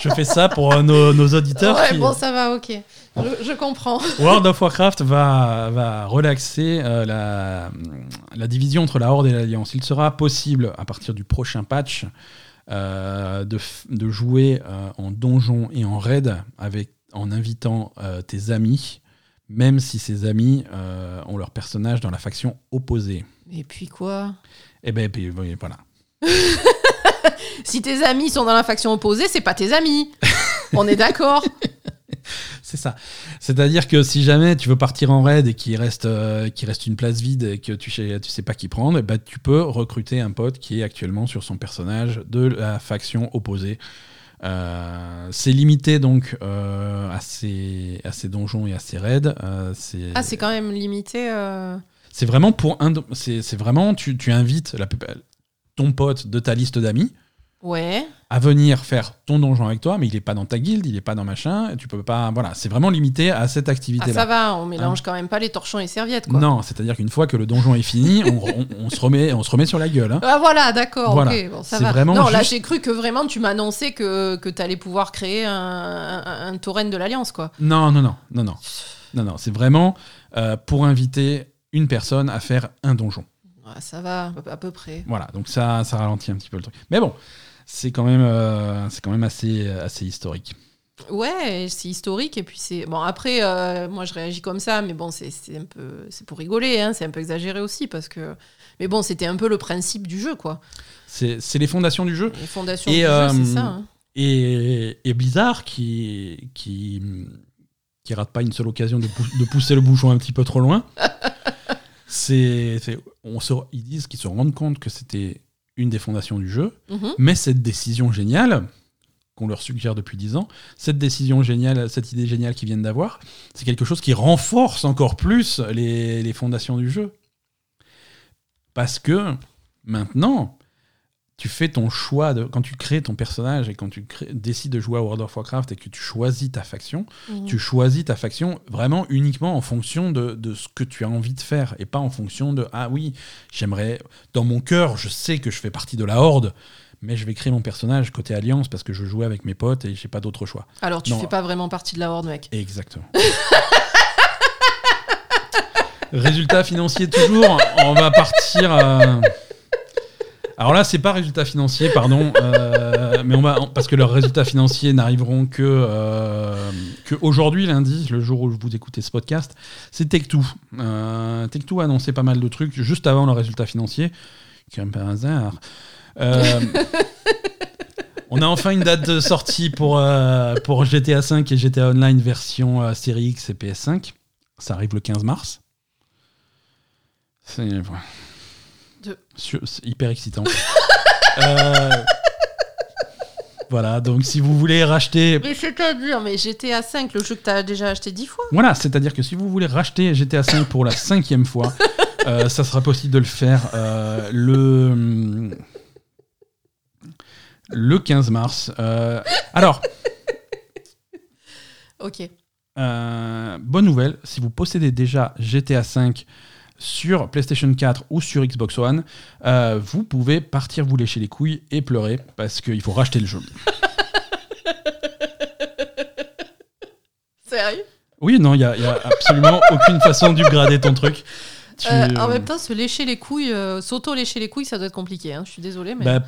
Je fais ça pour euh, nos, nos auditeurs. Ouais, qui- bon, ça va, ok. Je, je comprends. World of Warcraft va, va relaxer euh, la, la division entre la Horde et l'Alliance. Il sera possible, à partir du prochain patch, euh, de, de jouer euh, en donjon et en raid avec, en invitant tes amis, même si ces amis ont leur personnage dans la faction opposée. Et puis quoi? Et ben, puis, voilà. Si tes amis sont dans la faction opposée, c'est pas tes amis. On est d'accord C'est ça. C'est-à-dire que si jamais tu veux partir en raid et qu'il reste, euh, reste une place vide et que tu sais, tu sais pas qui prendre, eh ben, tu peux recruter un pote qui est actuellement sur son personnage de la faction opposée. Euh, c'est limité donc euh, à, ces, à ces donjons et à ces raids. Ah, c'est quand même limité. c'est vraiment pour un. c'est vraiment, tu, tu invites la, ton pote de ta liste d'amis Ouais. À venir faire ton donjon avec toi, mais il est pas dans ta guilde, il est pas dans machin, tu peux pas. Voilà, c'est vraiment limité à cette Ah, activité-là. ça va, on mélange quand même pas les torchons et les serviettes, quoi. Non, c'est-à-dire qu'une fois que le donjon est fini, on, on- on se remet, on se remet sur la gueule. hein. Ah voilà, d'accord, Voilà. ok, bon, ça va. vraiment non, là j'ai cru que vraiment tu m'annonçais que, que tu allais pouvoir créer un, un, un tauren de l'Alliance, quoi. Non, non, non, non, non, non, non. C'est vraiment euh, pour inviter une personne à faire un donjon. Ah, ça va, à peu- à peu près. Voilà, donc ça, ça ralentit un petit peu le truc. Mais bon, c'est quand même, euh, c'est quand même assez, assez historique. Ouais, c'est historique et puis c'est bon après euh, moi je réagis comme ça mais bon c'est un peu c'est pour rigoler hein, c'est un peu exagéré aussi parce que mais bon c'était un peu le principe du jeu quoi. C'est les fondations du jeu. Les fondations Et, du euh, jeu c'est ça. hein. Et, et Blizzard, qui, qui, qui rate pas une seule occasion de, pou- de pousser le bouchon un petit peu trop loin, c'est, c'est- on se, ils disent qu'ils se rendent compte que c'était une des fondations du jeu, Mhm. mais cette décision géniale, qu'on leur suggère depuis 10 ans, cette décision géniale, cette idée géniale qu'ils viennent d'avoir, c'est quelque chose qui renforce encore plus les, les fondations du jeu. Parce que maintenant, tu fais ton choix de, quand tu crées ton personnage et quand tu crées- décides de jouer à World of Warcraft et que tu choisis ta faction, Mhm. tu choisis ta faction vraiment uniquement en fonction de, de ce que tu as envie de faire et pas en fonction de ah oui, j'aimerais dans mon cœur, je sais que je fais partie de la horde, mais je vais créer mon personnage côté alliance parce que je joue avec mes potes et j'ai pas d'autre choix. Alors tu non. fais pas vraiment partie de la horde mec. Exactement. résultat financier toujours, on va partir. euh, Alors là, c'est pas résultat financier, pardon, euh, mais on va parce que leurs résultats financiers n'arriveront que euh, que aujourd'hui, lundi, le jour où vous écoutez ce podcast, c'est Tech2. Euh, Tech2 a annoncé pas mal de trucs juste avant le résultat financier, comme par hasard. On a enfin une date de sortie pour, euh, pour GTA 5 et GTA Online version euh, série X et PS5. Ça arrive le 15 mars. C'est hyper excitant. Euh, Voilà, donc si vous voulez racheter. Mais c'est-à-dire, mais GTA 5, le jeu que t'as déjà acheté 10 fois Voilà, c'est-à-dire que si vous voulez racheter GTA 5 pour la cinquième fois, euh, ça sera possible de le faire euh, le le 15 mars. Alors, Ok. bonne nouvelle, si vous possédez déjà GTA 5 sur PlayStation 4 ou sur Xbox One, euh, vous pouvez partir vous lécher les couilles et pleurer parce qu'il faut racheter le jeu. Sérieux? Oui, non, il n'y a, y a absolument aucune façon d'upgrader ton truc. Tu- Euh, En même temps, se lécher les couilles, euh, s'auto-lécher les couilles, ça doit être compliqué. hein. Je suis désolée, mais. Bah,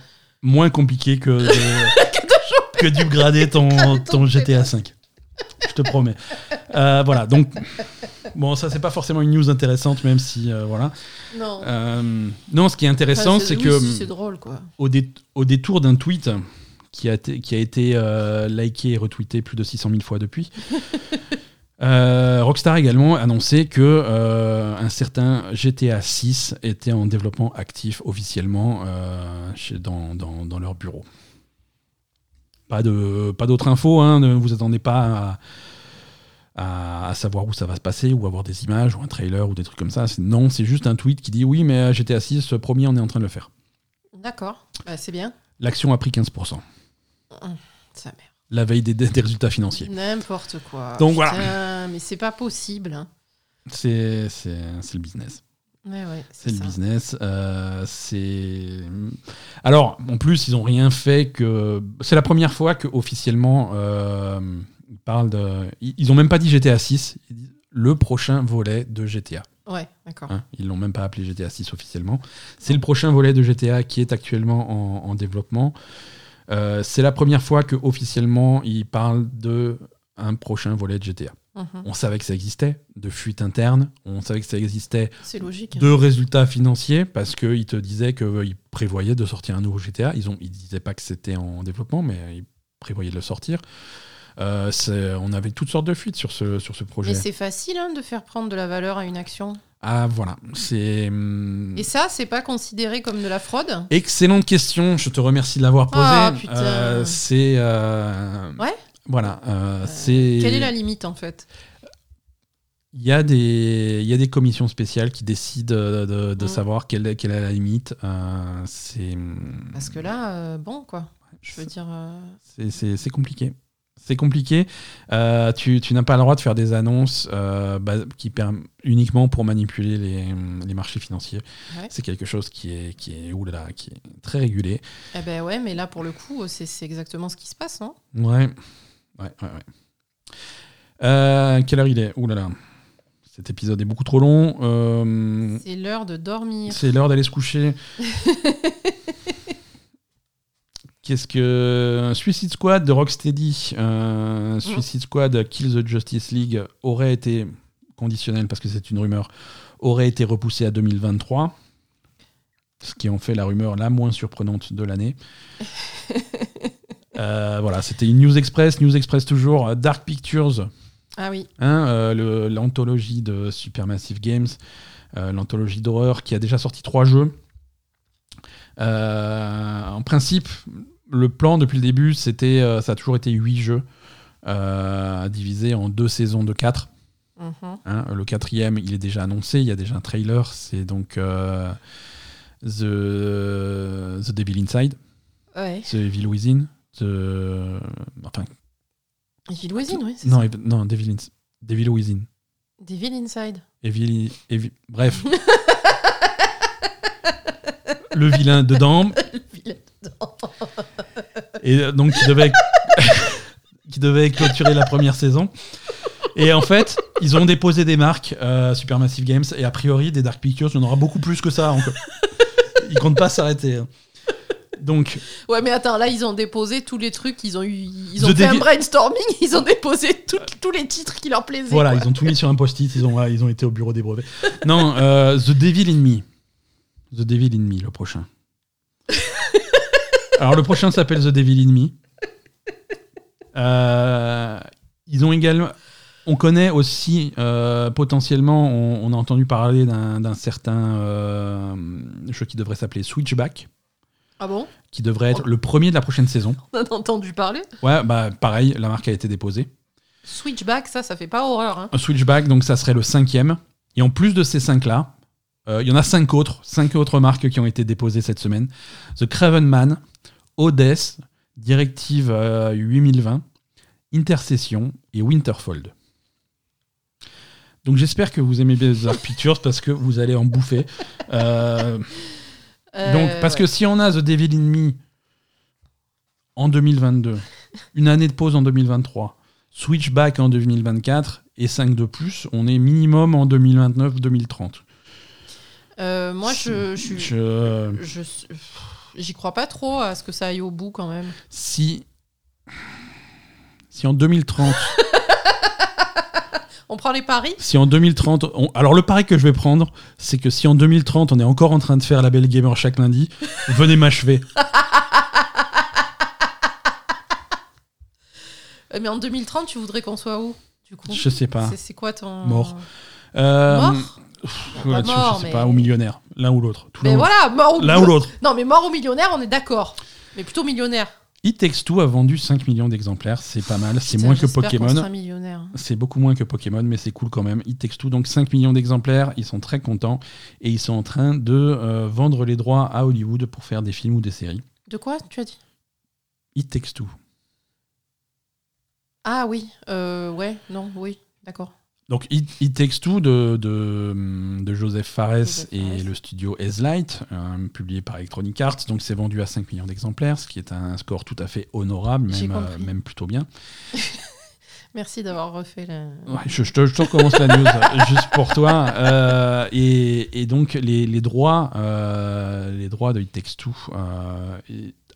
moins compliqué que, de- que d'upgrader ton, ton GTA 5. Je te promets. Euh, voilà, donc, bon, ça, c'est pas forcément une news intéressante, même si, euh, voilà. non. Euh, non, ce qui est intéressant, Enfin, c'est oui, que si, c'est drôle, quoi. au, dé- au détour d'un tweet qui a, été- qui a été liké et retweeté plus de 600 000 fois depuis, Rockstar également annoncé que un certain GTA 6 était en développement actif officiellement chez- dans, dans- dans leur bureau. Pas de pas d'autres infos, hein, ne vous attendez pas à, à savoir où ça va se passer, ou avoir des images, ou un trailer, ou des trucs comme ça. C'est- Non, c'est juste un tweet qui dit oui, mais GTA 6, euh, promis, on est en train de le faire. D'accord, Bah, c'est bien. L'action a pris 15%, Sa mère. la veille des, des résultats financiers. N'importe quoi. Donc, voilà. Mais c'est pas possible. hein. C'est c'est- c'est le business. Ouais, ouais, C'est le ça. business. euh, c'est. Alors, en plus, ils ont rien fait que. C'est la première fois que officiellement euh, ils parlent de. Ils ont même pas dit GTA 6. Ils disent le prochain volet de GTA. Ouais, d'accord. hein. Ils l'ont même pas appelé GTA 6 officiellement. C'est le prochain volet de GTA qui est actuellement en, en développement. Euh, c'est la première fois que officiellement ils parlent de un prochain volet de GTA. Mhm. On savait que ça existait, de fuite interne. On savait que ça existait C'est logique. hein. de résultats financiers parce qu'ils te disaient qu'ils prévoyaient de sortir un nouveau GTA. Ils ne ils disaient pas que c'était en développement, mais ils prévoyaient de le sortir. Euh, on avait toutes sortes de fuites sur ce, sur ce projet. Mais c'est facile hein, de faire prendre de la valeur à une action. Ah voilà, c'est... hum, Et ça, c'est pas considéré comme de la fraude? Excellente question, je te remercie de l'avoir posée. Ah, putain. Euh, c'est... euh, Ouais. Voilà, euh, Euh, c'est... Quelle est la limite en fait? Il y, a des, il y a des commissions spéciales qui décident de, de- de Mm. savoir quelle est, quelle est la limite. Euh, c'est... Parce que là, euh, bon quoi. Je veux dire. euh, C'est- C'est c'est compliqué. C'est compliqué. Euh, tu tu n'as pas le droit de faire des annonces euh, bah, qui perm- uniquement pour manipuler les, les marchés financiers. Ouais. C'est quelque chose qui est, qui, est, oulala, qui est très régulé. Eh ben ouais, mais là pour le coup, c'est c'est exactement ce qui se passe, non Ouais. Ouais, ouais, ouais. Euh, quelle heure il est? Oulala. Cet épisode est beaucoup trop long. Euh, C'est l'heure de dormir. c'est l'heure d'aller se coucher. Qu'est-ce que Suicide Squad de Rocksteady, euh, Suicide Squad Kill the Justice League aurait été conditionnel parce que c'est une rumeur, aurait été repoussé à 2023, ce qui en fait la rumeur la moins surprenante de l'année. Euh, voilà, c'était une News Express, News Express toujours, euh, Dark Pictures, Ah oui. hein, euh, l'anthologie de Supermassive Games, euh, l'anthologie d'horreur qui a déjà sorti trois jeux. En principe, le plan depuis le début, c'était, ça a toujours été huit jeux divisés en deux saisons de quatre. Mhm. hein. le quatrième, il est déjà annoncé, il y a déjà un trailer, c'est donc The, The Devil Inside, Ouais. The Evil Within, The... Enfin, Evil Within, oui. non, ça. Non Devil, Ins- Devil Within. Devil Inside. Evil, Evil- bref. le vilain dedans. Vilain dedans. Et euh, donc, qui devait, qui devait clôturer la première saison. Et en fait, ils ont déposé des marques euh, Supermassive Games. Et a priori, des Dark Pictures, il y en aura beaucoup plus que ça encore. Ils comptent pas s'arrêter. Donc, Ouais, mais attends, là, ils ont déposé tous les trucs, ils ont eu, ils ont The fait un brainstorming, ils ont déposé tout- tous les titres qui leur plaisaient. voilà, quoi. ils ont tout mis sur un post-it. Ils ont, ils ont été au bureau des brevets. Non, euh, The Devil in Me. The Devil in Me, le prochain. Alors, le prochain s'appelle The Devil in Me. Euh, ils ont également. On connaît aussi euh, potentiellement, on, on a entendu parler d'un certain jeu qui devrait s'appeler Switchback, Ah bon? Qui devrait être le premier de la prochaine saison. On en a entendu parler Ouais, bah pareil, la marque a été déposée. Switchback, ça, ça fait pas horreur. Hein. Un Switchback, donc ça serait le cinquième. Et en plus de ces cinq-là, euh, il y en a cinq autres, cinq autres marques qui ont été déposées cette semaine. The Craven Man, Odess, Directive euh, 8020, Intercession et Winterfold. Donc j'espère que vous aimez bien les Dark Pictures parce que vous allez en bouffer. Euh, Euh, donc, parce que si on a The Devil in Me en 2022, une année de pause en 2023, Switchback en 2024 et 5 de plus, on est minimum en 2029-2030. Euh, moi, je, je, suis- Je- je suis- j'y crois pas trop à ce que ça aille au bout quand même. si, si en 2030, On prend les paris si en 2030, on- alors le pari que je vais prendre, c'est que si en 2030 on est encore en train de faire la belle gamer chaque lundi, venez m'achever. Euh, Mais en 2030, tu voudrais qu'on soit où du coup? Je sais pas. C'est- quoi ton. Mort. Euh, Mort? pff, mort, je sais mais- pas, ou millionnaire, l'un ou l'autre. Mais voilà, mort ou L'un ou l'autre. Non, mais mort ou millionnaire, on est d'accord. Mais plutôt millionnaire. It Takes Two a vendu 5 millions d'exemplaires, c'est pas mal, c'est moins que Pokémon. millionnaire. C'est beaucoup moins que Pokémon, mais c'est cool quand même. It Takes Two, donc 5 millions d'exemplaires, ils sont très contents et ils sont en train de euh, vendre les droits à Hollywood pour faire des films ou des séries. De quoi tu as dit? It Takes Two. Ah oui, euh, ouais, non, oui, d'accord. Donc It, It Takes Two de, de, de Joseph Fares Joseph et Fares. le studio Ezlight, euh, publié par Electronic Arts. Donc c'est vendu à 5 millions d'exemplaires, ce qui est un score tout à fait honorable, même, euh, même plutôt bien. Merci d'avoir refait la. Ouais, je, je te, je te recommence la news euh, juste pour toi. Euh, et, et donc les, les droits, euh, les droits de It Takes Two, euh,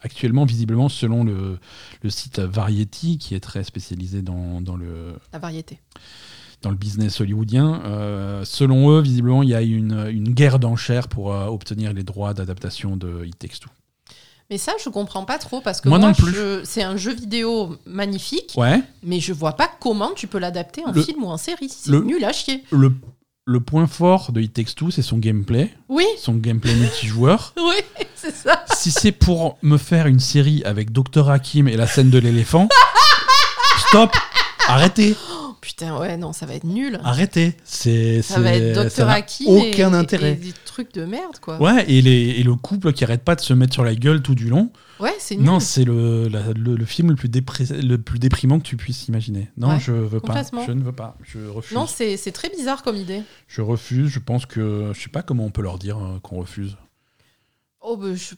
actuellement visiblement selon le, le site Variety, qui est très spécialisé dans, dans le La variété. Dans le business hollywoodien. Euh, selon eux, visiblement, il y a une, une guerre d'enchères pour euh, obtenir les droits d'adaptation de It Takes Two. Mais ça, je comprends pas trop parce que Moi moi, non plus. je- c'est un jeu vidéo magnifique, Ouais. mais je vois pas comment tu peux l'adapter en Le- film ou en série. C'est le- nul à chier. Le, le point fort de It Takes Two, c'est son gameplay, Oui, son gameplay multijoueur. oui, c'est ça. si c'est pour me faire une série avec Dr Hakim et la scène de l'éléphant, stop, arrêtez, putain, ouais, non, ça va être nul. arrêtez. C'est, ça va être n'a Hakim aucun et, intérêt. et des trucs de merde, quoi. Ouais, et, les, et le couple qui arrête pas de se mettre sur la gueule tout du long. Ouais, c'est nul. Non, c'est le, la- le, le film le plus, le plus déprimant que tu puisses imaginer. Non, Ouais, je veux pas. Je ne veux pas. Je refuse. Non, c'est très bizarre comme idée. je refuse. Je pense que. Je sais pas comment on peut leur dire euh, qu'on refuse. Oh, bah, je...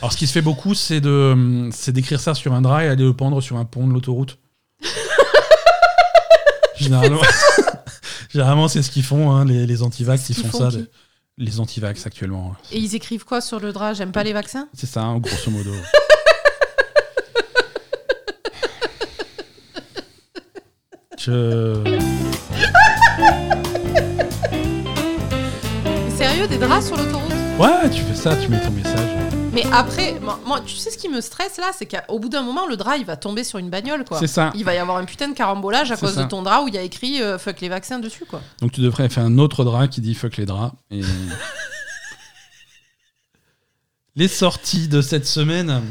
Alors, ce qui se fait beaucoup, c'est de, c'est d'écrire ça sur un drap et aller le pendre sur un pont de l'autoroute. Généralement, Généralement, c'est ce qu'ils font, hein, les, les antivax, ils font, font ça. qui Les antivax actuellement. Et ils écrivent quoi sur le drap? J'aime pas les vaccins? C'est ça, hein, grosso modo. Je... Sérieux, des draps sur l'autoroute? Ouais, tu fais ça, tu mets ton message. Mais après, moi, moi, tu sais ce qui me stresse là, c'est qu'au bout d'un moment, le drap il va tomber sur une bagnole, quoi. C'est ça. Il va y avoir un putain de carambolage à cause ça. de ton drap où il y a écrit euh, fuck les vaccins dessus, quoi. Donc tu devrais faire un autre drap qui dit fuck les draps. Et... les sorties de cette semaine.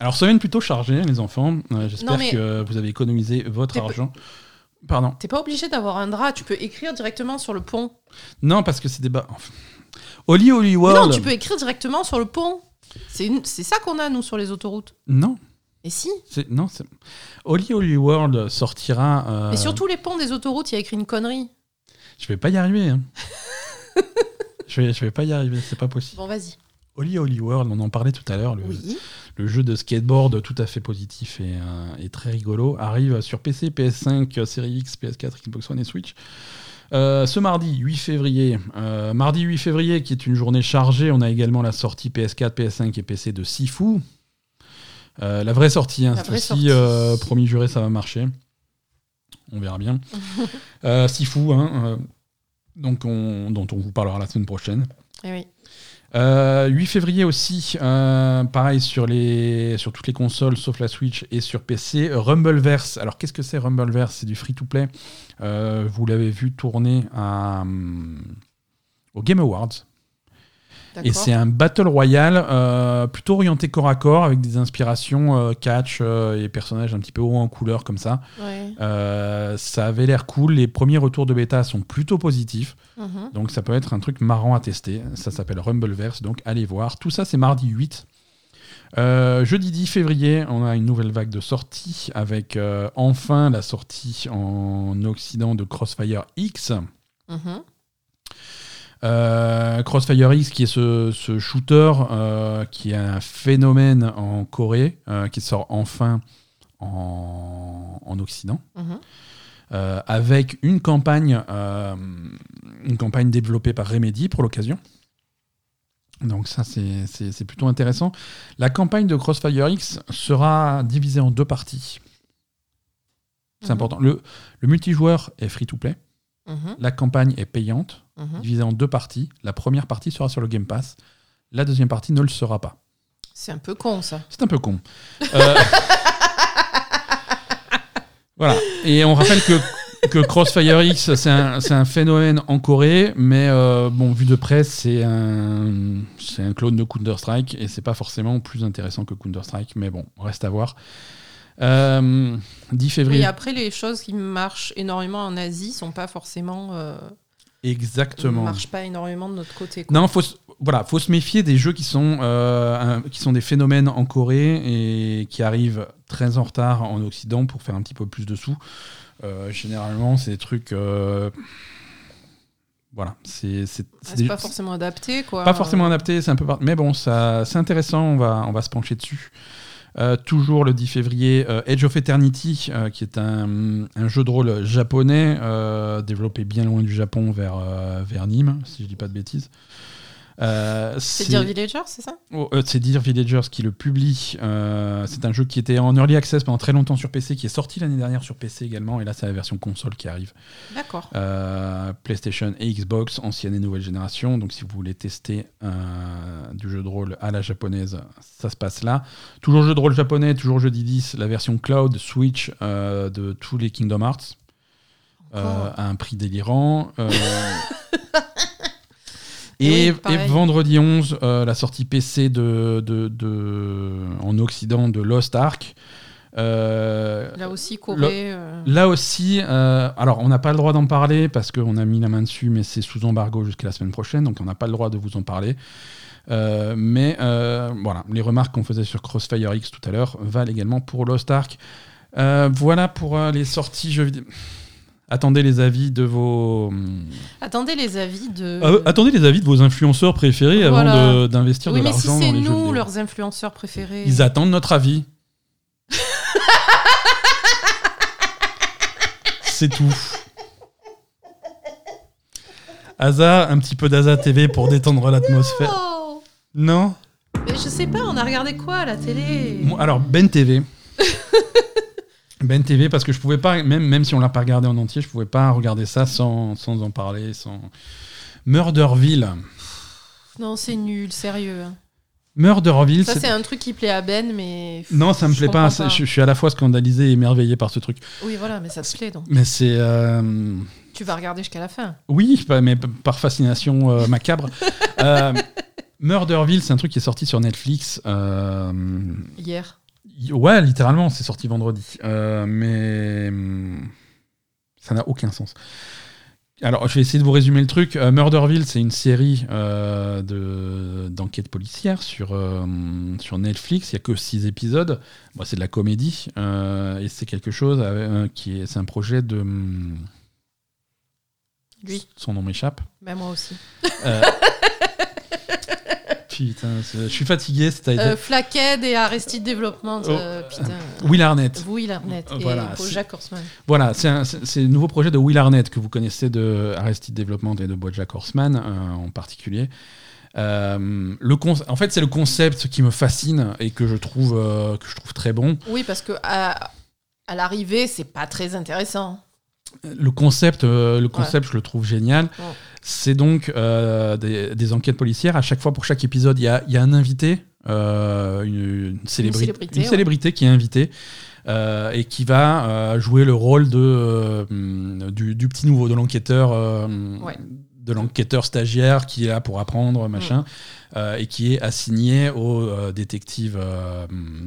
Alors semaine plutôt chargée, les enfants. Euh, J'espère que vous avez économisé votre argent. Pardon. T'es pas obligé d'avoir un drap, tu peux écrire directement sur le pont. Non, parce que c'est des bas. enfin, Holly Mais World. non, tu peux écrire directement sur le pont. C'est une- ça qu'on a, nous, sur les autoroutes. Non, Et si non, c'est Holly Holly World sortira. euh, Mais sur tous les ponts des autoroutes, il y a écrit une connerie. Je vais pas y arriver. hein. je vais, je vais pas y arriver, c'est pas possible. Bon, vas-y. Holly Holly World, on en parlait tout à l'heure. Le, Oui. le jeu de skateboard tout à fait positif et, euh, et très rigolo arrive sur PC, PS5, euh, Series X, PS4, Xbox One et Switch. Euh, ce mardi 8 février, euh, mardi 8 février qui est une journée chargée, on a également la sortie PS4, PS5 et PC de Sifu. Euh, la vraie sortie, hein, euh, promis juré, ça va marcher. On verra bien. Sifu, hein, donc on- dont on vous parlera la semaine prochaine. Eh oui. Euh, 8 février aussi, euh, pareil sur, toutes les consoles sauf la Switch et sur PC, Rumbleverse. Alors qu'est-ce que c'est Rumbleverse? C'est du free-to-play. Euh, vous l'avez vu tourner hum, au Game Awards. Et c'est un battle royale euh, plutôt orienté corps à corps avec des inspirations euh, catch euh, et personnages un petit peu haut en couleur comme ça. Ouais. Ça avait l'air cool. Les premiers retours de bêta sont plutôt positifs. Mhm. Donc ça peut être un truc marrant à tester. Ça s'appelle Rumbleverse, donc allez voir. Tout ça c'est mardi 8. Euh, jeudi 10 février, on a une nouvelle vague de sorties avec enfin la sortie en Occident de Crossfire X. Mhm. Euh, Crossfire X qui est ce, ce shooter euh, qui est un phénomène en Corée, euh, qui sort enfin en, en Occident. Mhm. Avec une campagne, une campagne développée par Remedy pour l'occasion. Donc ça, c'est plutôt intéressant. La campagne de Crossfire X sera divisée en deux parties. C'est Mhm. important. Le, le multijoueur est free-to-play. Mhm. La campagne est payante, Mhm. divisée en deux parties. La première partie sera sur le Game Pass. La deuxième partie ne le sera pas. C'est un peu con, ça. C'est un peu con. Euh, voilà. Et on rappelle que que Crossfire X, c'est un, c'est un phénomène en Corée, mais euh, bon, vu de près, c'est un, c'est un clone de Counter-Strike et c'est pas forcément plus intéressant que Counter-Strike, mais bon, reste à voir. Euh, 10 février. Et après, les choses qui marchent énormément en Asie sont pas forcément. Euh, Exactement. marchent pas énormément de notre côté. quoi. Non, faut, se- voilà, faut se méfier des jeux qui sont, euh, qui sont des phénomènes en Corée et qui arrivent très en retard en Occident pour faire un petit peu plus de sous. Euh, généralement, c'est des trucs. euh, voilà, c'est Ah, pas forcément adapté, quoi. pas forcément adapté, c'est un peu. Mais bon, ça, c'est intéressant, on va, on va se pencher dessus. Euh, toujours le 10 février, euh, Edge of Eternity, euh, qui est un, jeu de rôle japonais, développé bien loin du Japon vers, Nîmes, si je dis pas de bêtises. Euh, C'est Dear Villager, c'est ça Oh, euh, c'est Dear Villagers qui le publie. Euh, c'est un jeu qui était en early access pendant très longtemps sur PC, qui est sorti l'année dernière sur PC également, et là c'est la version console qui arrive. D'accord. PlayStation et Xbox, ancienne et nouvelle génération. Donc si vous voulez tester du jeu de rôle à la japonaise, ça se passe là. Toujours jeu de rôle japonais, toujours jeudi 10, la version cloud Switch de tous les Kingdom Hearts. à un prix délirant. Et oui, vendredi 11, euh, la sortie PC de, de, de- en Occident de Lost Ark. Euh, Là aussi, Corée. euh, Là aussi, alors on n'a pas le droit d'en parler parce qu'on a mis la main dessus, mais c'est sous embargo jusqu'à la semaine prochaine, donc on n'a pas le droit de vous en parler. Mais voilà, les remarques qu'on faisait sur Crossfire X tout à l'heure valent également pour Lost Ark. Voilà pour les sorties jeux vidéo. Attendez les avis de vos. Attendez les avis de. Euh, attendez les avis de vos influenceurs préférés Voilà. avant de- d'investir oui, de mais si l'argent c'est dans les jeux nous, leurs influenceurs préférés. Ils attendent notre avis. C'est tout. Asa, un petit peu d'Asa TV pour détendre l'atmosphère. Oh Non? Mais je sais pas, on a regardé quoi à la télé? Alors, Ben TV. ben TV, parce que je pouvais pas, même, même si on l'a pas regardé en entier, je pouvais pas regarder ça sans, sans en parler. Sans... Murderville. Non, c'est nul, sérieux. hein. Murderville, Ça, c'est- un truc qui plaît à Ben, mais. Non, ça me plaît pas. Je, je suis à la fois scandalisé et émerveillé par ce truc. Oui, voilà, mais ça te plaît donc. Mais c'est. euh, Tu vas regarder jusqu'à la fin. Oui, mais par fascination euh, macabre. Euh, Murderville, c'est un truc qui est sorti sur Netflix. Hier. Ouais, littéralement, c'est sorti vendredi. Euh, mais ça n'a aucun sens. Alors, je vais essayer de vous résumer le truc. Euh, Murderville, c'est une série euh, de- d'enquête policière sur, euh, sur Netflix. Il n'y a que six épisodes. Bon, c'est de la comédie. et c'est quelque chose qui est. C'est un projet de. Lui. Son nom m'échappe. Ben, moi aussi. Euh, Putain, c'est- je suis fatigué. Euh, Flackhead et Arrested Development. euh, putain. Will Arnett. Will Arnett et Voilà, Bojack Horseman. Voilà, c'est le nouveau projet de Will Arnett que vous connaissez de Arrested Development et de Bojack Horseman euh, en particulier. Euh, le en fait, c'est le concept qui me fascine et que je trouve, euh, que je trouve très bon. Oui, parce que à, à l'arrivée, c'est pas très intéressant. Le concept, euh, le concept, je le trouve génial. Ouais. C'est donc euh, des, des enquêtes policières. À chaque fois, pour chaque épisode, il y a, il y a un invité, euh, une, une célébri- célébrité, une ouais. célébrité qui est invitée et qui va jouer le rôle de, du, du petit nouveau, de l'enquêteur. de l'enquêteur stagiaire qui est là pour apprendre, machin, euh, et qui est assigné au euh, détective euh,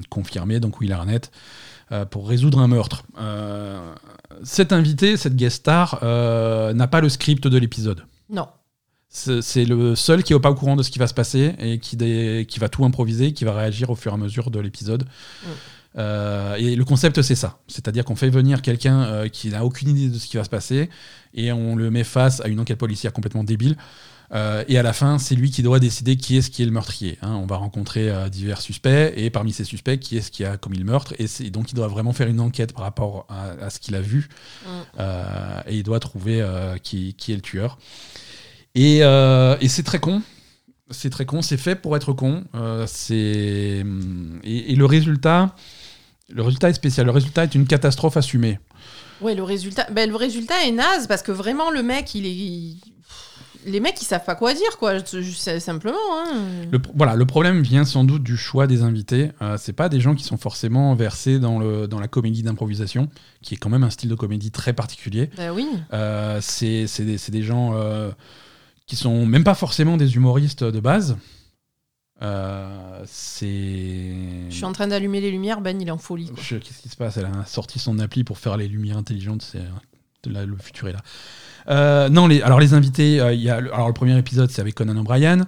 confirmé, donc Will Arnett, pour résoudre un meurtre. Cet invité, cette guest star, euh, n'a pas le script de l'épisode. Non. C'est le seul qui est pas au courant de ce qui va se passer et qui, dé- qui va tout improviser, qui va réagir au fur et à mesure de l'épisode. Mm. Euh, et le concept, c'est ça. C'est-à-dire qu'on fait venir quelqu'un euh, qui n'a aucune idée de ce qui va se passer et on le met face à une enquête policière complètement débile. Euh, et à la fin, c'est lui qui doit décider qui est-ce qui est le meurtrier. hein. On va rencontrer euh, divers suspects et parmi ces suspects, qui est-ce qui a commis le meurtre. Et donc, il doit vraiment faire une enquête par rapport à, à ce qu'il a vu Mm. euh, et il doit trouver qui, qui est le tueur. Et, et c'est très con. C'est très con. C'est fait pour être con. C'est et, et le résultat, le résultat est spécial. Le résultat est une catastrophe assumée. Ouais, le résultat, ben, le résultat est naze parce que vraiment le mec, il est, les mecs, ils savent pas quoi dire, quoi. Simplement. Hein. Le, voilà, le problème vient sans doute du choix des invités. Euh, c'est pas des gens qui sont forcément versés dans, le, dans la comédie d'improvisation, qui est quand même un style de comédie très particulier. Bah oui. Euh, c'est des, des gens euh, qui sont même pas forcément des humoristes de base. Euh, c'est. Je suis en train d'allumer les lumières, Ben, il est en folie. Qu'est-ce qui se passe? Elle a sorti son appli pour faire les lumières intelligentes. C'est le futur est là. Euh, non, les, alors les invités, euh, y a le- alors le premier épisode c'est avec Conan O'Brien,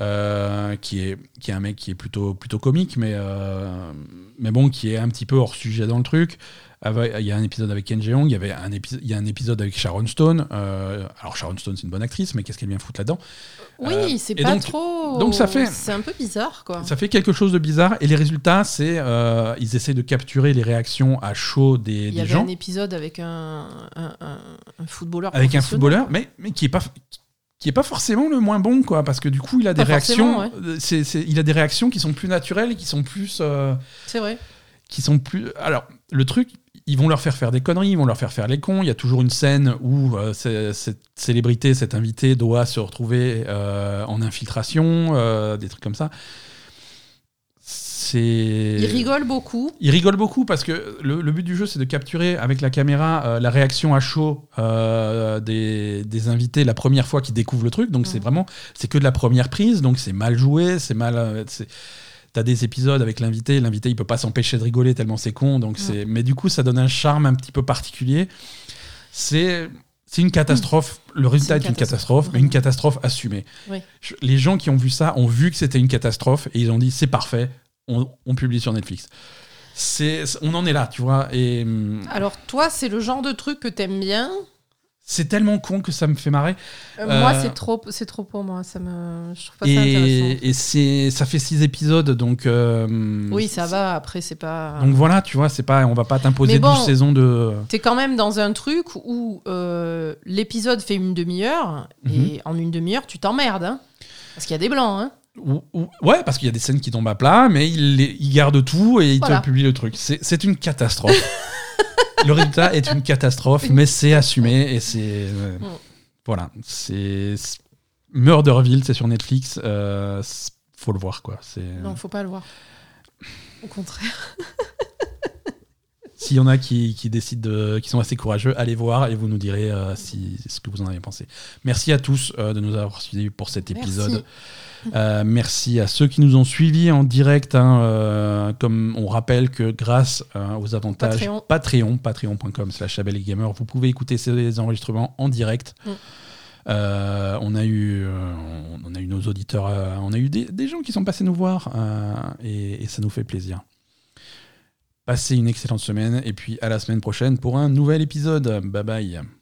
euh, qui est qui est un mec qui est plutôt plutôt comique, mais euh, mais bon qui est un petit peu hors sujet dans le truc. Il y a un épisode avec Ken Jeong, il y avait un épisode, il y a un épisode avec Sharon Stone. Euh, alors Sharon Stone c'est une bonne actrice, mais qu'est-ce qu'elle vient foutre là-dedans? Oui, c'est pas donc- trop. donc ça fait- C'est un peu bizarre, quoi. Ça fait quelque chose de bizarre et les résultats, c'est ils essaient de capturer les réactions à chaud des, Il y des avait gens un épisode avec un, un, un- un footballeur. avec un footballeur, mais, mais qui est pas qui est pas forcément le moins bon quoi, parce que du coup il a des Pas réactions, euh, c'est- il a des réactions qui sont plus naturelles, qui sont plus euh, C'est vrai. qui sont plus. Alors, le truc, ils vont leur faire faire des conneries, ils vont leur faire faire les cons. Il y a toujours une scène où euh, cette célébrité, cet invité doit se retrouver euh, en infiltration, des trucs comme ça. C'est. Il rigole beaucoup. Il rigole beaucoup parce que le, le but du jeu, c'est de capturer avec la caméra euh, la réaction à chaud euh, des, des invités la première fois qu'ils découvrent le truc. Donc, c'est Mhm. vraiment, c'est que de la première prise. Donc, c'est mal joué, c'est mal. euh, T'as des épisodes avec l'invité, l'invité il peut pas s'empêcher de rigoler tellement c'est con, donc c'est. Mais du coup, ça donne un charme un petit peu particulier. C'est c'est une catastrophe. Le résultat est une une catastrophe, mais une catastrophe assumée. Oui. Les gens qui ont vu ça ont vu que c'était une catastrophe et ils ont dit c'est parfait, on, on publie sur Netflix. C'est, on en est là, tu vois. Et hum, Alors, toi, c'est le genre de truc que t'aimes bien. c'est tellement con que ça me fait marrer. Euh, Euh, Moi, c'est trop, c'est trop pour moi. Ça me, je trouve pas ça intéressant. Et, et c'est, ça fait six épisodes, donc. euh, Oui, ça va. Après, c'est pas. Donc voilà, tu vois, c'est pas, on va pas t'imposer bon, 12 saisons de. T'es quand même dans un truc où euh, l'épisode fait une demi-heure Mhm. et en une demi-heure, tu t'emmerdes. hein. Parce qu'il y a des blancs. Hein. Ou- ou- ouais, parce qu'il y a des scènes qui tombent à plat, mais il, il garde tout et il Voilà. te publie le truc. C'est, une catastrophe. le résultat est une catastrophe, mais c'est assumé et c'est. euh, Mm. Voilà. C'est. Murderville, c'est sur Netflix. euh, faut le voir, quoi. Non, faut pas le voir. Au contraire. S'il y en a qui, qui décident de, qui sont assez courageux, allez voir et vous nous direz euh, si, ce que vous en avez pensé. Merci à tous euh, de nous avoir suivis pour cet Merci. Euh, merci à ceux qui nous ont suivis en direct. hein, euh, comme on rappelle que grâce euh, aux avantages Patreon. Patreon, patreon.com slash gamer, vous pouvez écouter ces enregistrements en direct. Mm. Euh, on a eu, euh, on a eu nos auditeurs, euh, on a eu des, des gens qui sont passés nous voir et, et ça nous fait plaisir. Passez une excellente semaine et puis à la semaine prochaine pour un nouvel épisode. Bye bye.